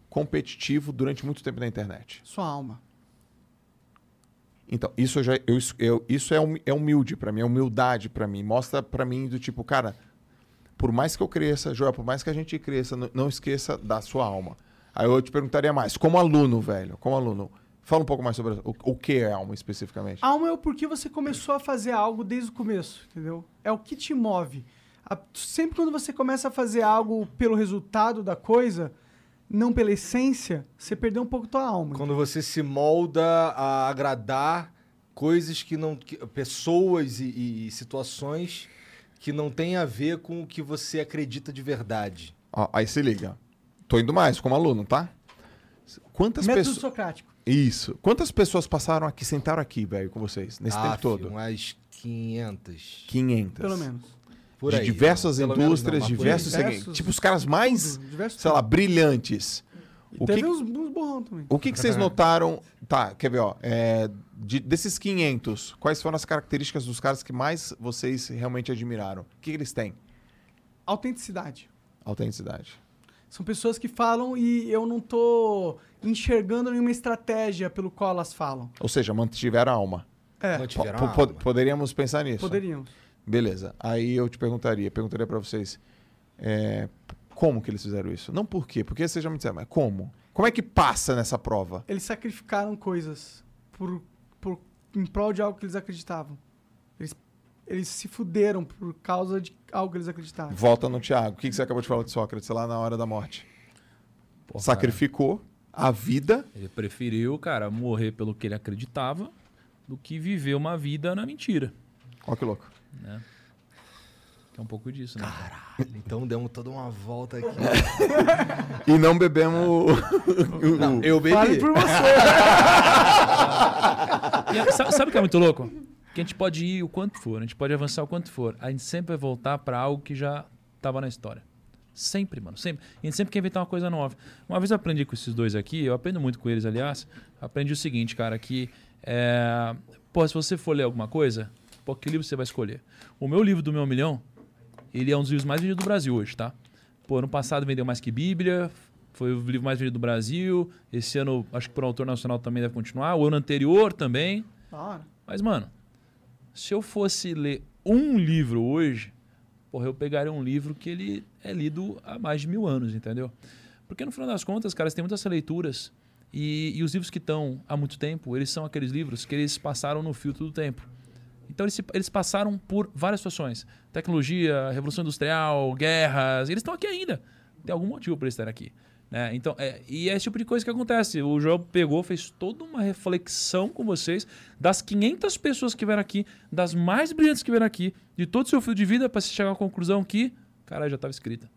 competitivo durante muito tempo na internet? sua alma. Então, isso, eu já, eu, eu- isso é, é humilde para mim, é humildade para mim. Mostra para mim do tipo, cara, por mais que eu cresça, Joel, por mais que a gente cresça, não, não esqueça da sua alma. Aí eu te perguntaria mais, como aluno, velho, como aluno, fala um pouco mais sobre o, o que é alma especificamente. Alma é o porquê você começou a fazer algo desde o começo, entendeu? É o que te move. A- sempre quando você começa a fazer algo pelo resultado da coisa, não pela essência, você perdeu um pouco tua alma. Quando você se molda a agradar coisas que não. que- pessoas e, e- e situações que não têm a ver com o que você acredita de verdade. Ó, aí se liga. Tô indo mais como aluno, tá? Quantas Método pessoas. socrático. Isso. Quantas pessoas passaram aqui, sentaram aqui, velho, com vocês, nesse tempo Aff, todo? Umas 500. 500. Pelo menos. Por de aí. diversas indústrias, não, diversos Diversos- segmentos. Tipo, os caras mais, sei lá, brilhantes. E O teve que, uns, uns borrão também. o que, que vocês notaram? Tá, quer ver, ó. é, de- desses 500, quais foram as características dos caras que mais vocês realmente admiraram? O que, que eles têm? Autenticidade. Autenticidade. São pessoas que falam e eu não tô enxergando nenhuma estratégia pelo qual elas falam. Ou seja, mantiveram a alma. É, Mantiveram a alma. poderíamos pensar nisso. poderiam. Beleza. Aí eu te perguntaria, perguntaria pra vocês, é, como que eles fizeram isso? Não por quê, porque vocês já me disseram, mas como? Como é que passa nessa prova? Eles sacrificaram coisas por, por, em prol de algo que eles acreditavam. Eles, eles se fuderam por causa de algo que eles acreditavam. Volta no Tiago. O que que você acabou de falar de Sócrates lá na hora da morte? Pô, cara, Sacrificou a vida. Ele preferiu, cara, morrer pelo que ele acreditava do que viver uma vida na mentira. Olha que louco. Que é um pouco disso, né? Então demos toda uma volta aqui. E não bebemos o- o- Não, eu bebi. Fale por você. E sabe, sabe o que é muito louco? Que a gente pode ir o quanto for, a gente pode avançar o quanto for. A gente sempre vai voltar pra algo que já tava na história. Sempre, mano, sempre. A gente sempre quer inventar uma coisa nova. Uma vez eu aprendi com esses dois aqui, eu aprendo muito com eles, aliás. Aprendi o seguinte, cara, que é, pô, se você for ler alguma coisa, pô, que livro você vai escolher? O meu livro do meu milhão, ele é um dos livros mais vendidos do Brasil hoje, tá? Pô, ano passado vendeu mais que Bíblia, foi o livro mais vendido do Brasil. Esse ano, acho que por autor nacional também deve continuar. O ano anterior também. Hora. Mas, mano, se eu fosse ler um livro hoje, porra, eu pegaria um livro que ele é lido há mais de mil anos, entendeu? Porque no final das contas, cara, você tem muitas leituras e, e os livros que estão há muito tempo, eles são aqueles livros que eles passaram no filtro do tempo. Então eles, eles passaram por várias situações. Tecnologia, Revolução Industrial, guerras, eles estão aqui ainda. Tem algum motivo para eles estarem aqui. Né? Então, é, e é esse tipo de coisa que acontece. O João pegou, fez toda uma reflexão com vocês das 500 pessoas que vieram aqui, das mais brilhantes que vieram aqui, de todo o seu fio de vida, para se chegar à conclusão que, cara, já estava escrita.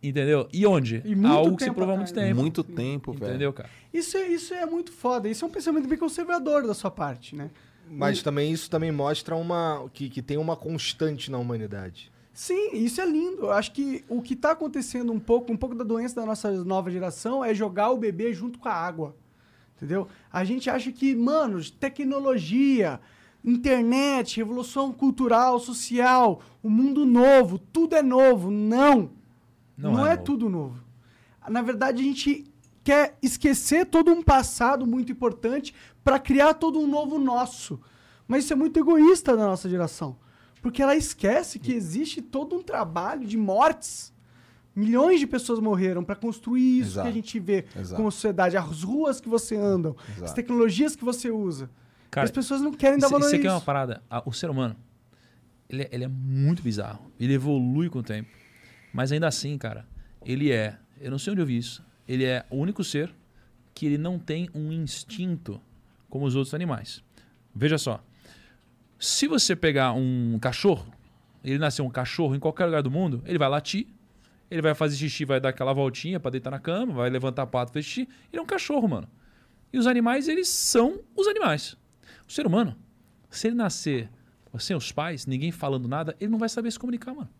Entendeu? E onde? E muito Algo que se provou há muito tempo. Muito tempo, velho. Entendeu, cara? Isso é, isso é muito foda. Isso é um pensamento bem conservador da sua parte, né? Mas também isso também mostra uma que, que tem uma constante na humanidade. Sim, isso é lindo. Eu acho que o que está acontecendo um pouco, um pouco da doença da nossa nova geração é jogar o bebê junto com a água. Entendeu? A gente acha que, mano, tecnologia, internet, revolução cultural, social, o mundo novo, tudo é novo. Não. Não Não, é é, novo. tudo novo. Na verdade, a gente quer esquecer todo um passado muito importante para criar todo um novo nosso. Mas isso é muito egoísta da nossa geração. Porque ela esquece que existe todo um trabalho de mortes. Milhões de pessoas morreram para construir isso Exato. que a gente vê Exato. como sociedade, as ruas que você anda, as tecnologias que você usa. Cara, as pessoas não querem dar Isso, valor isso a aqui é uma isso. parada. O ser humano, ele é, ele é muito bizarro. Ele evolui com o tempo. Mas ainda assim, cara, ele é. Eu não sei onde eu vi isso. Ele é o único ser que ele não tem um instinto como os outros animais. Veja só. Se você pegar um cachorro, ele nasceu um cachorro em qualquer lugar do mundo, ele vai latir, ele vai fazer xixi, vai dar aquela voltinha pra deitar na cama, vai levantar a pata, fazer xixi. Ele é um cachorro, mano. E os animais, eles são os animais. O ser humano, se ele nascer sem os pais, ninguém falando nada, ele não vai saber se comunicar, mano.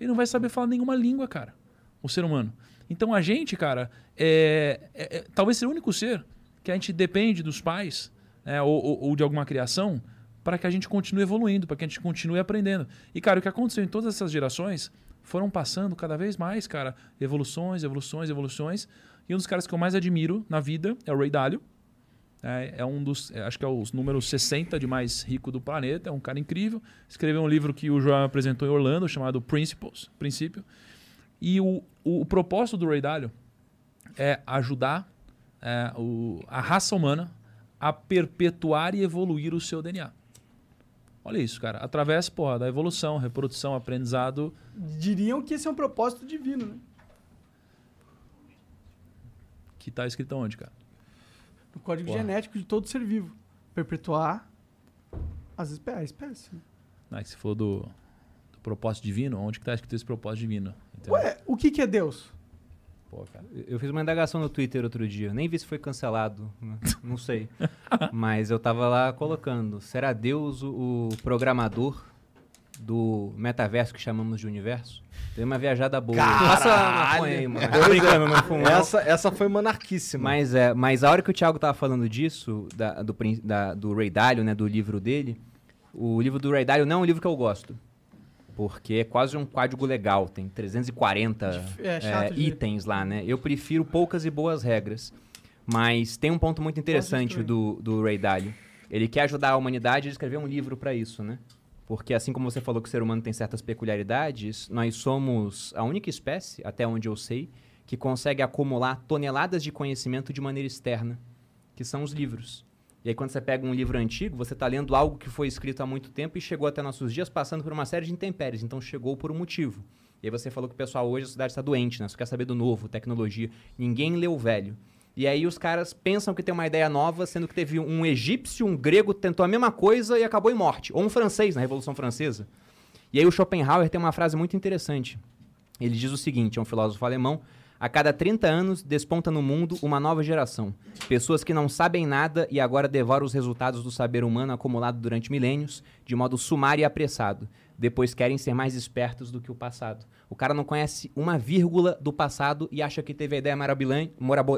Ele não vai saber falar nenhuma língua, cara. O ser humano. Então a gente, cara, é, é- é- talvez seja o único ser que a gente depende dos pais né, ou, ou- ou de alguma criação para que a gente continue evoluindo, para que a gente continue aprendendo. E, cara, o que aconteceu em todas essas gerações foram passando cada vez mais, cara, evoluções, evoluções, evoluções. E um dos caras que eu mais admiro na vida é o Ray Dalio. É, é um dos, é, acho que é os números 60 de mais rico do planeta, é um cara incrível. Escreveu um livro que o João apresentou em Orlando, chamado Principles, Princípio. E o, o, o propósito do Ray Dalio é ajudar é, o- a raça humana a perpetuar e evoluir o seu DNA. Olha isso, cara. Através porra, da evolução, reprodução, aprendizado. Diriam que esse é um propósito divino, né? Que tá escrito onde, cara? No código Porra. genético de todo ser vivo. Perpetuar as espé a espécie. né? Ah, você falou do, do propósito divino. Onde que tá escrito esse propósito divino? Entendeu? Ué, o que, que é Deus? Pô, cara. Eu fiz uma indagação no Twitter outro dia, nem vi se foi cancelado, né? não sei. Mas eu tava lá colocando: será Deus o, programador do metaverso que chamamos de universo? Tem uma viajada boa. Passa a maconha aí, mano. Tô brincando, não fumo. Essa, essa foi monarquíssima. Mas, é, mas a hora que o Thiago tava falando disso, da- do, da- do Ray Dalio, né, do livro dele, o livro do Ray Dalio não é um livro que eu gosto. Porque é quase um código legal, tem 340 É, é, itens lá, né? Eu prefiro poucas e boas regras, mas tem um ponto muito interessante do, do Ray Dalio. Ele quer ajudar a humanidade a escrever um livro para isso, né? Porque assim como você falou que o ser humano tem certas peculiaridades, nós somos a única espécie, até onde eu sei, que consegue acumular toneladas de conhecimento de maneira externa, que são os livros. E aí quando você pega um livro antigo, você está lendo algo que foi escrito há muito tempo e chegou até nossos dias passando por uma série de intempéries, então chegou por um motivo. E aí você falou que o pessoal hoje, a sociedade está doente, né? Quer saber do novo, tecnologia. Ninguém lê o velho. E aí os caras pensam que tem uma ideia nova, sendo que teve um egípcio, um grego tentou a mesma coisa e acabou em morte. Ou um francês na Revolução Francesa. E aí o Schopenhauer tem uma frase muito interessante. Ele diz o seguinte, é um filósofo alemão, a cada 30 anos desponta no mundo uma nova geração. Pessoas que não sabem nada e agora devoram os resultados do saber humano acumulado durante milênios, de modo sumário e apressado. Depois querem ser mais espertos do que o passado. O cara não conhece uma vírgula do passado e acha que teve a ideia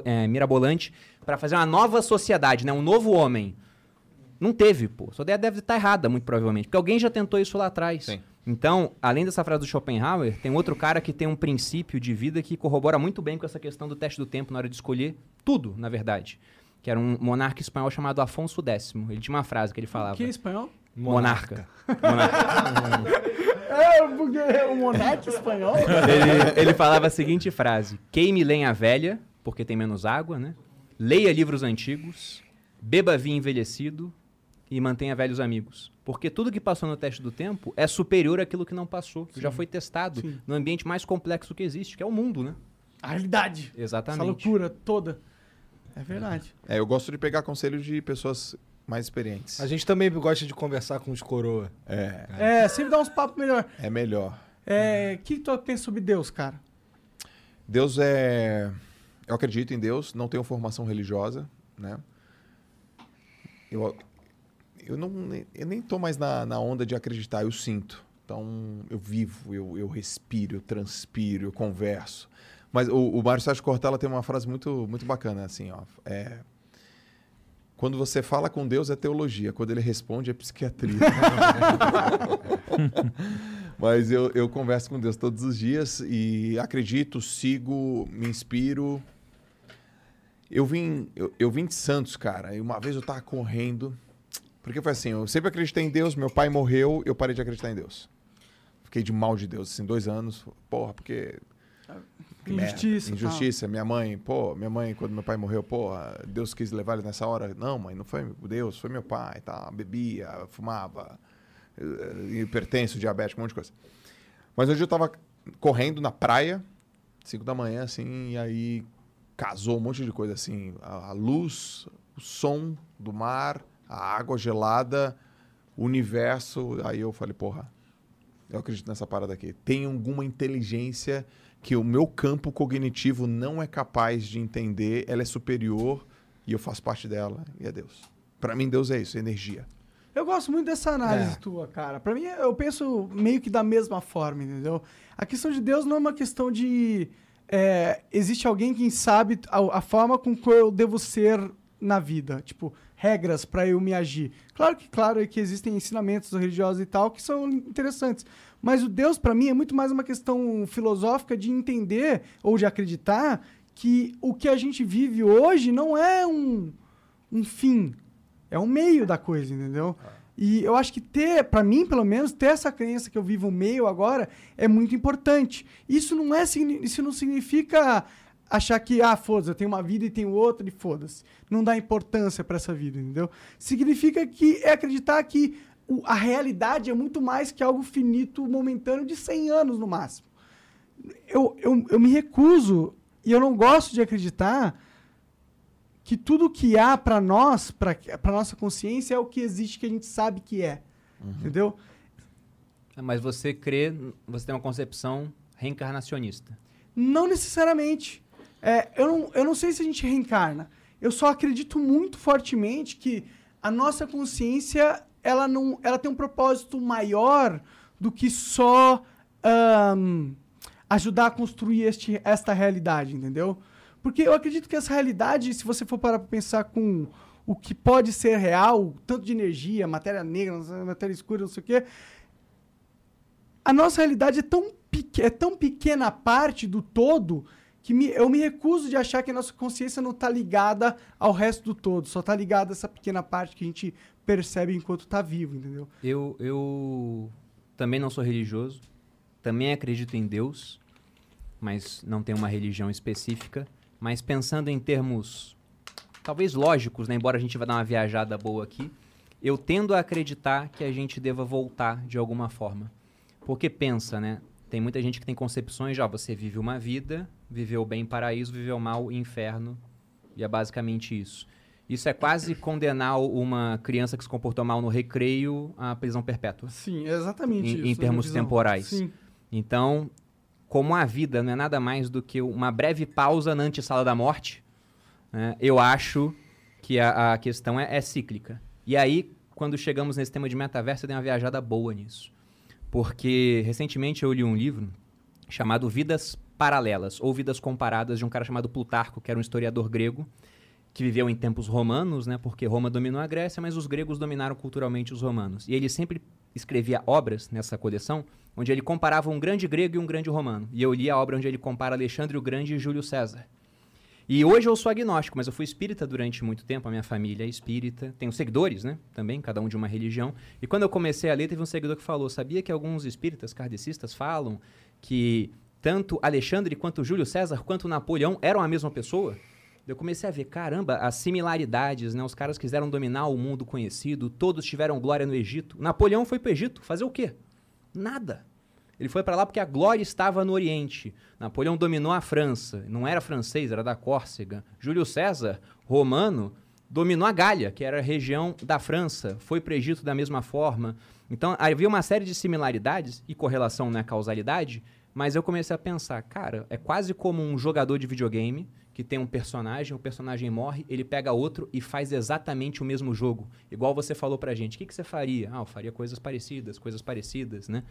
é, mirabolante para fazer uma nova sociedade, né? um novo homem. Não teve, pô. Sua ideia deve estar errada, muito provavelmente. Porque alguém já tentou isso lá atrás. Sim. Então, além dessa frase do Schopenhauer, tem outro cara que tem um princípio de vida que corrobora muito bem com essa questão do teste do tempo na hora de escolher tudo, na verdade. Que era um monarca espanhol chamado Afonso X. Ele tinha uma frase que ele falava. Que é espanhol? Monarca. Monarca. É, porque é o monarca espanhol. ele, ele falava a seguinte frase: Queime lenha velha, porque tem menos água, né? Leia livros antigos, beba vinho envelhecido e mantenha velhos amigos. Porque tudo que passou no teste do tempo é superior àquilo que não passou, que já foi testado Sim. no ambiente mais complexo que existe, que é o mundo, né? A realidade. Essa Exatamente. loucura toda. É verdade. É, eu gosto de pegar conselho de pessoas mais experientes. A gente também gosta de conversar com os coroa. É, É, sempre dá uns papos melhor. é melhor. É, o que tu pensa sobre Deus, cara? Deus é. Eu acredito em Deus, não tenho formação religiosa, né? Eu, eu, não, eu nem tô mais na, na onda de acreditar, eu sinto. Então, eu vivo, eu, eu respiro, eu transpiro, eu converso. Mas o, o Mário Sérgio Cortella tem uma frase muito, muito bacana, assim, ó. É, quando você fala com Deus é teologia, quando ele responde é psiquiatria. Mas eu, eu converso com Deus todos os dias e acredito, sigo, me inspiro. Eu vim, eu, eu vim de Santos, cara, e uma vez eu tava correndo, porque foi assim, eu sempre acreditei em Deus, meu pai morreu, eu parei de acreditar em Deus. Fiquei de mal de Deus, assim, dois anos, porra, porque... que merda, Injustiça. Injustiça. Minha mãe, pô, minha mãe, quando meu pai morreu, pô, Deus quis levar ele nessa hora. Não, mãe, não foi Deus, foi meu pai, tá? Bebia, fumava, eh, hipertenso, diabético, um monte de coisa. Mas hoje eu tava correndo na praia, 5 da manhã, assim, e aí casou um monte de coisa, assim, a, a luz, o som do mar, a água gelada, o universo. Aí eu falei, porra, eu acredito nessa parada aqui. Tem alguma inteligência que o meu campo cognitivo não é capaz de entender, ela é superior e eu faço parte dela, e é Deus. Pra mim, Deus é isso, energia. Eu gosto muito dessa análise É. tua, cara. Pra mim, eu penso meio que da mesma forma, entendeu? A questão de Deus não é uma questão de. é, existe alguém que sabe a, a forma com que eu devo ser na vida. Tipo, regras pra eu me agir. Claro que, claro, é que existem ensinamentos religiosos e tal que são interessantes. Mas o Deus, pra mim, é muito mais uma questão filosófica de entender ou de acreditar que o que a gente vive hoje não é um, um fim. É um meio da coisa, entendeu? E eu acho que ter, pra mim, pelo menos, ter essa crença que eu vivo o meio agora é muito importante. Isso não é isso não significa achar que ah, foda-se, eu tenho uma vida e tenho outra e foda-se. Não dá importância pra essa vida, entendeu? Significa que é acreditar que o- a realidade é muito mais que algo finito, momentâneo de 100 anos no máximo. Eu, eu, eu me recuso e eu não gosto de acreditar que tudo que há para nós, para nossa consciência, é o que existe que a gente sabe que é. Entendeu? Mas você crê, você tem uma concepção reencarnacionista. Não necessariamente. É, eu, não, eu não sei se a gente reencarna. Eu só acredito muito fortemente que a nossa consciência ela, não, ela tem um propósito maior do que só ahn, ajudar a construir este, esta realidade, entendeu? Porque eu acredito que essa realidade, se você for parar para pensar com o que pode ser real, tanto de energia, matéria negra, matéria escura, não sei o quê, a nossa realidade é tão, peque- é tão pequena parte do todo que me- eu me recuso de achar que a nossa consciência não tá ligada ao resto do todo, só tá ligada a essa pequena parte que a gente percebe enquanto tá vivo, entendeu? Eu, eu também não sou religioso, também acredito em Deus, mas não tenho uma religião específica. Mas pensando em termos talvez lógicos, né? embora a gente vá dar uma viajada boa aqui, eu tendo a acreditar que a gente deva voltar de alguma forma. Porque pensa, né? Tem muita gente que tem concepções, já você vive uma vida, viveu bem paraíso, viveu mal inferno, e é basicamente isso. Isso é quase condenar uma criança que se comportou mal no recreio à prisão perpétua. Sim, é exatamente Em- isso. em minha termos temporais. Sim. Então, como a vida não é nada mais do que uma breve pausa na antessala da morte, né, eu acho que a, a questão é, é cíclica. E aí, quando chegamos nesse tema de metaverso, eu dei uma viajada boa nisso. Porque recentemente eu li um livro chamado Vidas Paralelas, ou Vidas Comparadas, de um cara chamado Plutarco, que era um historiador grego, que viveu em tempos romanos, né? Porque Roma dominou a Grécia, mas os gregos dominaram culturalmente os romanos. E ele sempre escrevia obras nessa coleção, onde ele comparava um grande grego e um grande romano. E eu li a obra onde ele compara Alexandre o Grande e Júlio César. E hoje eu sou agnóstico, mas eu fui espírita durante muito tempo, a minha família é espírita. Tenho seguidores, né? Também, cada um de uma religião. E quando eu comecei a ler, teve um seguidor que falou: sabia que alguns espíritas kardecistas falam que tanto Alexandre quanto Júlio César quanto Napoleão eram a mesma pessoa? Eu comecei a ver, caramba, as similaridades, né? Os caras quiseram dominar o mundo conhecido, todos tiveram glória no Egito. Napoleão foi pro Egito, fazer o quê? Nada. Ele foi para lá porque a glória estava no Oriente. Napoleão dominou a França, não era francês, era da Córcega. Júlio César, romano, dominou a Gália, que era a região da França, foi para o Egito da mesma forma. Então havia uma série de similaridades e correlação na causalidade, mas eu comecei a pensar, cara, é quase como um jogador de videogame que tem um personagem, o personagem morre, ele pega outro e faz exatamente o mesmo jogo. Igual você falou pra gente. O que, que você faria? Ah, eu faria coisas parecidas, coisas parecidas, né?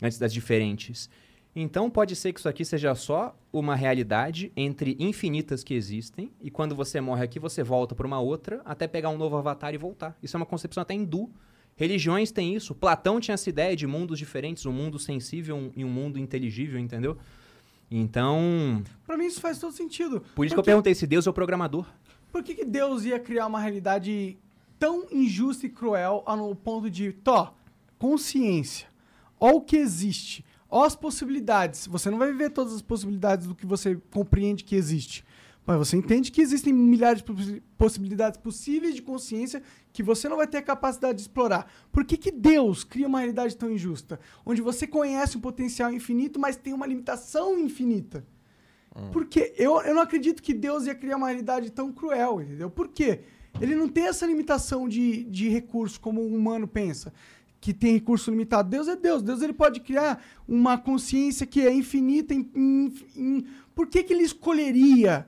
Antes das diferentes. Então pode ser que isso aqui seja só uma realidade entre infinitas que existem, e quando você morre aqui, você volta para uma outra, até pegar um novo avatar e voltar. Isso é uma concepção até hindu. Religiões têm isso. Platão tinha essa ideia de mundos diferentes, um mundo sensível e um mundo inteligível, entendeu? Então, Pra mim isso faz todo sentido. por isso que eu perguntei se Deus é o programador. Por que, que Deus ia criar uma realidade tão injusta e cruel ao ponto de, tó, consciência, ó o que existe, ó as possibilidades. Você não vai viver todas as possibilidades do que você compreende que existe. Mas você entende que existem milhares de possi- possibilidades possíveis de consciência que você não vai ter a capacidade de explorar. Por que, que Deus cria uma realidade tão injusta? Onde você conhece um potencial infinito, mas tem uma limitação infinita. Porque eu, eu não acredito que Deus ia criar uma realidade tão cruel, entendeu? Por quê? Ele não tem essa limitação de, de recurso como o humano pensa, que tem recurso limitado. Deus é Deus. Deus ele pode criar uma consciência que é infinita. Em, em- em- por que, que ele escolheria,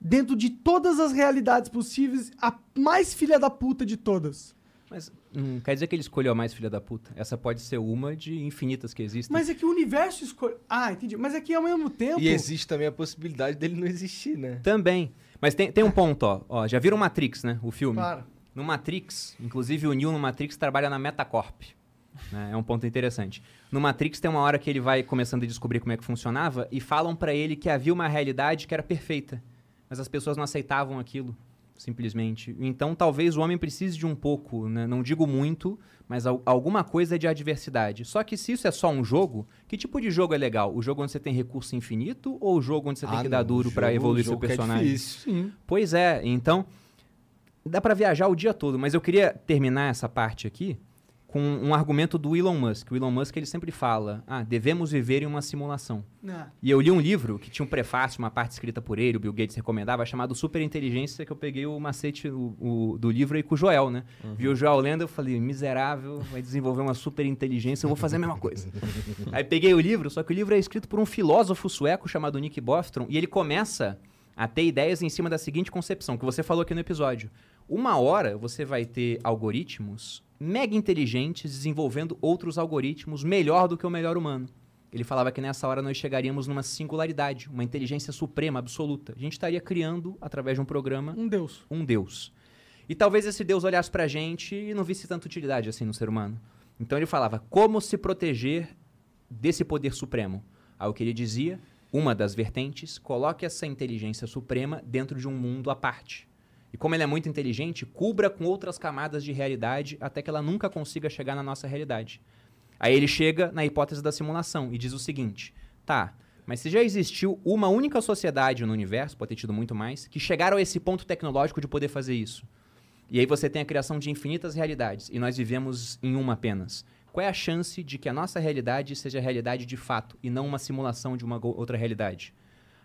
dentro de todas as realidades possíveis, a mais filha da puta de todas? Mas não quer dizer que ele escolheu a mais filha da puta. Essa pode ser uma de infinitas que existem. Mas é que o universo escolhe. Ah, entendi. Mas é que ao mesmo tempo. E existe também a possibilidade dele não existir, né? Também. Mas tem, tem um ponto, ó. ó. Já viram Matrix, né? O filme? Claro. No Matrix, inclusive o Neo no Matrix trabalha na Metacorp. né? É um ponto interessante. No Matrix tem uma hora que ele vai começando a descobrir como é que funcionava e falam pra ele que havia uma realidade que era perfeita. Mas as pessoas não aceitavam aquilo, simplesmente. Então talvez o homem precise de um pouco, né? não digo muito, mas al- alguma coisa de adversidade. Só que se isso é só um jogo, que tipo de jogo é legal? O jogo onde você tem recurso infinito ou o jogo onde você tem Ah, que dar não, duro o pra jogo- evoluir o seu jogo que é personagem? difícil. Sim. Pois é, então dá pra viajar o dia todo, mas eu queria terminar essa parte aqui com um argumento do Elon Musk. O Elon Musk ele sempre fala: "Ah, devemos viver em uma simulação". Não. E eu li um livro que tinha um prefácio, uma parte escrita por ele, o Bill Gates recomendava, chamado Super Inteligência, que eu peguei o macete o- o- do livro aí com o Joel, né? Vi o Joel lendo, eu falei, miserável, vai desenvolver uma super inteligência, eu vou fazer a mesma coisa. aí peguei o livro, só que o livro é escrito por um filósofo sueco chamado Nick Bostrom, e ele começa a ter ideias em cima da seguinte concepção, que você falou aqui no episódio. Uma hora você vai ter algoritmos mega inteligentes desenvolvendo outros algoritmos melhor do que o melhor humano. Ele falava que nessa hora nós chegaríamos numa singularidade, uma inteligência suprema, absoluta. A gente estaria criando, através de um programa, Um Deus. um Deus. E talvez esse Deus olhasse pra gente e não visse tanta utilidade assim no ser humano. Então ele falava como se proteger desse poder supremo. Aí o que ele dizia, uma das vertentes, coloque essa inteligência suprema dentro de um mundo à parte. E como ele é muito inteligente, cubra com outras camadas de realidade até que ela nunca consiga chegar na nossa realidade. Aí ele chega na hipótese da simulação e diz o seguinte: tá, mas se já existiu uma única sociedade no universo, pode ter tido muito mais, que chegaram a esse ponto tecnológico de poder fazer isso. E aí você tem a criação de infinitas realidades e nós vivemos em uma apenas. Qual é a chance de que a nossa realidade seja a realidade de fato e não uma simulação de uma outra realidade?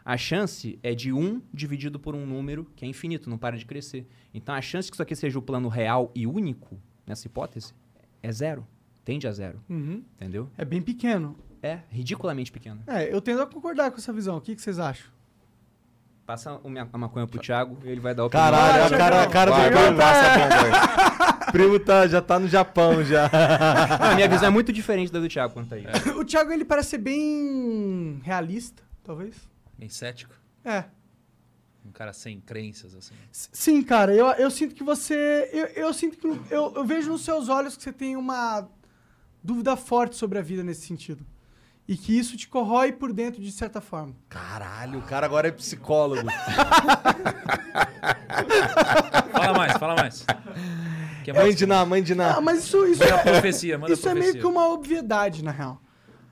A chance é de 1 dividido por um número que é infinito, não para de crescer. Então a chance que isso aqui seja o plano real e único, nessa hipótese, é zero. Tende a zero. Uhum. Entendeu? É bem pequeno. É ridiculamente pequeno. É, eu tendo a concordar com essa visão. O que, que vocês acham? Passa a maconha pro Thiago e ele vai dar o. Caralho, a cara, a cara Vai, do primo. passa a primo tá, já tá no Japão já. A minha visão é muito diferente da do Thiago quanto a isso. O Thiago, ele parece ser bem realista, talvez. Bem cético. É. Um cara sem crenças, assim. Sim, cara, eu, eu sinto que você. Eu, eu sinto que. Eu, eu vejo nos seus olhos que você tem uma dúvida forte sobre a vida nesse sentido. E que isso te corrói por dentro de certa forma. Caralho, o cara agora é psicólogo. Fala mais, fala mais. Que é Mãe mais de Ná, mãe de Ná. Ah, mas isso, isso, Manda a profecia, isso é meio que uma obviedade, na real.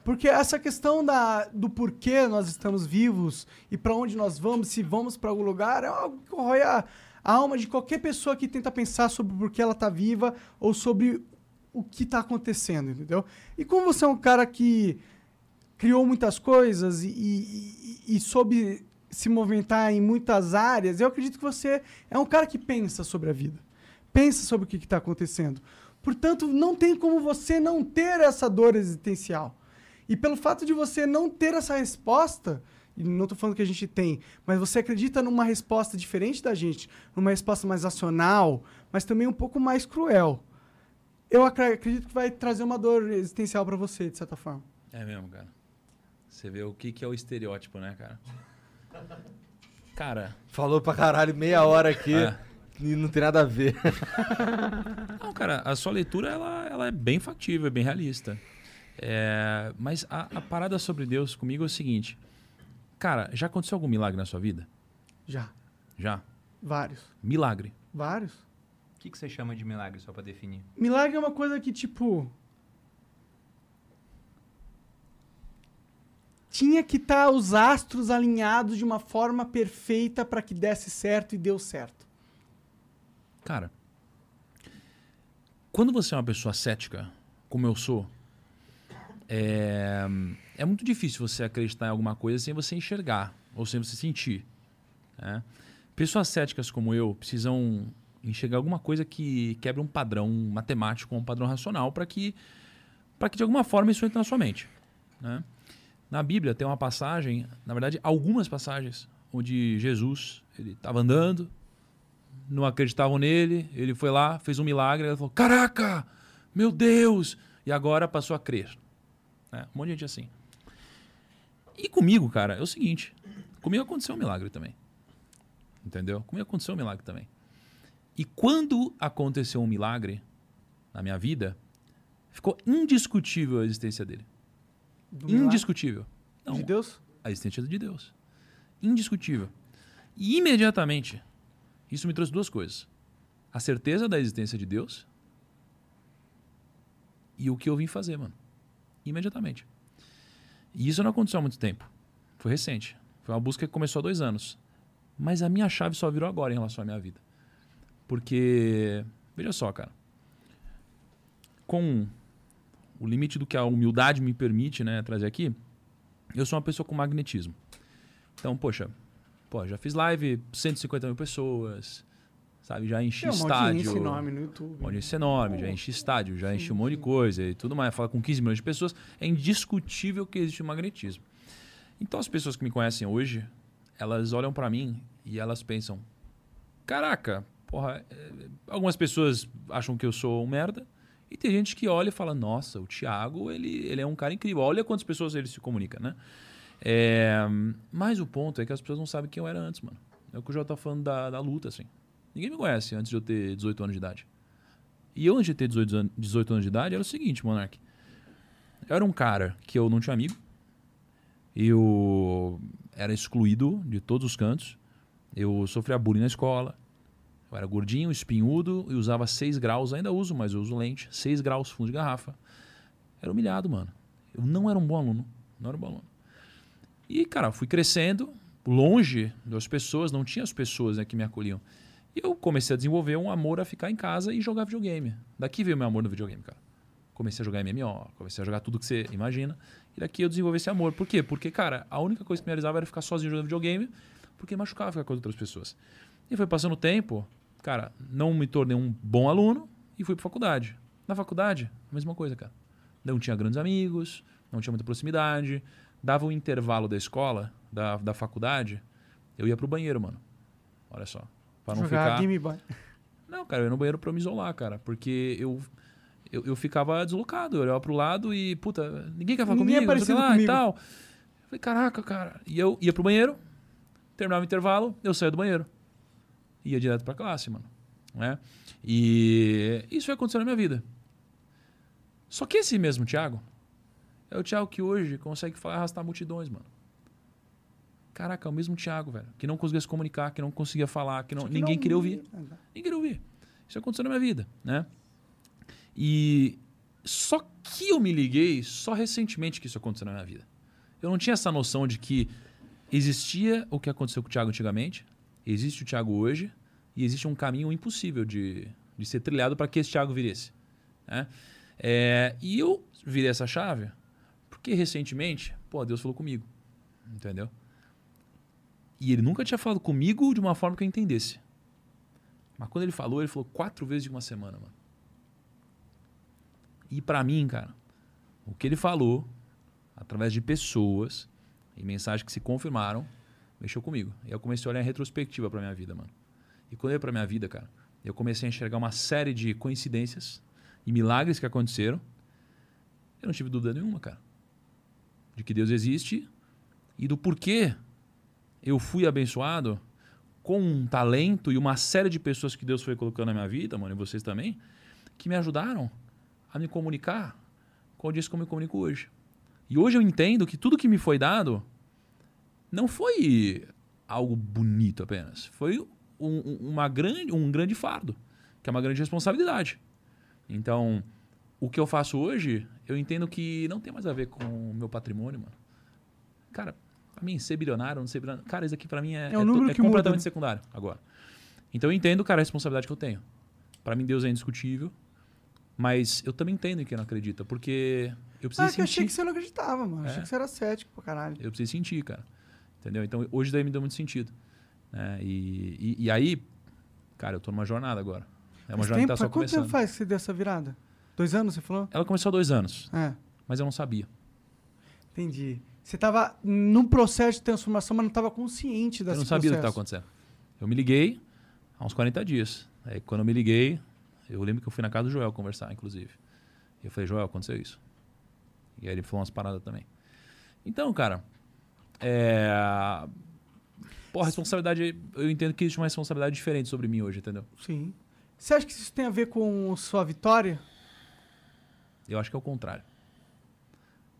Porque essa questão da, do porquê nós estamos vivos e pra onde nós vamos, se vamos pra algum lugar, é algo que corrói a, a alma de qualquer pessoa que tenta pensar sobre por que ela tá viva ou sobre o que tá acontecendo, entendeu? E como você é um cara que criou muitas coisas e, e- e soube se movimentar em muitas áreas, eu acredito que você é um cara que pensa sobre a vida. Pensa sobre o que está acontecendo. Portanto, não tem como você não ter essa dor existencial. E pelo fato de você não ter essa resposta, e não estou falando que a gente tem, mas você acredita numa resposta diferente da gente, numa resposta mais racional, mas também um pouco mais cruel. Eu acredito que vai trazer uma dor existencial para você, de certa forma. É mesmo, cara. Você vê o que, que é o estereótipo, né, cara? Cara, Falou pra caralho meia hora aqui É. e não tem nada a ver. não, cara, a sua leitura ela, ela é bem factível, é bem realista. É, mas a, a parada sobre Deus comigo é o seguinte. Cara, já aconteceu algum milagre na sua vida? Já. Já? Vários. Milagre. Vários. O que, que você chama de milagre, só pra definir? Milagre é uma coisa que, tipo. Tinha que estar os astros alinhados de uma forma perfeita para que desse certo e deu certo. Cara, quando você é uma pessoa cética, como eu sou, é, é muito difícil você acreditar em alguma coisa sem você enxergar ou sem você sentir. né? Pessoas céticas como eu precisam enxergar alguma coisa que quebre um padrão matemático, um padrão racional, para que, que de alguma forma isso entre na sua mente. né? Na Bíblia tem uma passagem, na verdade, algumas passagens, onde Jesus ele estava andando, não acreditavam nele, ele foi lá, fez um milagre, ele falou: Caraca, meu Deus! E agora passou a crer. Né? Um monte de gente assim. E comigo, cara, é o seguinte: comigo aconteceu um milagre também. Entendeu? Comigo aconteceu um milagre também. E quando aconteceu um milagre na minha vida, ficou indiscutível a existência dele. Do Indiscutível. Não, De Deus? a existência de Deus. Indiscutível. E imediatamente, isso me trouxe duas coisas: a certeza da existência de Deus e o que eu vim fazer, mano. Imediatamente. E isso não aconteceu há muito tempo. Foi recente. Foi uma busca que começou há dois anos. Mas a minha chave só virou agora em relação à minha vida. Porque, veja só, cara. Com o limite do que a humildade me permite né, trazer aqui, eu sou uma pessoa com magnetismo. Então, poxa, pô, já fiz live 150 mil pessoas, sabe? Já enchi Tem uma estádio. audiência enorme no YouTube. Uma audiência enorme, já enchi estádio, já enchi um monte de coisa e tudo mais. Fala com 15 milhões de pessoas, é indiscutível que existe um magnetismo. Então as pessoas que me conhecem hoje, elas olham pra mim e elas pensam: caraca, porra, é, algumas pessoas acham que eu sou um merda. E tem gente que olha e fala: nossa, o Thiago, ele, ele é um cara incrível. Olha quantas pessoas ele se comunica, né? É, mas o ponto é que as pessoas não sabem quem eu era antes, mano. É o que o Jota tá falando da, da luta, assim. Ninguém me conhece antes de eu ter 18 anos de idade. E eu, antes de ter 18 anos, 18 anos de idade, era o seguinte, Monark. Eu era um cara que eu não tinha amigo. Eu era excluído de todos os cantos. Eu sofria bullying na escola. Eu era gordinho, espinhudo e usava 6 graus. Ainda uso, mas eu uso lente. 6 graus fundo de garrafa. Era humilhado, mano. Eu não era um bom aluno. Não era um bom aluno. E, cara, fui crescendo longe das pessoas. Não tinha as pessoas né, que me acolhiam. E eu comecei a desenvolver um amor a ficar em casa e jogar videogame. Daqui veio meu amor no videogame, cara. Comecei a jogar MMO, comecei a jogar tudo que você imagina. E daqui eu desenvolvi esse amor. Por quê? Porque, cara, a única coisa que me realizava era ficar sozinho jogando videogame, porque machucava ficar com outras pessoas. E foi passando o tempo, cara, não me tornei um bom aluno e fui pra faculdade. Na faculdade, a mesma coisa, cara. Não tinha grandes amigos, não tinha muita proximidade. Dava o intervalo da escola, da, da faculdade, eu ia pro banheiro, mano. Olha só. Pra não Jogar ficar. Game Boy. Não, cara, eu ia no banheiro pra me isolar, cara. Porque eu, eu, eu ficava deslocado. Eu olhava pro lado e, puta, ninguém quer falar Ninguém é comigo, não sei lá comigo. e tal. Eu falei, caraca, cara. E eu ia pro banheiro, terminava o intervalo, eu saía do banheiro. Ia direto pra classe, mano. Né? E isso foi acontecendo na minha vida. Só que esse mesmo Thiago é o Thiago que hoje consegue falar, arrastar multidões, mano. Caraca, é o mesmo Thiago, velho. Que não conseguia se comunicar, que não conseguia falar, que, não, que ninguém não- queria ouvir. Ninguém queria ouvir. Isso aconteceu na minha vida, né? E só que eu me liguei só recentemente que isso aconteceu na minha vida. Eu não tinha essa noção de que existia o que aconteceu com o Thiago antigamente, existe o Thiago hoje e existe um caminho impossível de, de ser trilhado para que esse Thiago viresse. Né? É, e eu virei essa chave porque recentemente, pô, Deus falou comigo. Entendeu? E ele nunca tinha falado comigo de uma forma que eu entendesse. Mas quando ele falou, ele falou quatro vezes em uma semana, mano. E pra mim, cara, o que ele falou, através de pessoas e mensagens que se confirmaram, mexeu comigo. E eu comecei a olhar em retrospectiva pra minha vida, mano. E quando eu olhei pra minha vida, cara, eu comecei a enxergar uma série de coincidências e milagres que aconteceram. Eu não tive dúvida nenhuma, cara. De que Deus existe e do porquê eu fui abençoado com um talento e uma série de pessoas que Deus foi colocando na minha vida, mano, e vocês também, que me ajudaram a me comunicar com o dias que eu me comunico hoje. E hoje eu entendo que tudo que me foi dado não foi algo bonito apenas. Foi um, um- uma grande, um grande fardo, que é uma grande responsabilidade. Então, o que eu faço hoje, eu entendo que não tem mais a ver com o meu patrimônio, mano. Cara, mim, ser bilionário, não ser bilionário... Cara, isso aqui pra mim é, É um é é que muda, completamente né? secundário agora. Então eu entendo, cara, a responsabilidade que eu tenho. Pra mim, Deus é indiscutível. Mas eu também entendo em quem não acredita, porque eu preciso Ah, que eu achei sentir. que você não acreditava, mano. Achei É. que você era cético pra caralho. Eu preciso sentir, cara. Entendeu? Então hoje daí me deu muito sentido. né? E, e, e aí, cara, eu tô numa jornada agora. É uma Faz jornada que tempo? tá só Faz quanto tempo começando. faz que você deu essa virada? Dois anos, você falou? Ela começou há dois anos, É, mas eu não sabia. entendi. Você tava num processo de transformação, mas não tava consciente desse eu não sabia do que estava acontecendo. Eu me liguei há uns 40 dias. Aí quando eu me liguei, eu lembro que eu fui na casa do Joel conversar, inclusive. E eu falei, Joel, aconteceu isso. E aí ele falou umas paradas também. Então, cara, é. Pô, a responsabilidade. Eu entendo que existe uma responsabilidade diferente sobre mim hoje, entendeu? Sim. Você acha que isso tem a ver com sua vitória? Eu acho que é o contrário.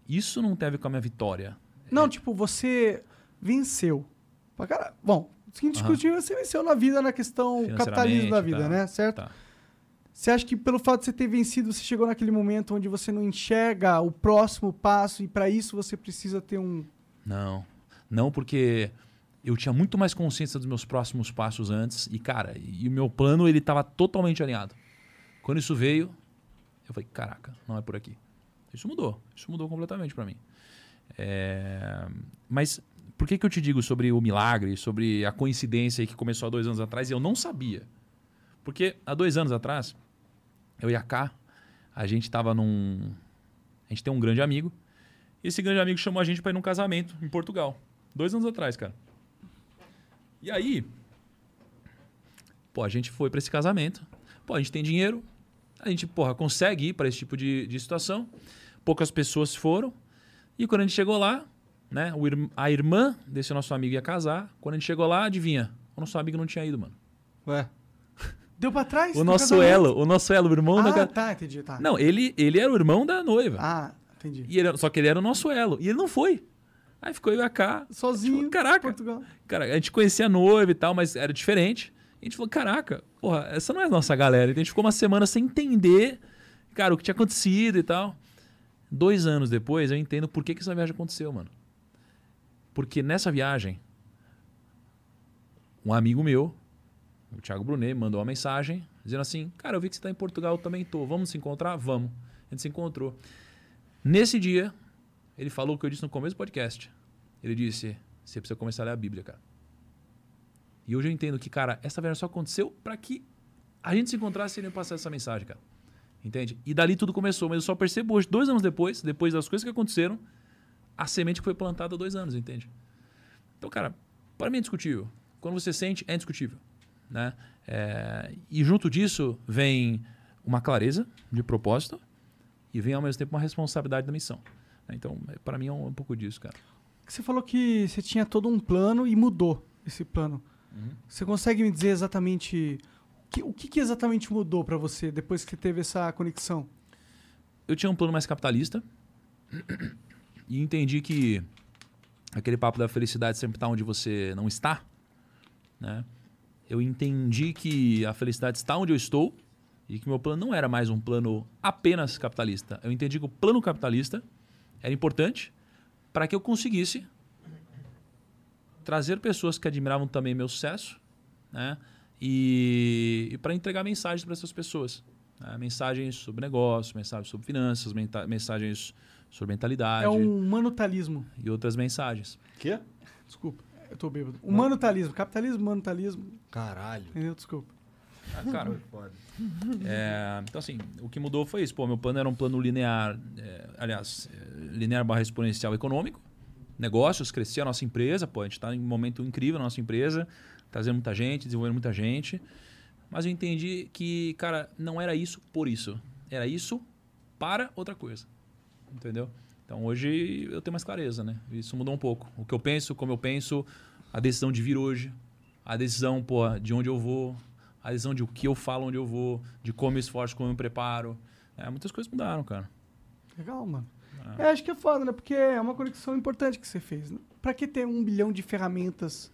Isso não tem a ver com a minha vitória. Não, É, tipo, você venceu. Cara... Bom, o Aham. indiscutível, você venceu na vida, na questão capitalismo da vida, tá, né? Certo? Tá. Você acha que pelo fato de você ter vencido, você chegou naquele momento onde você não enxerga o próximo passo e pra isso você precisa ter um... Não. Não, porque eu tinha muito mais consciência dos meus próximos passos antes. E, cara, e o meu plano ele estava totalmente alinhado. Quando isso veio, eu falei, caraca, não é por aqui. Isso mudou. Isso mudou completamente para mim. É, Mas por que, que eu te digo sobre o milagre, sobre a coincidência que começou há dois anos atrás e eu não sabia? Porque há dois anos atrás, eu e a Cá, a gente tava num. A gente tem um grande amigo. E esse grande amigo chamou a gente para ir num casamento em Portugal. Dois anos atrás, cara. E aí, pô, a gente foi para esse casamento. Pô, a gente tem dinheiro. A gente, porra, consegue ir para esse tipo de, de situação. Poucas pessoas foram. E quando a gente chegou lá, né, a irmã desse nosso amigo ia casar. Quando a gente chegou lá, adivinha? O nosso amigo não tinha ido, mano. Ué, Deu pra trás? O nosso casamento? elo, o nosso elo, o irmão da Ah, tá, entendi, tá. Não, ele, ele era o irmão da noiva. Ah, Entendi. E ele, só que ele era o nosso elo. E ele não foi. Aí ficou eu e a K. Sozinho. Tipo, caraca. Portugal. Cara, a gente conhecia a noiva e tal, mas era diferente. E a gente falou, caraca, porra, essa não é a nossa galera. E a gente ficou uma semana sem entender, cara, o que tinha acontecido e tal. Dois anos depois, eu entendo por que, que essa viagem aconteceu, mano. Porque nessa viagem, um amigo meu, o Thiago Brunet, mandou uma mensagem dizendo assim: Cara, eu vi que você está em Portugal, eu também tô. Vamos se encontrar? Vamos. A gente se encontrou. Nesse dia, ele falou o que eu disse no começo do podcast. Ele disse: Você precisa começar a ler a Bíblia, cara. E hoje eu entendo que, cara, essa viagem só aconteceu para que a gente se encontrasse e ele passasse essa mensagem, cara. Entende? E dali tudo começou. Mas eu só percebo hoje, dois anos depois, depois das coisas que aconteceram, a semente que foi plantada há dois anos, entende? Então, cara, para mim é indiscutível. Quando você sente, é indiscutível. Né? É, e junto disso vem uma clareza de propósito e vem ao mesmo tempo uma responsabilidade da missão. Então, para mim é um, um pouco disso, cara. Você falou que você tinha todo um plano e mudou esse plano. Uhum. Você consegue me dizer exatamente que, o que que exatamente mudou pra você depois que teve essa conexão? eu tinha um plano mais capitalista e entendi que aquele papo da felicidade sempre está onde você não está, né? Eu entendi que a felicidade está onde eu estou e que meu plano não era mais um plano apenas capitalista. Eu entendi que o plano capitalista era importante para que eu conseguisse trazer pessoas que admiravam também meu sucesso, né? E, e para entregar mensagens para essas pessoas. né? Mensagens sobre negócio, mensagens sobre finanças, menta- mensagens sobre mentalidade É um manutalismo. e outras mensagens. Quê? Desculpa, eu tô bêbado. O manutalismo. Capitalismo, manutalismo. Caralho. Entendeu? Desculpa. Ah, cara, é, então assim, o que mudou foi isso. Pô, meu plano era um plano linear, é, aliás, é, linear barra exponencial econômico. Negócios, crescer a nossa empresa. Pô, a gente está em um momento incrível na nossa empresa, trazendo muita gente, desenvolvendo muita gente. Mas eu entendi que, cara, não era isso por isso. Era isso para outra coisa. Entendeu? Então hoje eu tenho mais clareza, né? Isso mudou um pouco. O que eu penso, como eu penso, a decisão de vir hoje, a decisão, pô, de onde eu vou, a decisão de o que eu falo onde eu vou, de como eu esforço, como eu me preparo. É, muitas coisas mudaram, cara. Legal, mano. É, acho que é foda, né? Porque é uma conexão importante que você fez. Né? Pra que ter um bilhão de ferramentas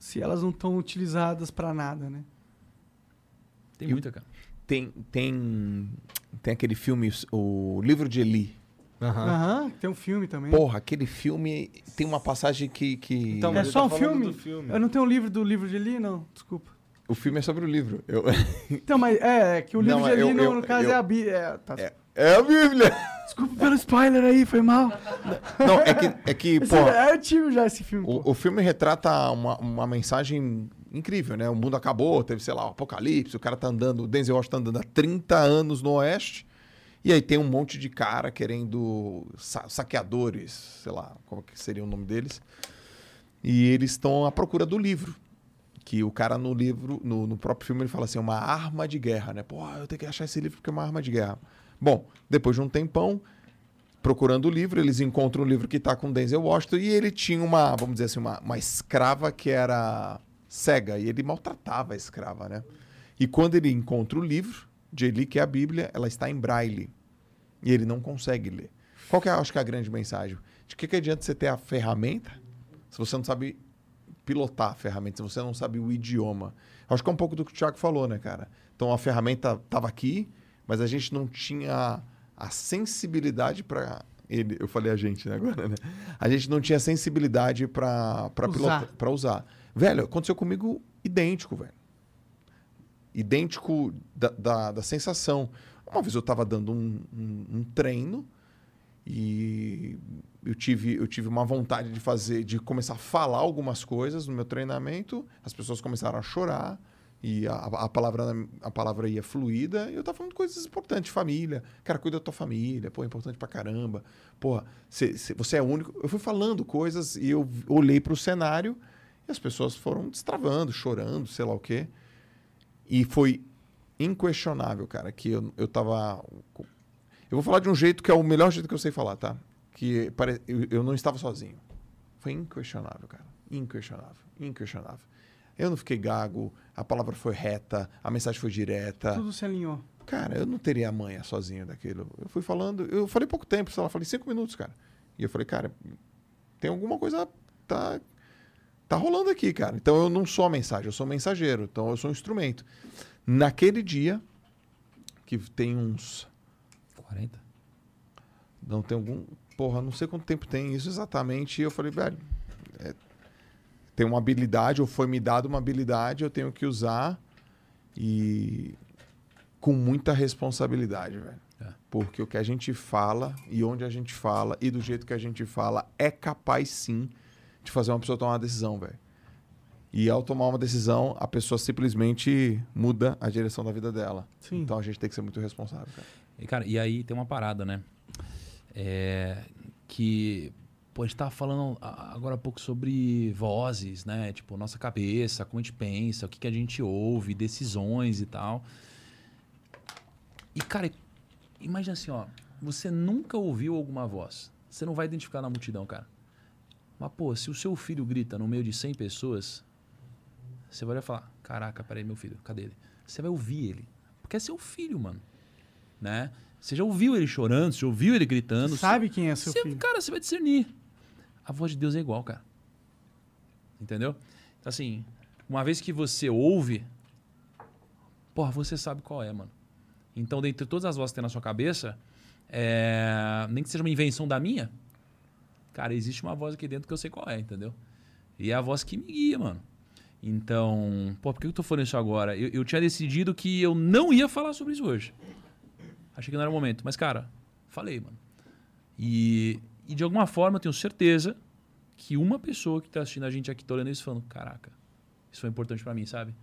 se elas não estão utilizadas pra nada, né? Tem E o- muita, cara. Tem, tem, tem aquele filme, o livro de Eli. Aham. Aham, tem um filme também. Porra, aquele filme tem uma passagem que. que... Então, é só tá um filme? filme. Eu não tenho um livro do livro de Eli, não. Desculpa. O filme é sobre o livro. Eu... Então, mas é, é que o livro Não, de Eli, eu- no, eu- no caso, é a Bíblia. É, tá. É, é a Bíblia! Desculpa pelo spoiler aí, foi mal. Não, é que, é que porra, é antigo já esse filme. pô. o, o filme retrata uma, uma mensagem incrível, né? O mundo acabou, teve, sei lá, o apocalipse, o cara tá andando, o Denzel Washington tá andando há 30 anos no Oeste, e aí tem um monte de cara querendo sa- saqueadores, sei lá, como que seria o nome deles, e eles estão à procura do livro. Que o cara no livro, no, no próprio filme, ele fala assim: uma arma de guerra, né? Pô, eu tenho que achar esse livro porque é uma arma de guerra. Bom, depois de um tempão, procurando o livro, eles encontram o livro que está com Denzel Washington e ele tinha uma, vamos dizer assim, uma, uma escrava que era cega e ele maltratava a escrava, né? E quando ele encontra o livro de Eli, que é a Bíblia, ela está em braille e ele não consegue ler. Qual que é, acho que é a grande mensagem? De que, que adianta você ter a ferramenta se você não sabe pilotar a ferramenta, se você não sabe o idioma? Acho que é um pouco do que o Thiago falou, né, cara? Então a ferramenta estava aqui, mas a gente não tinha a sensibilidade para ele, eu falei a gente né, agora, né? A gente não tinha sensibilidade para pilotar, para usar. Velho, aconteceu comigo idêntico, velho. Idêntico da, da, da sensação. Uma vez eu estava dando um, um, um treino e eu tive, eu tive uma vontade de fazer, de começar a falar algumas coisas no meu treinamento. As pessoas começaram a chorar e a, a palavra a palavra ia fluida. E eu tava falando coisas importantes, família. Cara, cuida da tua família. Pô, é importante pra caramba. Porra, cê- cê- você é único. Eu fui falando coisas e eu olhei pro cenário e as pessoas foram destravando, chorando, sei lá o quê. E foi inquestionável, cara, que eu, eu tava. Eu vou falar de um jeito que é o melhor jeito que eu sei falar, tá? Que pare... eu, não estava sozinho. Foi inquestionável, cara. Inquestionável. Inquestionável. Eu não fiquei gago, a palavra foi reta, a mensagem foi direta. Tudo se alinhou. Cara, eu não teria a manha sozinho daquilo. Eu fui falando, eu falei pouco tempo, sei lá, falei cinco minutos, cara. E eu falei, cara, tem alguma coisa. Tá, tá rolando aqui, cara. Então eu não sou a mensagem, eu sou mensageiro. Então eu sou um instrumento. Naquele dia, que tem uns. 40? Não tem algum. Porra, não sei quanto tempo tem isso exatamente. E eu falei, velho, é, tem uma habilidade, ou foi me dado uma habilidade, eu tenho que usar e com muita responsabilidade, velho. É. Porque o que a gente fala e onde a gente fala e do jeito que a gente fala é capaz sim de fazer uma pessoa tomar uma decisão, velho. E ao tomar uma decisão, a pessoa simplesmente muda a direção da vida dela. Sim. Então a gente tem que ser muito responsável, cara. E, cara, e aí tem uma parada, né? É, que. Pô, a gente tava falando agora há pouco sobre vozes, né? Tipo, nossa cabeça, como a gente pensa, o que, que a gente ouve, decisões e tal. E, cara, imagina assim, ó. Você nunca ouviu alguma voz. Você não vai identificar na multidão, cara. Mas, pô, se o seu filho grita no meio de 100 pessoas, você vai olhar e falar: Caraca, peraí, meu filho, cadê ele? Você vai ouvir ele. Porque é seu filho, mano. Né? Você já ouviu ele chorando, você já ouviu ele gritando. Você sabe quem é seu Você- filho. Cara, você vai discernir. A voz de Deus é igual, cara. Entendeu? Então, assim, uma vez que você ouve, porra, você sabe qual é, mano. Então, dentre todas as vozes que tem na sua cabeça, é, nem que seja uma invenção da minha, cara, existe uma voz aqui dentro que eu sei qual é, entendeu? E é a voz que me guia, mano. Então, pô, por que eu tô falando isso agora? Eu, eu tinha decidido que eu não ia falar sobre isso hoje. Achei que não era o momento. Mas, cara, falei, mano. E, e de alguma forma eu tenho certeza que uma pessoa que tá assistindo a gente aqui tá olhando isso falando, caraca, isso foi importante pra mim, sabe?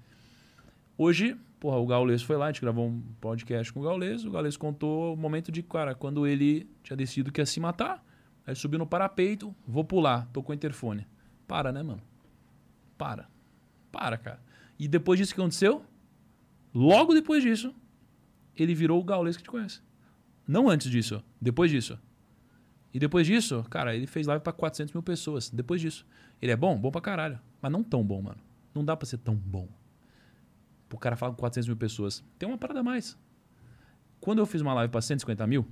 Hoje, porra, o Gaules foi lá, a gente gravou um podcast com o Gaules, o Gaules contou o momento de, cara, quando ele tinha decidido que ia se matar, aí subiu no parapeito, vou pular, tocou o interfone. Para, né, mano? Para. Para, cara. E depois disso que aconteceu? Logo depois disso, ele virou o Gaules que te conhece. Não antes disso, depois disso. E depois disso, cara, ele fez live pra 400 mil pessoas. Depois disso. Ele é bom? Bom pra caralho. Mas não tão bom, mano. Não dá pra ser tão bom. O cara falar com 400 mil pessoas. Tem uma parada a mais. Quando eu fiz uma live pra 150 mil,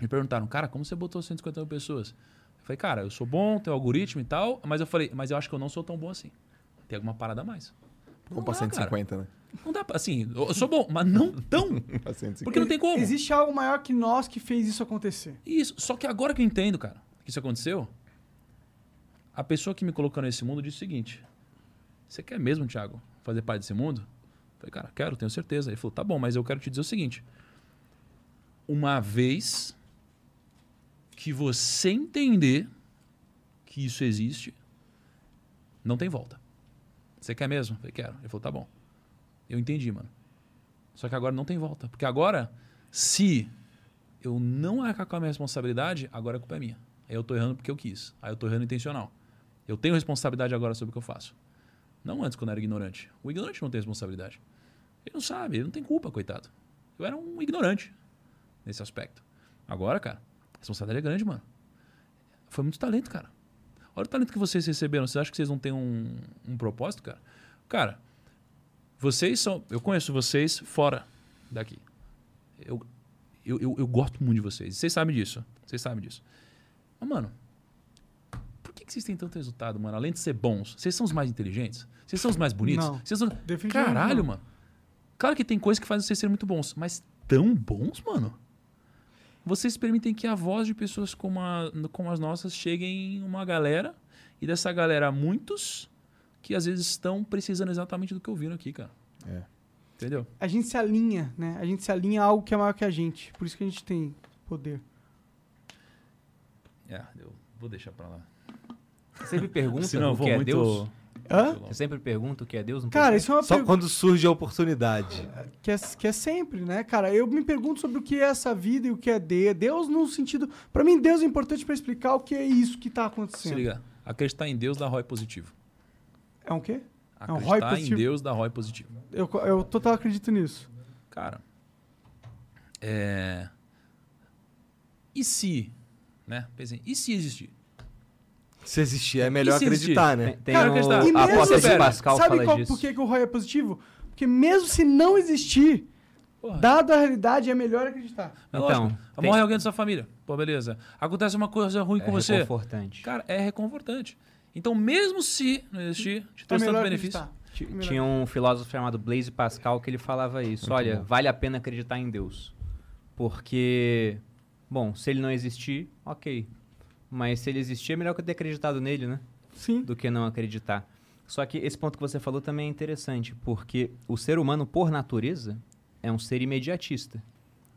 me perguntaram, cara, como você botou 150 mil pessoas? Eu falei, cara, eu sou bom, tenho algoritmo e tal, mas eu falei, mas eu acho que eu não sou tão bom assim. Tem alguma parada a mais. Vamos pra dá, cara. 150, né? Não dá pra, assim, eu sou bom, mas não tão. Pra 150. Porque não tem como. Existe algo maior que nós que fez isso acontecer. Isso. Só que agora que eu entendo, cara, que isso aconteceu, a pessoa que me colocou nesse mundo disse o seguinte: Você quer mesmo, Thiago, fazer parte desse mundo? Eu falei, cara, quero, tenho certeza. Ele falou, tá bom, mas eu quero te dizer o seguinte: Uma vez que você entender que isso existe, não tem volta. Você quer mesmo? Eu falei, quero. Ele falou, tá bom. Eu entendi, mano. Só que agora não tem volta. Porque agora, se eu não arcar com a minha responsabilidade, agora a culpa é minha. Aí eu tô errando porque eu quis. Aí eu tô errando intencional. Eu tenho responsabilidade agora sobre o que eu faço. Não antes, quando eu era ignorante. O ignorante não tem responsabilidade. Ele não sabe, ele não tem culpa, coitado. Eu era um ignorante nesse aspecto. Agora, cara, a responsabilidade é grande, mano. Foi muito talento, cara. Olha o talento que vocês receberam. Vocês acham que vocês não têm um, um propósito, cara? Cara, vocês são. Eu conheço vocês fora daqui. Eu, eu, eu, eu gosto muito de vocês. Vocês sabem disso. Vocês sabem disso. Mas, mano, por que, que vocês têm tanto resultado, mano? Além de ser bons, vocês são os mais inteligentes? Vocês são os mais bonitos? Não. Vocês são... Caralho, não. mano. Claro que tem coisas que fazem vocês serem muito bons, mas tão bons, mano? Vocês permitem que a voz de pessoas como, a, como as nossas cheguem em uma galera, e dessa galera, muitos que às vezes estão precisando exatamente do que ouviram aqui, cara. É. Entendeu? A gente se alinha, né? A gente se alinha a algo que é maior que a gente. Por isso que a gente tem poder. É, eu vou deixar pra lá. Você sempre pergunta Senão o que é muito- Deus? Hã? Você sempre pergunta o que é Deus? no Cara, podcast? isso é uma Só quando surge a oportunidade. que é, que é sempre, né, cara? Eu me pergunto sobre o que é essa vida e o que é de- Deus no sentido... Pra mim, Deus é importante pra explicar o que é isso que tá Se acontecendo. liga, acreditar em Deus dá ROI positivo. É um quê? É um Acreditar ROI em positivo? Deus dá ROI positivo. Eu, eu total acredito nisso. Cara, é... E se, né? Pensei, e se existir? Se existir, é melhor E se existir? acreditar, né? Tem, Cara, o, acreditar. E a mesmo de Pascal Sabe fala qual, disso. por que, que o ROI é positivo? Porque mesmo se não existir, Porra. Dado a realidade, é melhor acreditar. É Então, lógico. tem- Morre alguém da sua família. Pô, beleza. Acontece uma coisa ruim É com você. reconfortante. Cara, é reconfortante. Então, mesmo se não existir, te É trouxe tanto melhor benefício. acreditar. Melhor. Tinha um filósofo chamado Blaise Pascal que ele falava isso. Olha, vale a pena acreditar em Deus. Porque, bom, se ele não existir, ok. Mas se ele existir, é melhor que eu ter acreditado nele, né? Sim. Do que não acreditar. Só que esse ponto que você falou também é interessante, porque o ser humano, por natureza, é um ser imediatista.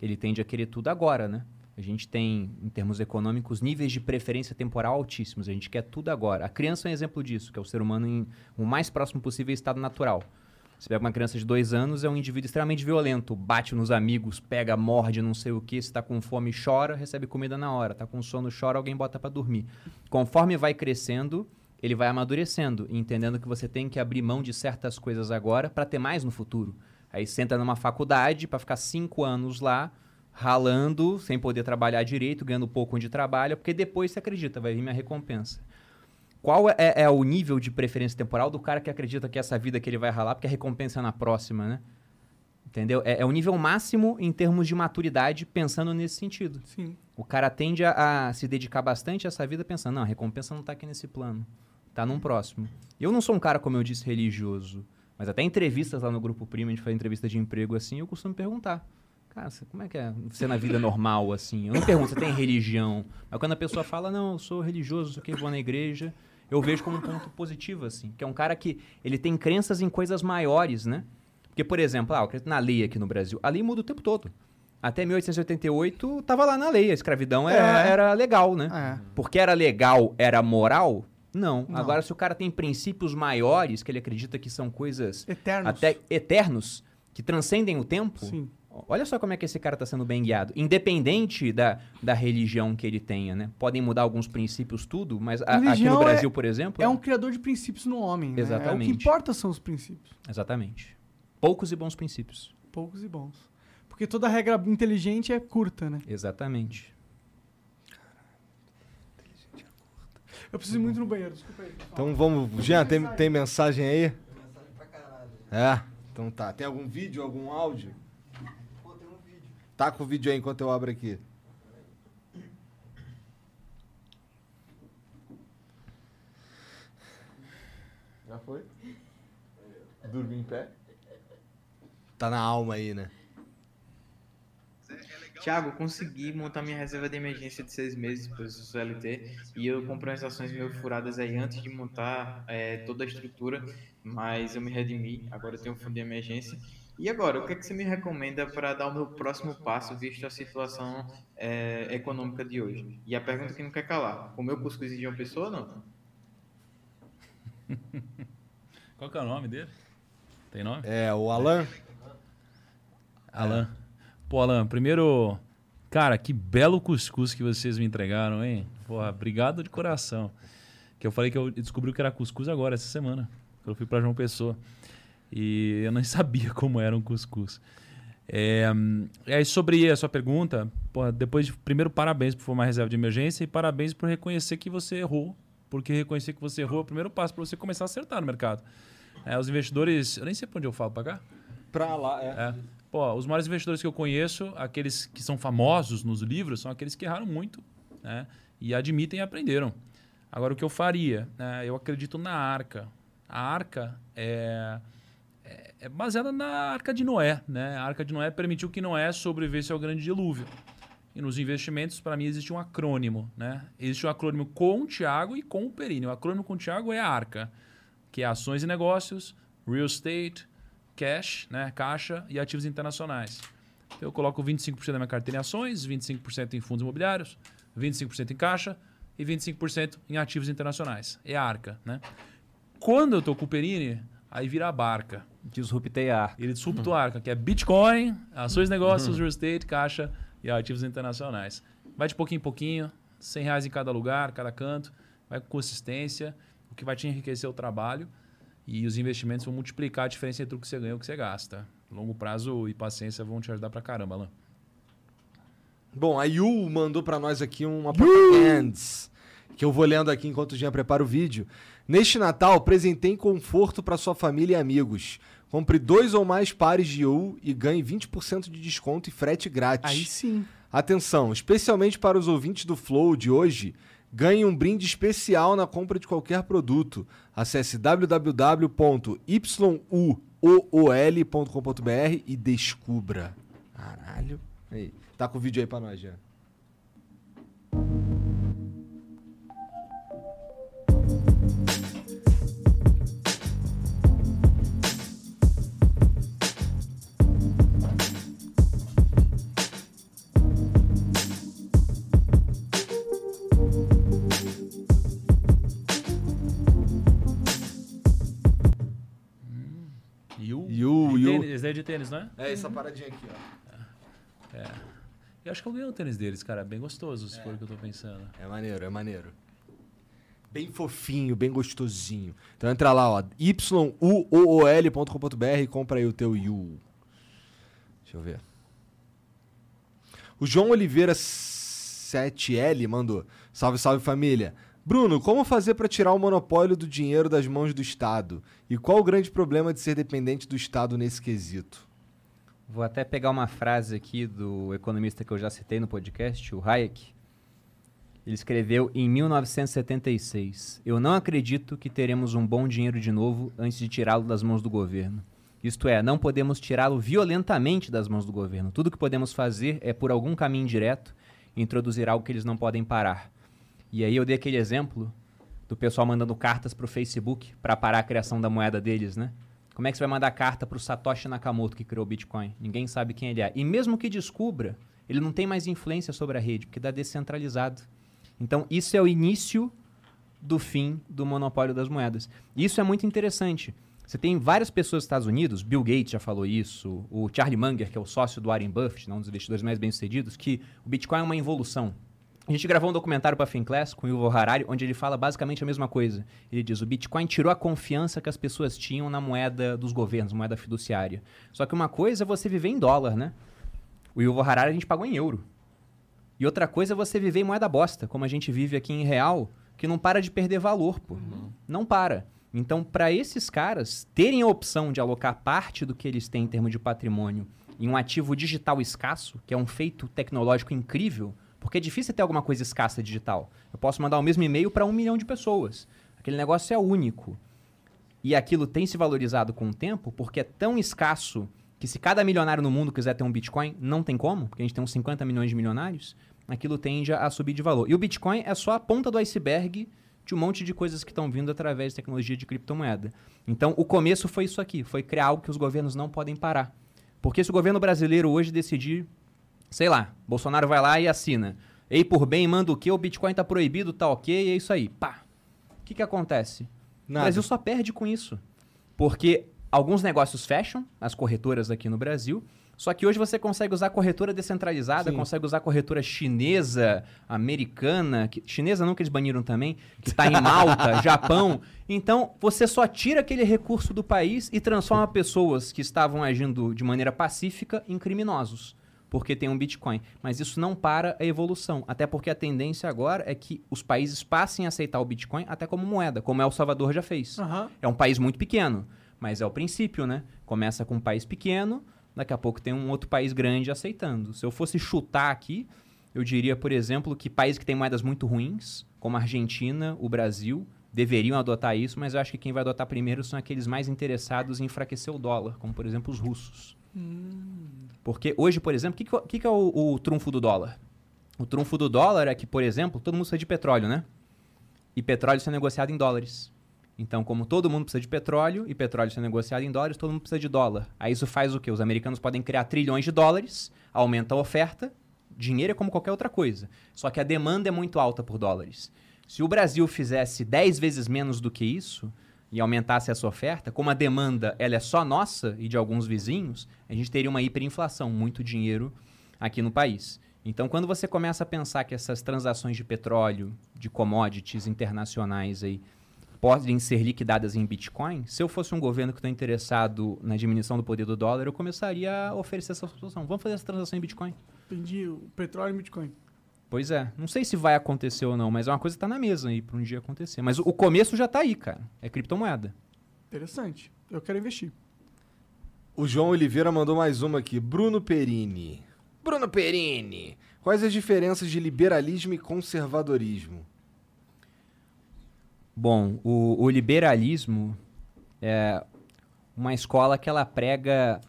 Ele tende a querer tudo agora, né? A gente tem, em termos econômicos, níveis de preferência temporal altíssimos. A gente quer tudo agora. A criança é um exemplo disso, que é o ser humano em o mais próximo possível estado natural. Você pega uma criança de dois anos, é um indivíduo extremamente violento. Bate nos amigos, pega, morde, não sei o que. Se tá com fome, chora, recebe comida na hora. Tá com sono, chora, alguém bota para dormir. Conforme vai crescendo, ele vai amadurecendo, entendendo que você tem que abrir mão de certas coisas agora para ter mais no futuro. Aí senta numa faculdade para ficar cinco anos lá, ralando, sem poder trabalhar direito, ganhando pouco onde trabalha, porque depois você acredita, vai vir minha recompensa. Qual é, é o nível de preferência temporal do cara que acredita que essa vida que ele vai ralar, porque a recompensa é na próxima, né? Entendeu? É, é o nível máximo em termos de maturidade pensando nesse sentido. Sim. O cara tende a, a se dedicar bastante a essa vida pensando, não, a recompensa não tá aqui nesse plano, tá num próximo. Eu não sou um cara, como eu disse, religioso, mas até entrevistas lá no Grupo Primo, a gente faz entrevista de emprego assim, eu costumo perguntar. Cara, como é que é ser na vida normal, assim? Eu não pergunto, você tem religião? Mas quando a pessoa fala, não, eu sou religioso, aqui, vou na igreja, eu vejo como um ponto positivo, assim. Que é um cara que, ele tem crenças em coisas maiores, né? Porque, por exemplo, ah, eu acredito na lei aqui no Brasil. A lei muda o tempo todo. Até 1888, tava lá na lei, a escravidão era, É. era legal, né? É. Porque era legal, era moral? Não. Não. Agora, se o cara tem princípios maiores, que ele acredita que são coisas Eternos. até eternos, que transcendem o tempo, Sim. Olha só como é que esse cara está sendo bem guiado. Independente da, da religião que ele tenha, né? Podem mudar alguns princípios, tudo, mas a- aqui no é- Brasil, por exemplo... É um criador de princípios no homem. né? É, o Exatamente. que importa são os princípios. Exatamente. Poucos e bons princípios. Poucos e bons. Porque toda regra inteligente é curta, né? Exatamente. Eu preciso ir muito no banheiro, desculpa aí. Então vamos. Jean, tem, tem mensagem aí? É? Então tá. Tem algum vídeo, algum áudio? Tá com o vídeo aí enquanto eu abro aqui. Já foi? Dormir em pé? Tá na alma aí, né? Tiago, consegui montar minha reserva de emergência de seis meses para o CLT e eu comprei umas ações meio furadas aí antes de montar é, toda a estrutura, mas eu me redimi, agora eu tenho um fundo de emergência. E agora, o que, é que você me recomenda para dar o meu próximo passo, visto a situação é, econômica de hoje? E a pergunta que não quer calar, comeu cuscuz de uma pessoa ou não? Qual que é o nome dele? Tem nome? É, o Alan. Alan. Pô, Alan, primeiro, cara, que belo cuscuz que vocês me entregaram, hein? Porra, obrigado de coração. Que eu falei que eu descobri o que era cuscuz agora, essa semana. que Eu fui pra João Pessoa. E eu nem sabia como era um cuscuz. É, hum, e aí, sobre a sua pergunta, porra, depois de. Primeiro, parabéns por formar reserva de emergência e parabéns por reconhecer que você errou. Porque reconhecer que você errou é o primeiro passo para você começar a acertar no mercado. É, os investidores. Eu nem sei pra onde eu falo, pra cá? Pra lá, é. É. Pô, os maiores investidores que eu conheço, aqueles que são famosos nos livros, são aqueles que erraram muito né? e admitem e aprenderam. Agora, o que eu faria? né? eu acredito na arca. A arca é, é, baseada na arca de Noé. Né? A arca de Noé permitiu que Noé sobrevivesse ao grande dilúvio. E nos investimentos, para mim, existe um acrônimo. Né? Existe um acrônimo com o Tiago e com o Perini. O acrônimo com o Tiago é a arca, que é ações e negócios, real estate, cash, né, caixa e ativos internacionais. Então, eu coloco 25% da minha carteira em ações, 25% em fundos imobiliários, 25% em caixa e 25% em ativos internacionais. É a arca, né? Quando eu tô com o Perini, aí vira a barca. Disruptei a arca. Ele disrupta a arca, que é Bitcoin, ações, negócios, real estate, caixa e ativos internacionais. Vai de pouquinho em pouquinho, 100 reais em cada lugar, cada canto, vai com consistência, o que vai te enriquecer o trabalho e os investimentos vão multiplicar a diferença entre o que você ganha e o que você gasta. Longo prazo e paciência vão te ajudar pra caramba, Alan. Bom, a Yu mandou pra nós aqui uma propaganda que eu vou lendo aqui enquanto o Jean prepara o vídeo. Neste Natal, presentei conforto para sua família e amigos. Compre dois ou mais pares de Yu e ganhe 20% de desconto e frete grátis. Aí sim. Atenção, especialmente para os ouvintes do Flow de hoje, ganhe um brinde especial na compra de qualquer produto. Acesse www.yuool.com.br e descubra. Caralho. Aí, tá com o vídeo aí pra nós, já. De tênis, é não é? É essa paradinha aqui, ó. Eu acho que eu ganhei um tênis deles, cara. Bem gostoso, se for o que eu tô pensando. É maneiro, é maneiro. Bem fofinho, bem gostosinho. Então entra lá, ó, yuool.com.br e compra aí o teu Yu. Deixa eu ver. O João Oliveira 7L mandou: Salve, salve família. Bruno, como fazer para tirar o monopólio do dinheiro das mãos do Estado? E qual o grande problema de ser dependente do Estado nesse quesito? Vou até pegar uma frase aqui do economista que eu já citei no podcast, o Hayek. Ele escreveu em 1976: Eu não acredito que teremos um bom dinheiro de novo antes de tirá-lo das mãos do governo. Isto é, não podemos tirá-lo violentamente das mãos do governo. Tudo que podemos fazer é, por algum caminho direto, introduzir algo que eles não podem parar. E aí eu dei aquele exemplo do pessoal mandando cartas para o Facebook para parar a criação da moeda deles, né? Como é que você vai mandar carta para o Satoshi Nakamoto que criou o Bitcoin? Ninguém sabe quem ele é. E mesmo que descubra, ele não tem mais influência sobre a rede, porque está descentralizado. Então, isso é o início do fim do monopólio das moedas. Isso é muito interessante. Você tem várias pessoas nos Estados Unidos, Bill Gates já falou isso, o Charlie Munger, que é o sócio do Warren Buffett, né, um dos investidores mais bem-sucedidos, que o Bitcoin é uma involução. A gente gravou um documentário para a Finclass com o Yuval Harari, onde ele fala basicamente a mesma coisa. Ele diz: o Bitcoin tirou a confiança que as pessoas tinham na moeda dos governos, moeda fiduciária. Só que uma coisa é você viver em dólar, né? O Yuval Harari a gente pagou em euro. E outra coisa é você viver em moeda bosta, como a gente vive aqui em real, que não para de perder valor, pô. Não para. Então, para esses caras terem a opção de alocar parte do que eles têm em termos de patrimônio em um ativo digital escasso, que é um feito tecnológico incrível, porque é difícil ter alguma coisa escassa digital. Eu posso mandar o mesmo e-mail para um milhão de pessoas. Aquele negócio é único. E aquilo tem se valorizado com o tempo porque é tão escasso que se cada milionário no mundo quiser ter um Bitcoin, não tem como, porque a gente tem uns 50 milhões de milionários, aquilo tende a subir de valor. E o Bitcoin é só a ponta do iceberg de um monte de coisas que estão vindo através de tecnologia de criptomoeda. Então, o começo foi isso aqui, foi criar algo que os governos não podem parar. Porque se o governo brasileiro hoje decidir, sei lá, Bolsonaro vai lá e assina, ei por bem, manda o quê? O Bitcoin tá proibido, tá ok, e é isso aí. Pá. O que que acontece? O Nada. Brasil só perde com isso. Porque alguns negócios fecham, as corretoras aqui no Brasil, só que hoje você consegue usar corretora descentralizada, Sim. consegue usar corretora chinesa, americana, que- chinesa não que eles baniram também, que está em Malta, Japão. Então, você só tira aquele recurso do país e transforma pessoas que estavam agindo de maneira pacífica em criminosos, porque tem um Bitcoin. Mas isso não para a evolução, até porque a tendência agora é que os países passem a aceitar o Bitcoin até como moeda, como El Salvador já fez. Aham. É um país muito pequeno, mas é o princípio, né? Começa com um país pequeno, daqui a pouco tem um outro país grande aceitando. Se eu fosse chutar aqui, eu diria, por exemplo, que países que têm moedas muito ruins, como a Argentina, o Brasil, deveriam adotar isso, mas eu acho que quem vai adotar primeiro são aqueles mais interessados em enfraquecer o dólar, como por exemplo os russos. Porque hoje, por exemplo, o que, que, é o- que que é o, o trunfo do dólar? O trunfo do dólar é que, por exemplo, todo mundo precisa de petróleo, né? E petróleo é negociado em dólares. Então, como todo mundo precisa de petróleo e petróleo é negociado em dólares, todo mundo precisa de dólar. Aí isso faz o quê? Os americanos podem criar trilhões de dólares, aumenta a oferta, dinheiro é como qualquer outra coisa. Só que a demanda é muito alta por dólares. Se o Brasil fizesse 10 vezes menos do que isso e aumentasse essa oferta, como a demanda ela é só nossa e de alguns vizinhos, a gente teria uma hiperinflação, muito dinheiro aqui no país. Então, quando você começa a pensar que essas transações de petróleo, de commodities internacionais aí, podem ser liquidadas em Bitcoin, se eu fosse um governo que está interessado na diminuição do poder do dólar, eu começaria a oferecer essa solução. Vamos fazer essa transação em Bitcoin. Entendi. O petróleo e o Bitcoin. Pois é. Não sei se vai acontecer ou não, mas é uma coisa que está na mesa aí para um dia acontecer. Mas o, começo já está aí, cara. É criptomoeda. Interessante. Eu quero investir. O João Oliveira mandou mais uma aqui. Bruno Perini. Bruno Perini. Quais as diferenças de liberalismo e conservadorismo? Bom, o, o liberalismo é uma escola que ela prega.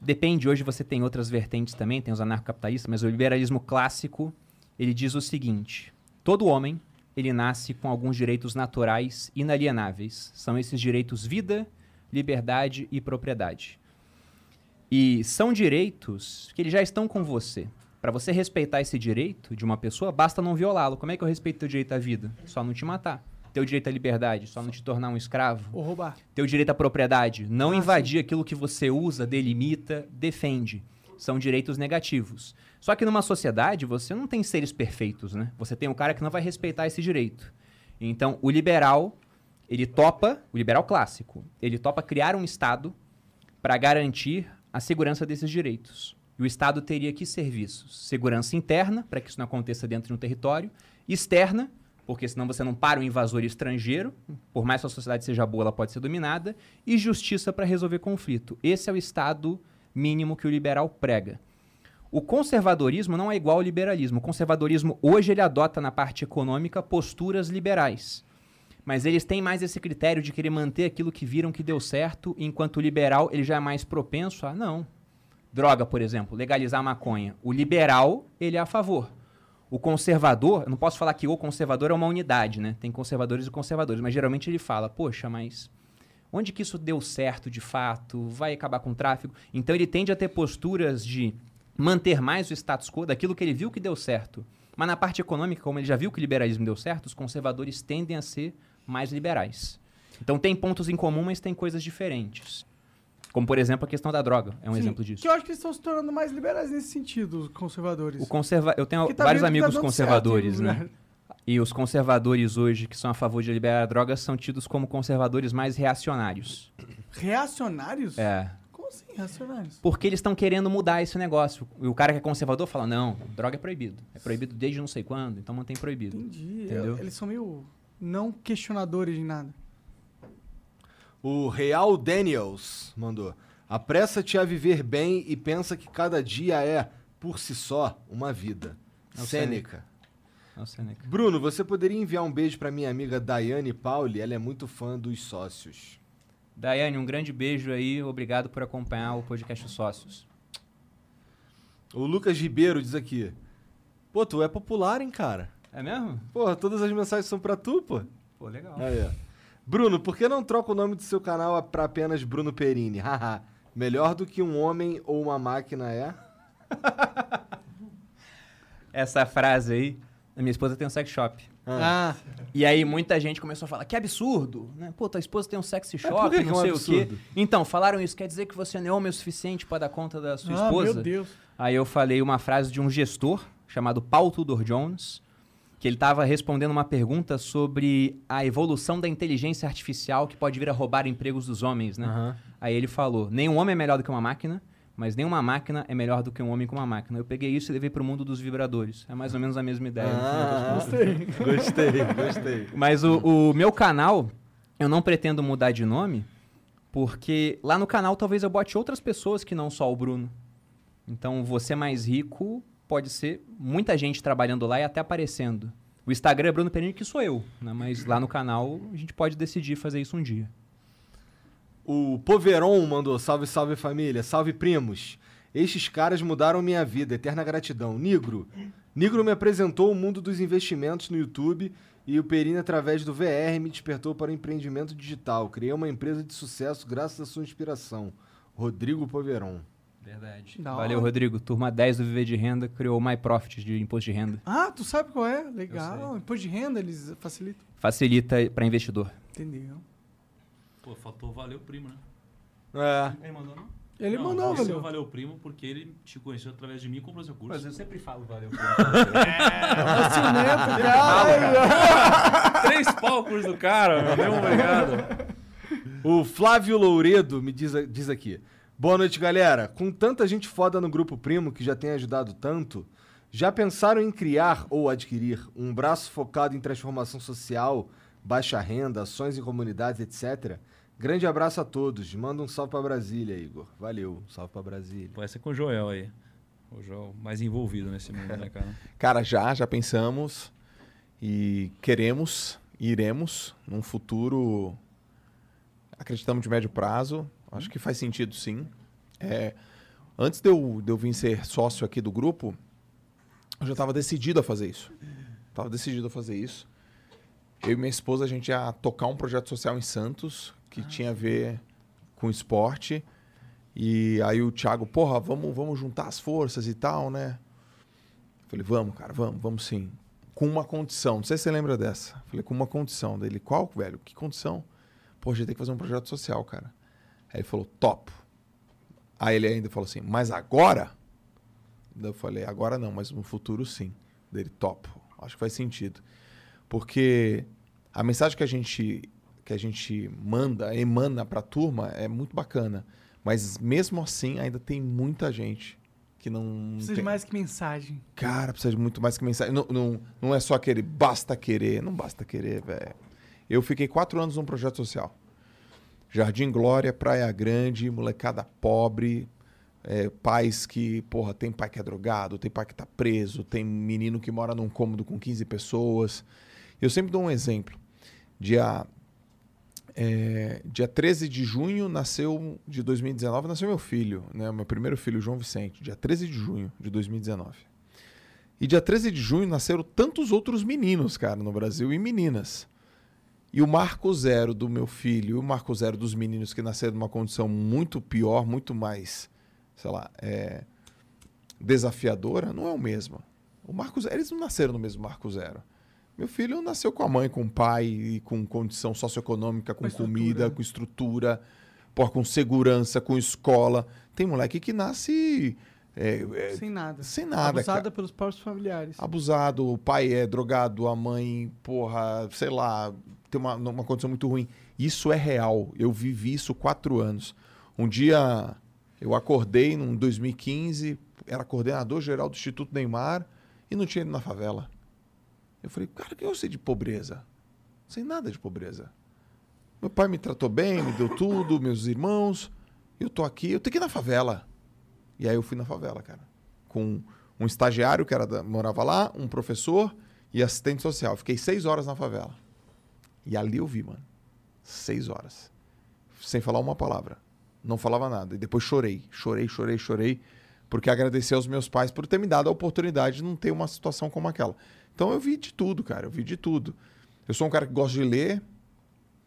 Depende, hoje você tem outras vertentes também, tem os anarcocapitalistas, mas o liberalismo clássico ele diz o seguinte: todo homem ele nasce com alguns direitos naturais inalienáveis. São esses direitos vida, liberdade e propriedade. E são direitos que eles já estão com você. Para você respeitar esse direito de uma pessoa, basta não violá-lo. Como é que eu respeito teu direito à vida? Só não te matar. Teu direito à liberdade, só não te tornar um escravo. Ou roubar. Teu direito à propriedade, não Ah, invadir aquilo que você usa, delimita, defende. São direitos negativos. Só que numa sociedade, você não tem seres perfeitos, né? Você tem um cara que não vai respeitar esse direito. Então, o liberal, ele topa, o liberal clássico, ele topa criar um Estado para garantir a segurança desses direitos. E o Estado teria que serviços? Segurança interna, para que isso não aconteça dentro de um território, externa, porque senão você não para um invasor estrangeiro, por mais que a sociedade seja boa, ela pode ser dominada, e justiça para resolver conflito. Esse é o Estado mínimo que o liberal prega. O conservadorismo não é igual ao liberalismo. O conservadorismo hoje ele adota na parte econômica posturas liberais. Mas eles têm mais esse critério de querer manter aquilo que viram que deu certo, enquanto o liberal ele já é mais propenso a não. Droga, por exemplo, legalizar a maconha. O liberal, ele é a favor. O conservador, eu não posso falar que o conservador é uma unidade, né? Tem conservadores e conservadores, mas geralmente ele fala, poxa, mas onde que isso deu certo de fato? Vai acabar com o tráfico? Então ele tende a ter posturas de manter mais o status quo daquilo que ele viu que deu certo. Mas na parte econômica, como ele já viu que o liberalismo deu certo, os conservadores tendem a ser mais liberais. Então tem pontos em comum, mas tem coisas diferentes. Como, por exemplo, a questão da droga. É um Sim, exemplo disso. Que eu acho que eles estão se tornando mais liberais nesse sentido, os conservadores. O conserva... Eu tenho tá vários tá amigos dando conservadores, certo né? lugar. E os conservadores hoje, que são a favor de liberar a droga, são tidos como conservadores mais reacionários. Reacionários? É. Como assim, reacionários? Porque eles estão querendo mudar esse negócio. E o cara que é conservador fala: não, droga é proibido. É proibido desde não sei quando, então mantém proibido. Entendi. Entendeu? Eles são meio não questionadores de nada. O Real Daniels mandou. Apressa-te a viver bem e pensa que cada dia é, por si só, uma vida. É o Sêneca. É. Bruno, você poderia enviar um beijo pra minha amiga Daiane Pauli? Ela é muito fã dos sócios. Daiane, um grande beijo aí. Obrigado por acompanhar o podcast Sócios. O Lucas Ribeiro diz aqui. Pô, tu é popular, hein, cara? É mesmo? Porra, todas as mensagens são pra tu, pô. Pô, legal. Aí, ó. Bruno, por que não troca o nome do seu canal pra apenas Bruno Perini? Haha. Melhor do que um homem ou uma máquina é? Essa frase aí, a minha esposa tem um sex shop. Ah, E aí muita gente começou a falar, que absurdo, né? Pô, tua esposa tem um sex shop, por que que não é um sei o absurdo? quê. Então, falaram isso, quer dizer que você não é homem o suficiente pra dar conta da sua ah esposa? meu Deus. Aí eu falei uma frase de um gestor chamado Paul Tudor Jones, que ele estava respondendo uma pergunta sobre a evolução da inteligência artificial que pode vir a roubar empregos dos homens, né? Aham. Aí ele falou: nenhum homem é melhor do que uma máquina, mas nenhuma máquina é melhor do que um homem com uma máquina. Eu peguei isso e levei para o mundo dos vibradores. É mais ou menos a mesma ideia. Ah, Gostei. gostei, gostei. Mas o, o meu canal, eu não pretendo mudar de nome, porque lá no canal talvez eu bote outras pessoas que não só o Bruno. Então, você mais rico pode ser muita gente trabalhando lá e até aparecendo. O Instagram é Bruno Perini, que sou eu, né? mas lá no canal a gente pode decidir fazer isso um dia. O Poveron mandou salve, salve família, salve primos. Estes caras mudaram minha vida, eterna gratidão. Nigro. Nigro me apresentou o mundo dos investimentos no YouTube e o Perini, através do VR, me despertou para o empreendimento digital. Criei uma empresa de sucesso graças à sua inspiração. Rodrigo Poveron. Verdade. Da Valeu, hora. Rodrigo. Turma 10 do Viver de Renda criou o MyProfit de imposto de renda. Ah, tu sabe qual é? Legal. Imposto de renda, eles facilitam. Facilita para investidor. Entendeu? Pô, faltou valeu primo, né? É. Ele mandou, não? Ele não, mandou, valeu. valeu primo porque ele te conheceu através de mim e comprou seu curso. eu sempre falo valeu É o ciumento, cara. Três pau o curso do cara, meu. Meu obrigado. O Flávio Louredo me diz, diz aqui. Boa noite, galera. Com tanta gente foda no Grupo Primo que já tem ajudado tanto, já pensaram em criar ou adquirir um braço focado em transformação social, baixa renda, ações em comunidades, etc. Grande abraço a todos. Manda um salve pra Brasília, Igor. Valeu. Salve pra Brasília. Pode ser com o Joel aí. O Joel mais envolvido nesse mundo, né, cara? Cara, já, já pensamos e queremos, e iremos num futuro, acreditamos de médio prazo. Acho que faz sentido, sim. É, antes de eu, de eu vir ser sócio aqui do grupo, eu já estava decidido a fazer isso. Estava decidido a fazer isso. Eu e minha esposa, a gente ia tocar um projeto social em Santos que tinha a ver com esporte. E aí o Thiago, porra, vamos, vamos juntar as forças e tal, né? Falei, vamos, cara, vamos, vamos sim. Com uma condição. Não sei se você lembra dessa. Falei, com uma condição. Dele, qual, velho? Que condição? Pô, a gente tem que fazer um projeto social, cara. Aí ele falou, top. Aí ele ainda falou assim, mas agora? Eu falei, agora não, mas no futuro sim. Dele, top. Acho que faz sentido. Porque a mensagem que a gente, que a gente manda, emana pra turma é muito bacana. Mas mesmo assim, ainda tem muita gente que não. Precisa de tem... mais que mensagem. Cara, precisa de muito mais que mensagem. Não, não, não é só aquele basta querer. Não basta querer, velho. Eu fiquei quatro anos num projeto social. Jardim Glória, Praia Grande, molecada pobre, é, pais que, porra, tem pai que é drogado, tem pai que tá preso, tem menino que mora num cômodo com 15 pessoas. Eu sempre dou um exemplo. Dia, é, dia 13 de junho nasceu, de 2019, nasceu meu filho, né? Meu primeiro filho, João Vicente. Dia 13 de junho de 2019. E dia 13 de junho nasceram tantos outros meninos, cara, no Brasil e meninas. E o marco zero do meu filho o marco zero dos meninos que nasceram numa condição muito pior, muito mais, sei lá, é, desafiadora, não é o mesmo. O marco zero, eles não nasceram no mesmo marco zero. Meu filho nasceu com a mãe, com o pai, e com condição socioeconômica, com, Com estrutura. comida, com estrutura, pô, com segurança, com escola. Tem moleque que nasce é, é, Sem nada. sem nada, Abusada pelos próprios familiares. abusado, o pai é drogado, a mãe, porra, sei lá, tem uma, uma condição muito ruim. Isso é real. Eu vivi isso quatro anos. Um dia eu acordei em 2015, era coordenador geral do Instituto Neymar e não tinha ido na favela. Eu falei, cara, o que eu sei de pobreza? Sem nada de pobreza. Meu pai me tratou bem, me deu tudo, meus irmãos. Eu tô aqui, eu tenho que ir na favela. E aí eu fui na favela, cara. Com um estagiário que era da- morava lá, um professor e assistente social. Fiquei seis horas na favela. E ali eu vi, mano. Seis horas. Sem falar uma palavra. Não falava nada. E depois chorei. Chorei, chorei, chorei. Porque agradeci aos meus pais por ter me dado a oportunidade de não ter uma situação como aquela. Então eu vi de tudo, cara. Eu vi de tudo. Eu sou um cara que gosta de ler,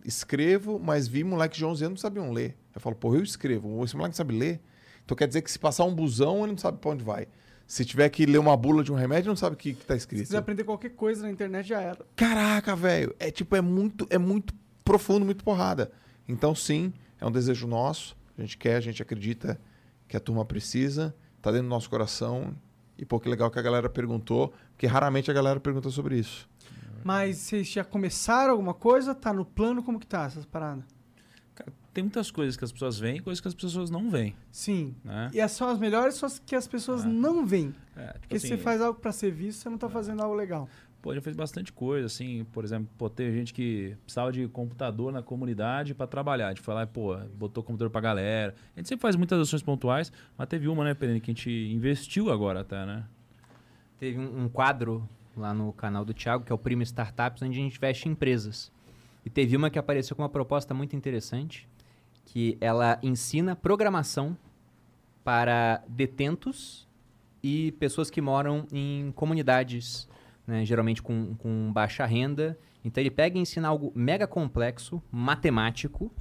escrevo, mas vi moleque de 11 anos não sabiam ler. Eu falo, pô, eu escrevo. Esse moleque não sabe ler. Então quer dizer que se passar um busão, ele não sabe pra onde vai. Se tiver que ler uma bula de um remédio, não sabe o que, que tá Se escrito. quiser aprender qualquer coisa na internet, já era. Caraca, velho. É tipo, é muito, é muito profundo, muito porrada. Então, sim, é um desejo nosso. A gente quer, a gente acredita que a turma precisa. Tá dentro do nosso coração. E pô, que legal que a galera perguntou, porque raramente a galera pergunta sobre isso. Mas vocês já começaram alguma coisa? Tá no plano? Como que tá essas paradas? Cara, tem muitas coisas que as pessoas veem e coisas que as pessoas não veem, Sim. né? E essas são as melhores, só as que as pessoas Ah. não veem. É, tipo Porque se assim, você faz algo pra ser visto, você não tá fazendo algo legal. Pô, já fez bastante coisa, assim, por exemplo, pô, teve gente que precisava de computador na comunidade para trabalhar. A gente foi lá e, pô, botou computador pra galera. A gente sempre faz muitas ações pontuais, mas teve uma, né, Perini, que a gente investiu agora até, né? Teve um, um quadro lá no canal do Thiago, que é o Primo Startups, onde a gente investe em empresas. E teve uma que apareceu com uma proposta muito interessante, que ela ensina programação para detentos e pessoas que moram em comunidades, né, geralmente com, com baixa renda. Então ele pega e ensina algo mega complexo, matemático,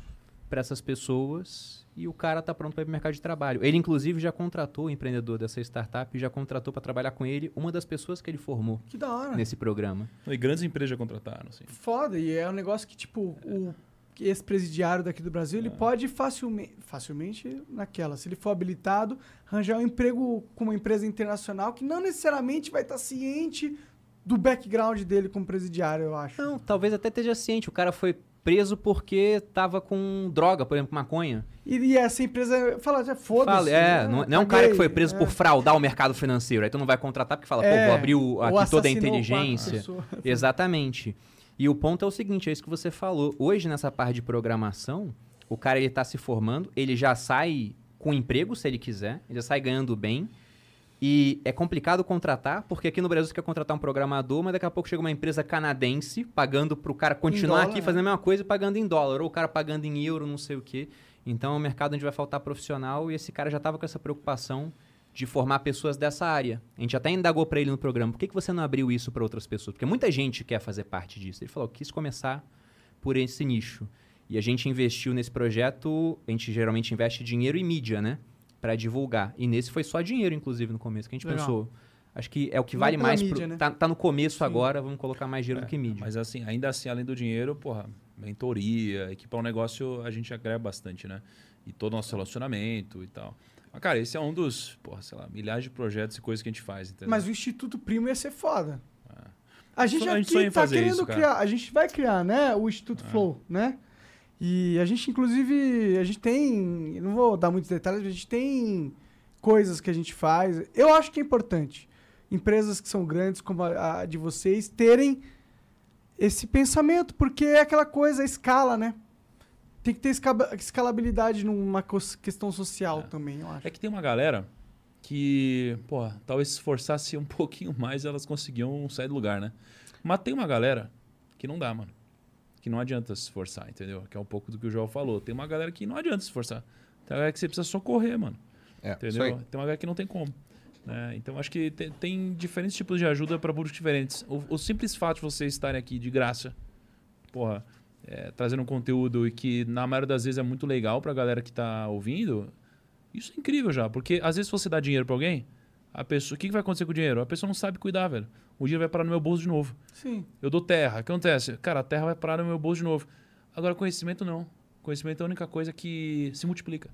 para essas pessoas e o cara tá pronto para ir pro mercado de trabalho. Ele, inclusive, já contratou o empreendedor dessa startup, já contratou para trabalhar com ele uma das pessoas que ele formou Que da hora. nesse programa. E grandes empresas já contrataram, assim. Foda. E é um negócio que, tipo, o ex-presidiário daqui do Brasil, ele pode facilmente, facilmente, naquela, se ele for habilitado, arranjar um emprego com uma empresa internacional que não necessariamente vai estar ciente do background dele como presidiário, eu acho. Não, talvez até esteja ciente. O cara foi preso porque tava com droga, por exemplo, maconha. E, e essa empresa fala, já foda-se. É, né? não, não é um cara que foi preso é. por fraudar o mercado financeiro. Aí tu não vai contratar porque fala, É, pô, vou abrir o- ou aqui toda a inteligência. Exatamente. E o ponto é o seguinte, é isso que você falou. Hoje, nessa parte de programação, o cara ele tá se formando, ele já sai com emprego, se ele quiser, ele já sai ganhando bem. E é complicado contratar, porque aqui no Brasil você quer contratar um programador, mas daqui a pouco chega uma empresa canadense pagando pro cara continuar dólar, aqui fazendo a mesma coisa e pagando em dólar, ou o cara pagando em euro, não sei o quê. Então é um mercado onde vai faltar profissional e esse cara já estava com essa preocupação de formar pessoas dessa área. A gente até indagou para ele no programa, por que, que você não abriu isso para outras pessoas? Porque muita gente quer fazer parte disso. Ele falou, quis começar por esse nicho. E a gente investiu nesse projeto, a gente geralmente investe dinheiro e mídia, né? Para divulgar. E nesse foi só dinheiro, inclusive, no começo, que a gente Legal. pensou. Acho que é o que vale mais. mídia, pro- né? tá, tá no começo Sim. agora, vamos colocar mais dinheiro do que mídia. Mas assim, ainda assim, além do dinheiro, porra, mentoria, equipar um negócio, a gente agrega bastante, né? E todo o nosso relacionamento e tal. Mas, cara, esse é um dos, porra, sei lá, milhares de projetos e coisas que a gente faz, entendeu? Mas o Instituto Primo ia ser foda. A gente A gente aqui sonha em tá querendo isso, criar, a gente vai criar, né, o Instituto Flow, né? E a gente, inclusive, a gente tem, não vou dar muitos detalhes, mas a gente tem coisas que a gente faz. Eu acho que é importante empresas que são grandes como a, a de vocês terem esse pensamento, porque é aquela coisa, a escala, né? Tem que ter escalabilidade numa questão social também, eu acho. É que tem uma galera que, porra, talvez se esforçasse um pouquinho mais, elas conseguiam sair do lugar, né? Mas tem uma galera que não dá, mano. Que não adianta se esforçar, entendeu? Que é um pouco do que o João falou. Tem uma galera que não adianta se esforçar. Tem uma galera que você precisa só correr, mano. É, Entendeu? Tem uma galera que não tem como. né? Então acho que tem, tem diferentes tipos de ajuda para públicos diferentes. O, o simples fato de vocês estarem aqui de graça, porra, é, trazendo um conteúdo e que na maioria das vezes é muito legal pra galera que tá ouvindo, isso é incrível já. Porque às vezes você dá dinheiro pra alguém, a pessoa, o que, que vai acontecer com o dinheiro? A pessoa não sabe cuidar, velho. O dinheiro vai parar no meu bolso de novo. Sim. Eu dou terra. O que acontece? Cara, a terra vai parar no meu bolso de novo. Agora, conhecimento não. Conhecimento é a única coisa que se multiplica.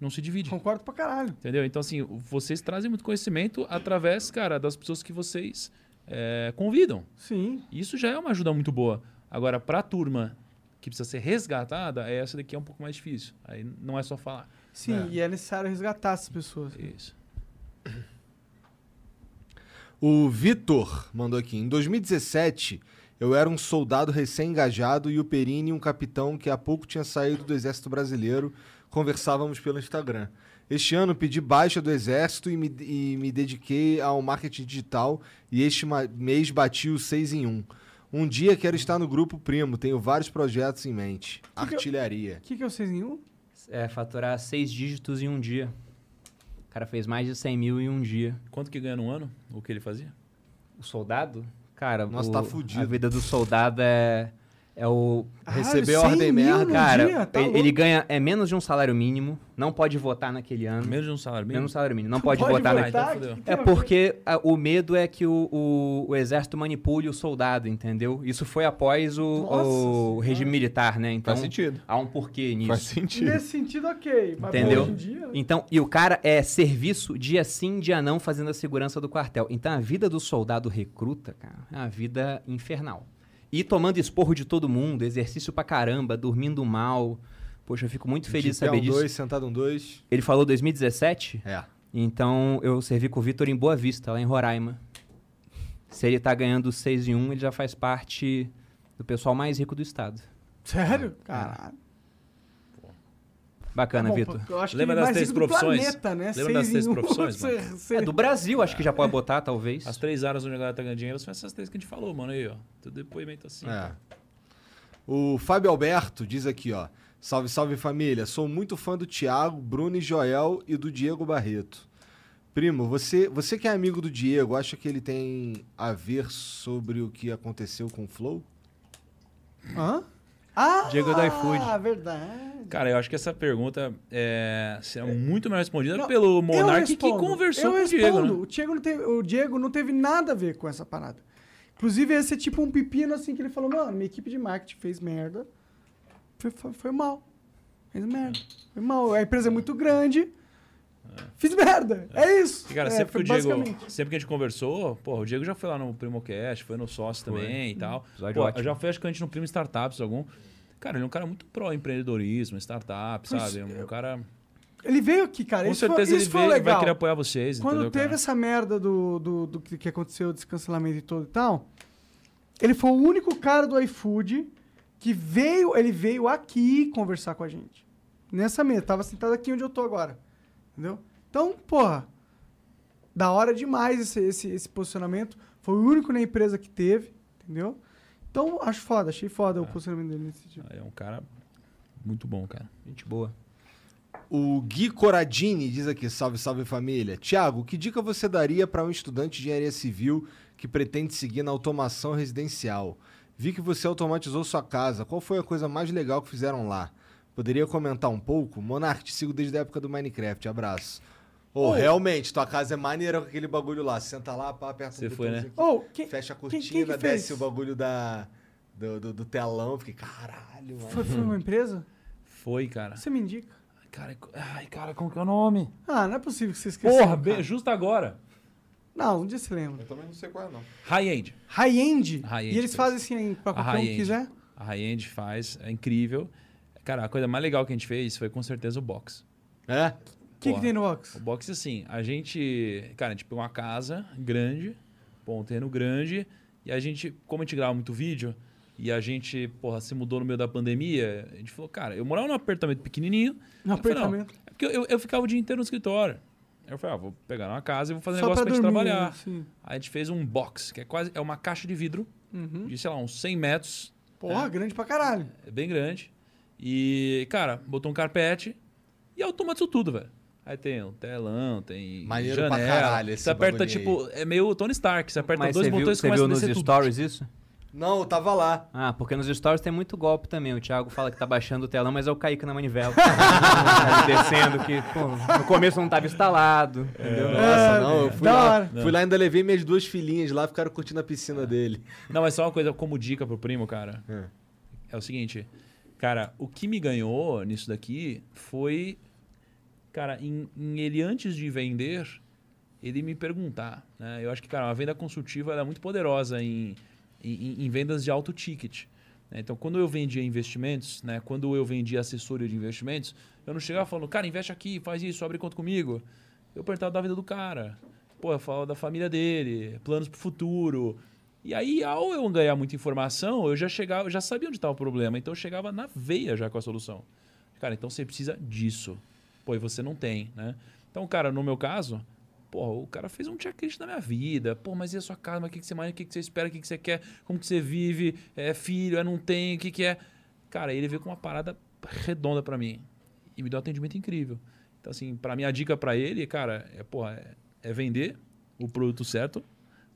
Não se divide. Concordo pra caralho. Entendeu? Então, assim, vocês trazem muito conhecimento através, cara, das pessoas que vocês é, convidam. Sim. Isso já é uma ajuda muito boa. Agora, pra turma que precisa ser resgatada, essa daqui é um pouco mais difícil. Aí não é só falar. Sim, É. e é necessário resgatar essas pessoas. Isso. O Vitor mandou aqui. Em 2017, eu era um soldado recém-engajado e o Perini, um capitão que há pouco tinha saído do Exército Brasileiro, conversávamos pelo Instagram. Este ano pedi baixa do Exército e me, e me dediquei ao marketing digital e este mês bati o 6 em 1. Um dia quero estar no Grupo Primo, tenho vários projetos em mente. que eu- Artilharia. O que, que é o 6 em 1? É, faturar seis dígitos em um dia. O cara fez mais de 100 mil em um dia. Quanto que ganha no ano? O que ele fazia? O soldado? Cara, Nossa, o- tá fudido. a vida do soldado é, é o... Receber Ah, 100 ordem merda. Cara, dia? Tá ele, ele ganha é menos de um salário mínimo, não pode votar naquele ano. Menos de um salário mínimo? Menos um salário mínimo, não pode, Pode votar, votar? naquele então que tem É porque a- o medo é que o, o, o exército manipule o soldado, entendeu? Isso foi após o, Nossa o regime militar, né? Então Faz sentido. há um porquê nisso. Faz sentido. Nesse sentido, ok. Mas Entendeu? hoje em dia... Então, e o cara é serviço dia sim, dia não, fazendo a segurança do quartel. Então, a vida do soldado recruta, cara, é uma vida infernal. E tomando esporro de todo mundo, exercício pra caramba, dormindo mal. Poxa, eu fico muito feliz de saber um disso. dois, sentado um dois. Ele falou 2017, É. então eu servi com o Vitor em Boa Vista, lá em Roraima. Se ele tá ganhando 6 em 1, ele já faz parte do pessoal mais rico do estado. Sério? Caralho. Bacana, Bom, Vitor. Lembra das três profissões? Planeta, né? Lembra das três profissões, É do Brasil, acho que já pode botar, talvez. As três áreas onde a galera tá ganhando dinheiro são essas três que a gente falou, mano. Aí, ó. Tudo depoimento assim. É. O Fábio Alberto diz aqui, ó. Salve, salve família. Sou muito fã do Thiago, Bruno e Joel e do Diego Barreto. Primo, você, você que é amigo do Diego, acha que ele tem a ver sobre o que aconteceu com o Flow? Hã? Ah, Diego do iFood. verdade. Cara, eu acho que essa pergunta é, será muito melhor respondida Não, pelo Monark que conversou eu com o Diego, respondo. né? O, Diego não teve, o Diego não teve nada a ver com essa parada. Inclusive, esse é tipo um pepino assim que ele falou, mano, minha equipe de marketing fez merda. Foi, foi, foi mal. Fez merda. Foi mal. A empresa é muito grande. Fiz merda. É isso. E, cara, É, sempre que foi o Diego. Sempre que a gente conversou, porra, o Diego já foi lá no Primocast, foi no sócio também e tal. Pô, ótimo. já foi, acho que a gente no Primo Startups algum. Cara, ele é um cara muito pró-empreendedorismo, startup, Pois, sabe? Um cara. Ele veio aqui, cara. Com isso foi- certeza isso ele foi veio, legal. vai querer apoiar vocês, Quando entendeu? teve cara? essa merda do, do, do que que aconteceu, desse cancelamento e todo e tal, Ele foi o único cara do iFood que veio, ele veio aqui conversar com a gente. Nessa mesa, tava sentado aqui onde eu tô agora. Entendeu? Então, porra, da hora demais esse, esse, esse posicionamento. Foi o único na empresa que teve, entendeu? Então, acho foda, achei foda o posicionamento dele nesse sentido. É um cara muito bom, cara. Gente boa. O Gui Coradini diz aqui, salve, salve família. Tiago, que dica você daria para um estudante de engenharia civil que pretende seguir na automação residencial? Vi que você automatizou sua casa. Qual foi a coisa mais legal que fizeram lá? Poderia comentar um pouco? Monark, te sigo desde a época do Minecraft. Abraço. Ô, realmente, tua casa é maneira com aquele bagulho lá. Senta lá, pá, aperta Você um foi, né? Oh, quem, Fecha a quem- cortina, quem que fez? desce o bagulho da, do, do, do telão. Fiquei, caralho, mano. foi, foi uma empresa? Foi, cara. Você me indica. Cara, ai, cara, como que é o nome? Ah, não é possível que você esqueceu. Porra, bem, justo agora. Não, um dia você lembra. Eu também não sei qual é, não. High-end. High-end. High-end e eles fez. fazem assim pra qualquer um que quiser. A High-end faz, é incrível. Cara, a coisa mais legal que a gente fez foi com certeza o box. É? O que, que tem no box? O box, assim, a gente. Cara, a gente pegou uma casa grande, pô, um terreno grande, e a gente, como a gente grava muito vídeo, e a gente, porra, se mudou no meio da pandemia, a gente falou, cara, eu morava num apartamento pequenininho. No eu falei, apartamento. é porque eu, eu ficava o dia inteiro no escritório. Aí eu falei, ah, vou pegar uma casa e vou fazer um negócio pra pra, gente dormir, trabalhar. assim. Aí a gente fez um box, que é quase é uma caixa de vidro, Uhum. de, sei lá, uns 100 metros. Porra, grande pra caralho. É bem grande. E, cara, botou um carpete e automatizou tudo, velho. Aí tem um telão, tem Maneiro pra janela. caralho esse você aperta, bagulho tipo, é meio Tony Stark. Você aperta Mas dois você viu, botões e você começa viu a nos descer tudo. stories isso? Não, eu tava lá. Ah, porque nos stories tem muito golpe também. O Thiago fala que tá baixando o telão, mas é o Kaique na manivela. Tá descendo, que pô, no começo não tava instalado. Entendeu? Nossa, não, eu fui da lá. hora. Fui lá e ainda levei minhas duas filhinhas lá, ficaram curtindo a piscina dele. Não, mas só uma coisa como dica pro primo, cara. É. É, o seguinte. Cara, o que me ganhou nisso daqui foi... Cara, em, em ele antes de vender, ele me perguntar. Né? Eu acho que, cara, a venda consultiva é muito poderosa em, em, em vendas de alto ticket. né? Então, quando eu vendia investimentos, né? quando eu vendia assessoria de investimentos, eu não chegava falando, cara, investe aqui, faz isso, abre conta comigo. Eu perguntava da vida do cara. Pô, eu falava da família dele, planos pro futuro. E aí, ao eu ganhar muita informação, eu já chegava, eu já sabia onde estava o problema. Então, eu chegava na veia já com a solução. Cara, então você precisa disso. Pô, e você não tem, né? Então, cara, no meu caso, pô, o cara fez um checklist da minha vida. Pô, mas e a sua casa? Mas o que, que você mais? O que, que você espera? O que, que você quer? Como que você vive? É filho? É não tem? O que, que é? Cara, ele veio com uma parada redonda pra mim. E me deu um atendimento incrível. Então, assim, pra mim, a dica pra ele, cara, é, porra, é, é vender o produto certo,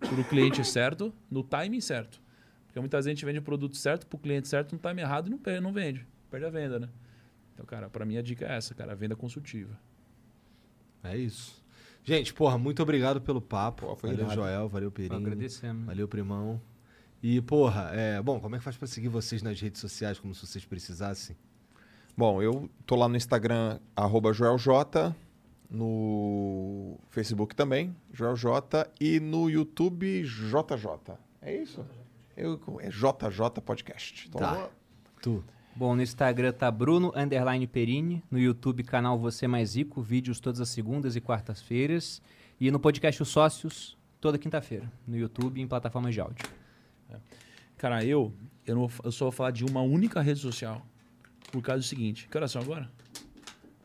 pro cliente certo, no timing certo. Porque muitas vezes a gente vende o produto certo pro cliente certo, no time errado e não, não vende. Perde a venda, né? Então, cara, pra mim a dica é essa, cara, a venda consultiva. É isso. Gente, porra, muito obrigado pelo papo. Pô, foi valeu, irado. Joel, valeu, Perinho. Agradecemos. Valeu, Primão. E, porra, é, bom, como é que faz pra seguir vocês nas redes sociais, como se vocês precisassem? Bom, eu tô lá no Instagram, arroba JoelJ, no Facebook também, JoelJ, e no YouTube, JJ. É isso? Eu, é JJ Podcast. Então, Tá. Tu. Bom, no Instagram tá Bruno Underline Perini. No YouTube, canal Você Mais Rico. Vídeos todas as segundas e quartas-feiras. E no podcast Os Sócios, toda quinta-feira. No YouTube e em plataformas de áudio. Cara, eu, eu, não, eu só vou falar de uma única rede social. Por causa do seguinte. Que horas são agora?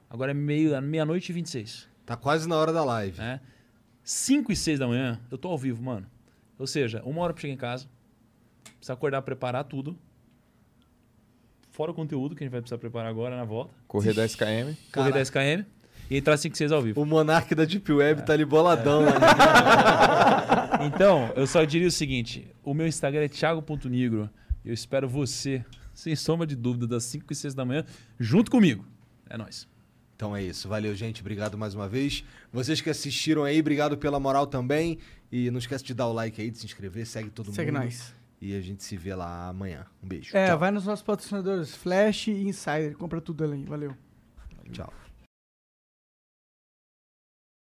Agora é meio- meia-noite e 26. Tá quase na hora da live. né? 5 e 6 da manhã, eu tô ao vivo, mano. Ou seja, uma hora pra chegar em casa. Precisa acordar, preparar tudo. Fora o conteúdo que a gente vai precisar preparar agora na volta. correr 10 km. Correr 10 km e entrar 5 e 6 ao vivo. O monarca da Deep Web tá ali boladão, né? Então, eu só diria o seguinte: o meu Instagram é thiago.nigro. Eu espero você, sem sombra de dúvida, das 5 e 6 da manhã, junto comigo. É nóis. Então é isso. Valeu, gente. Obrigado mais uma vez. Vocês que assistiram aí, obrigado pela moral também. E não esquece de dar o like aí, de se inscrever. Segue todo Segue mundo. nós. E a gente se vê lá amanhã. Um beijo. É, Tchau. vai nos nossos patrocinadores, Flash e Insider. Compra tudo ali. Valeu. Tchau.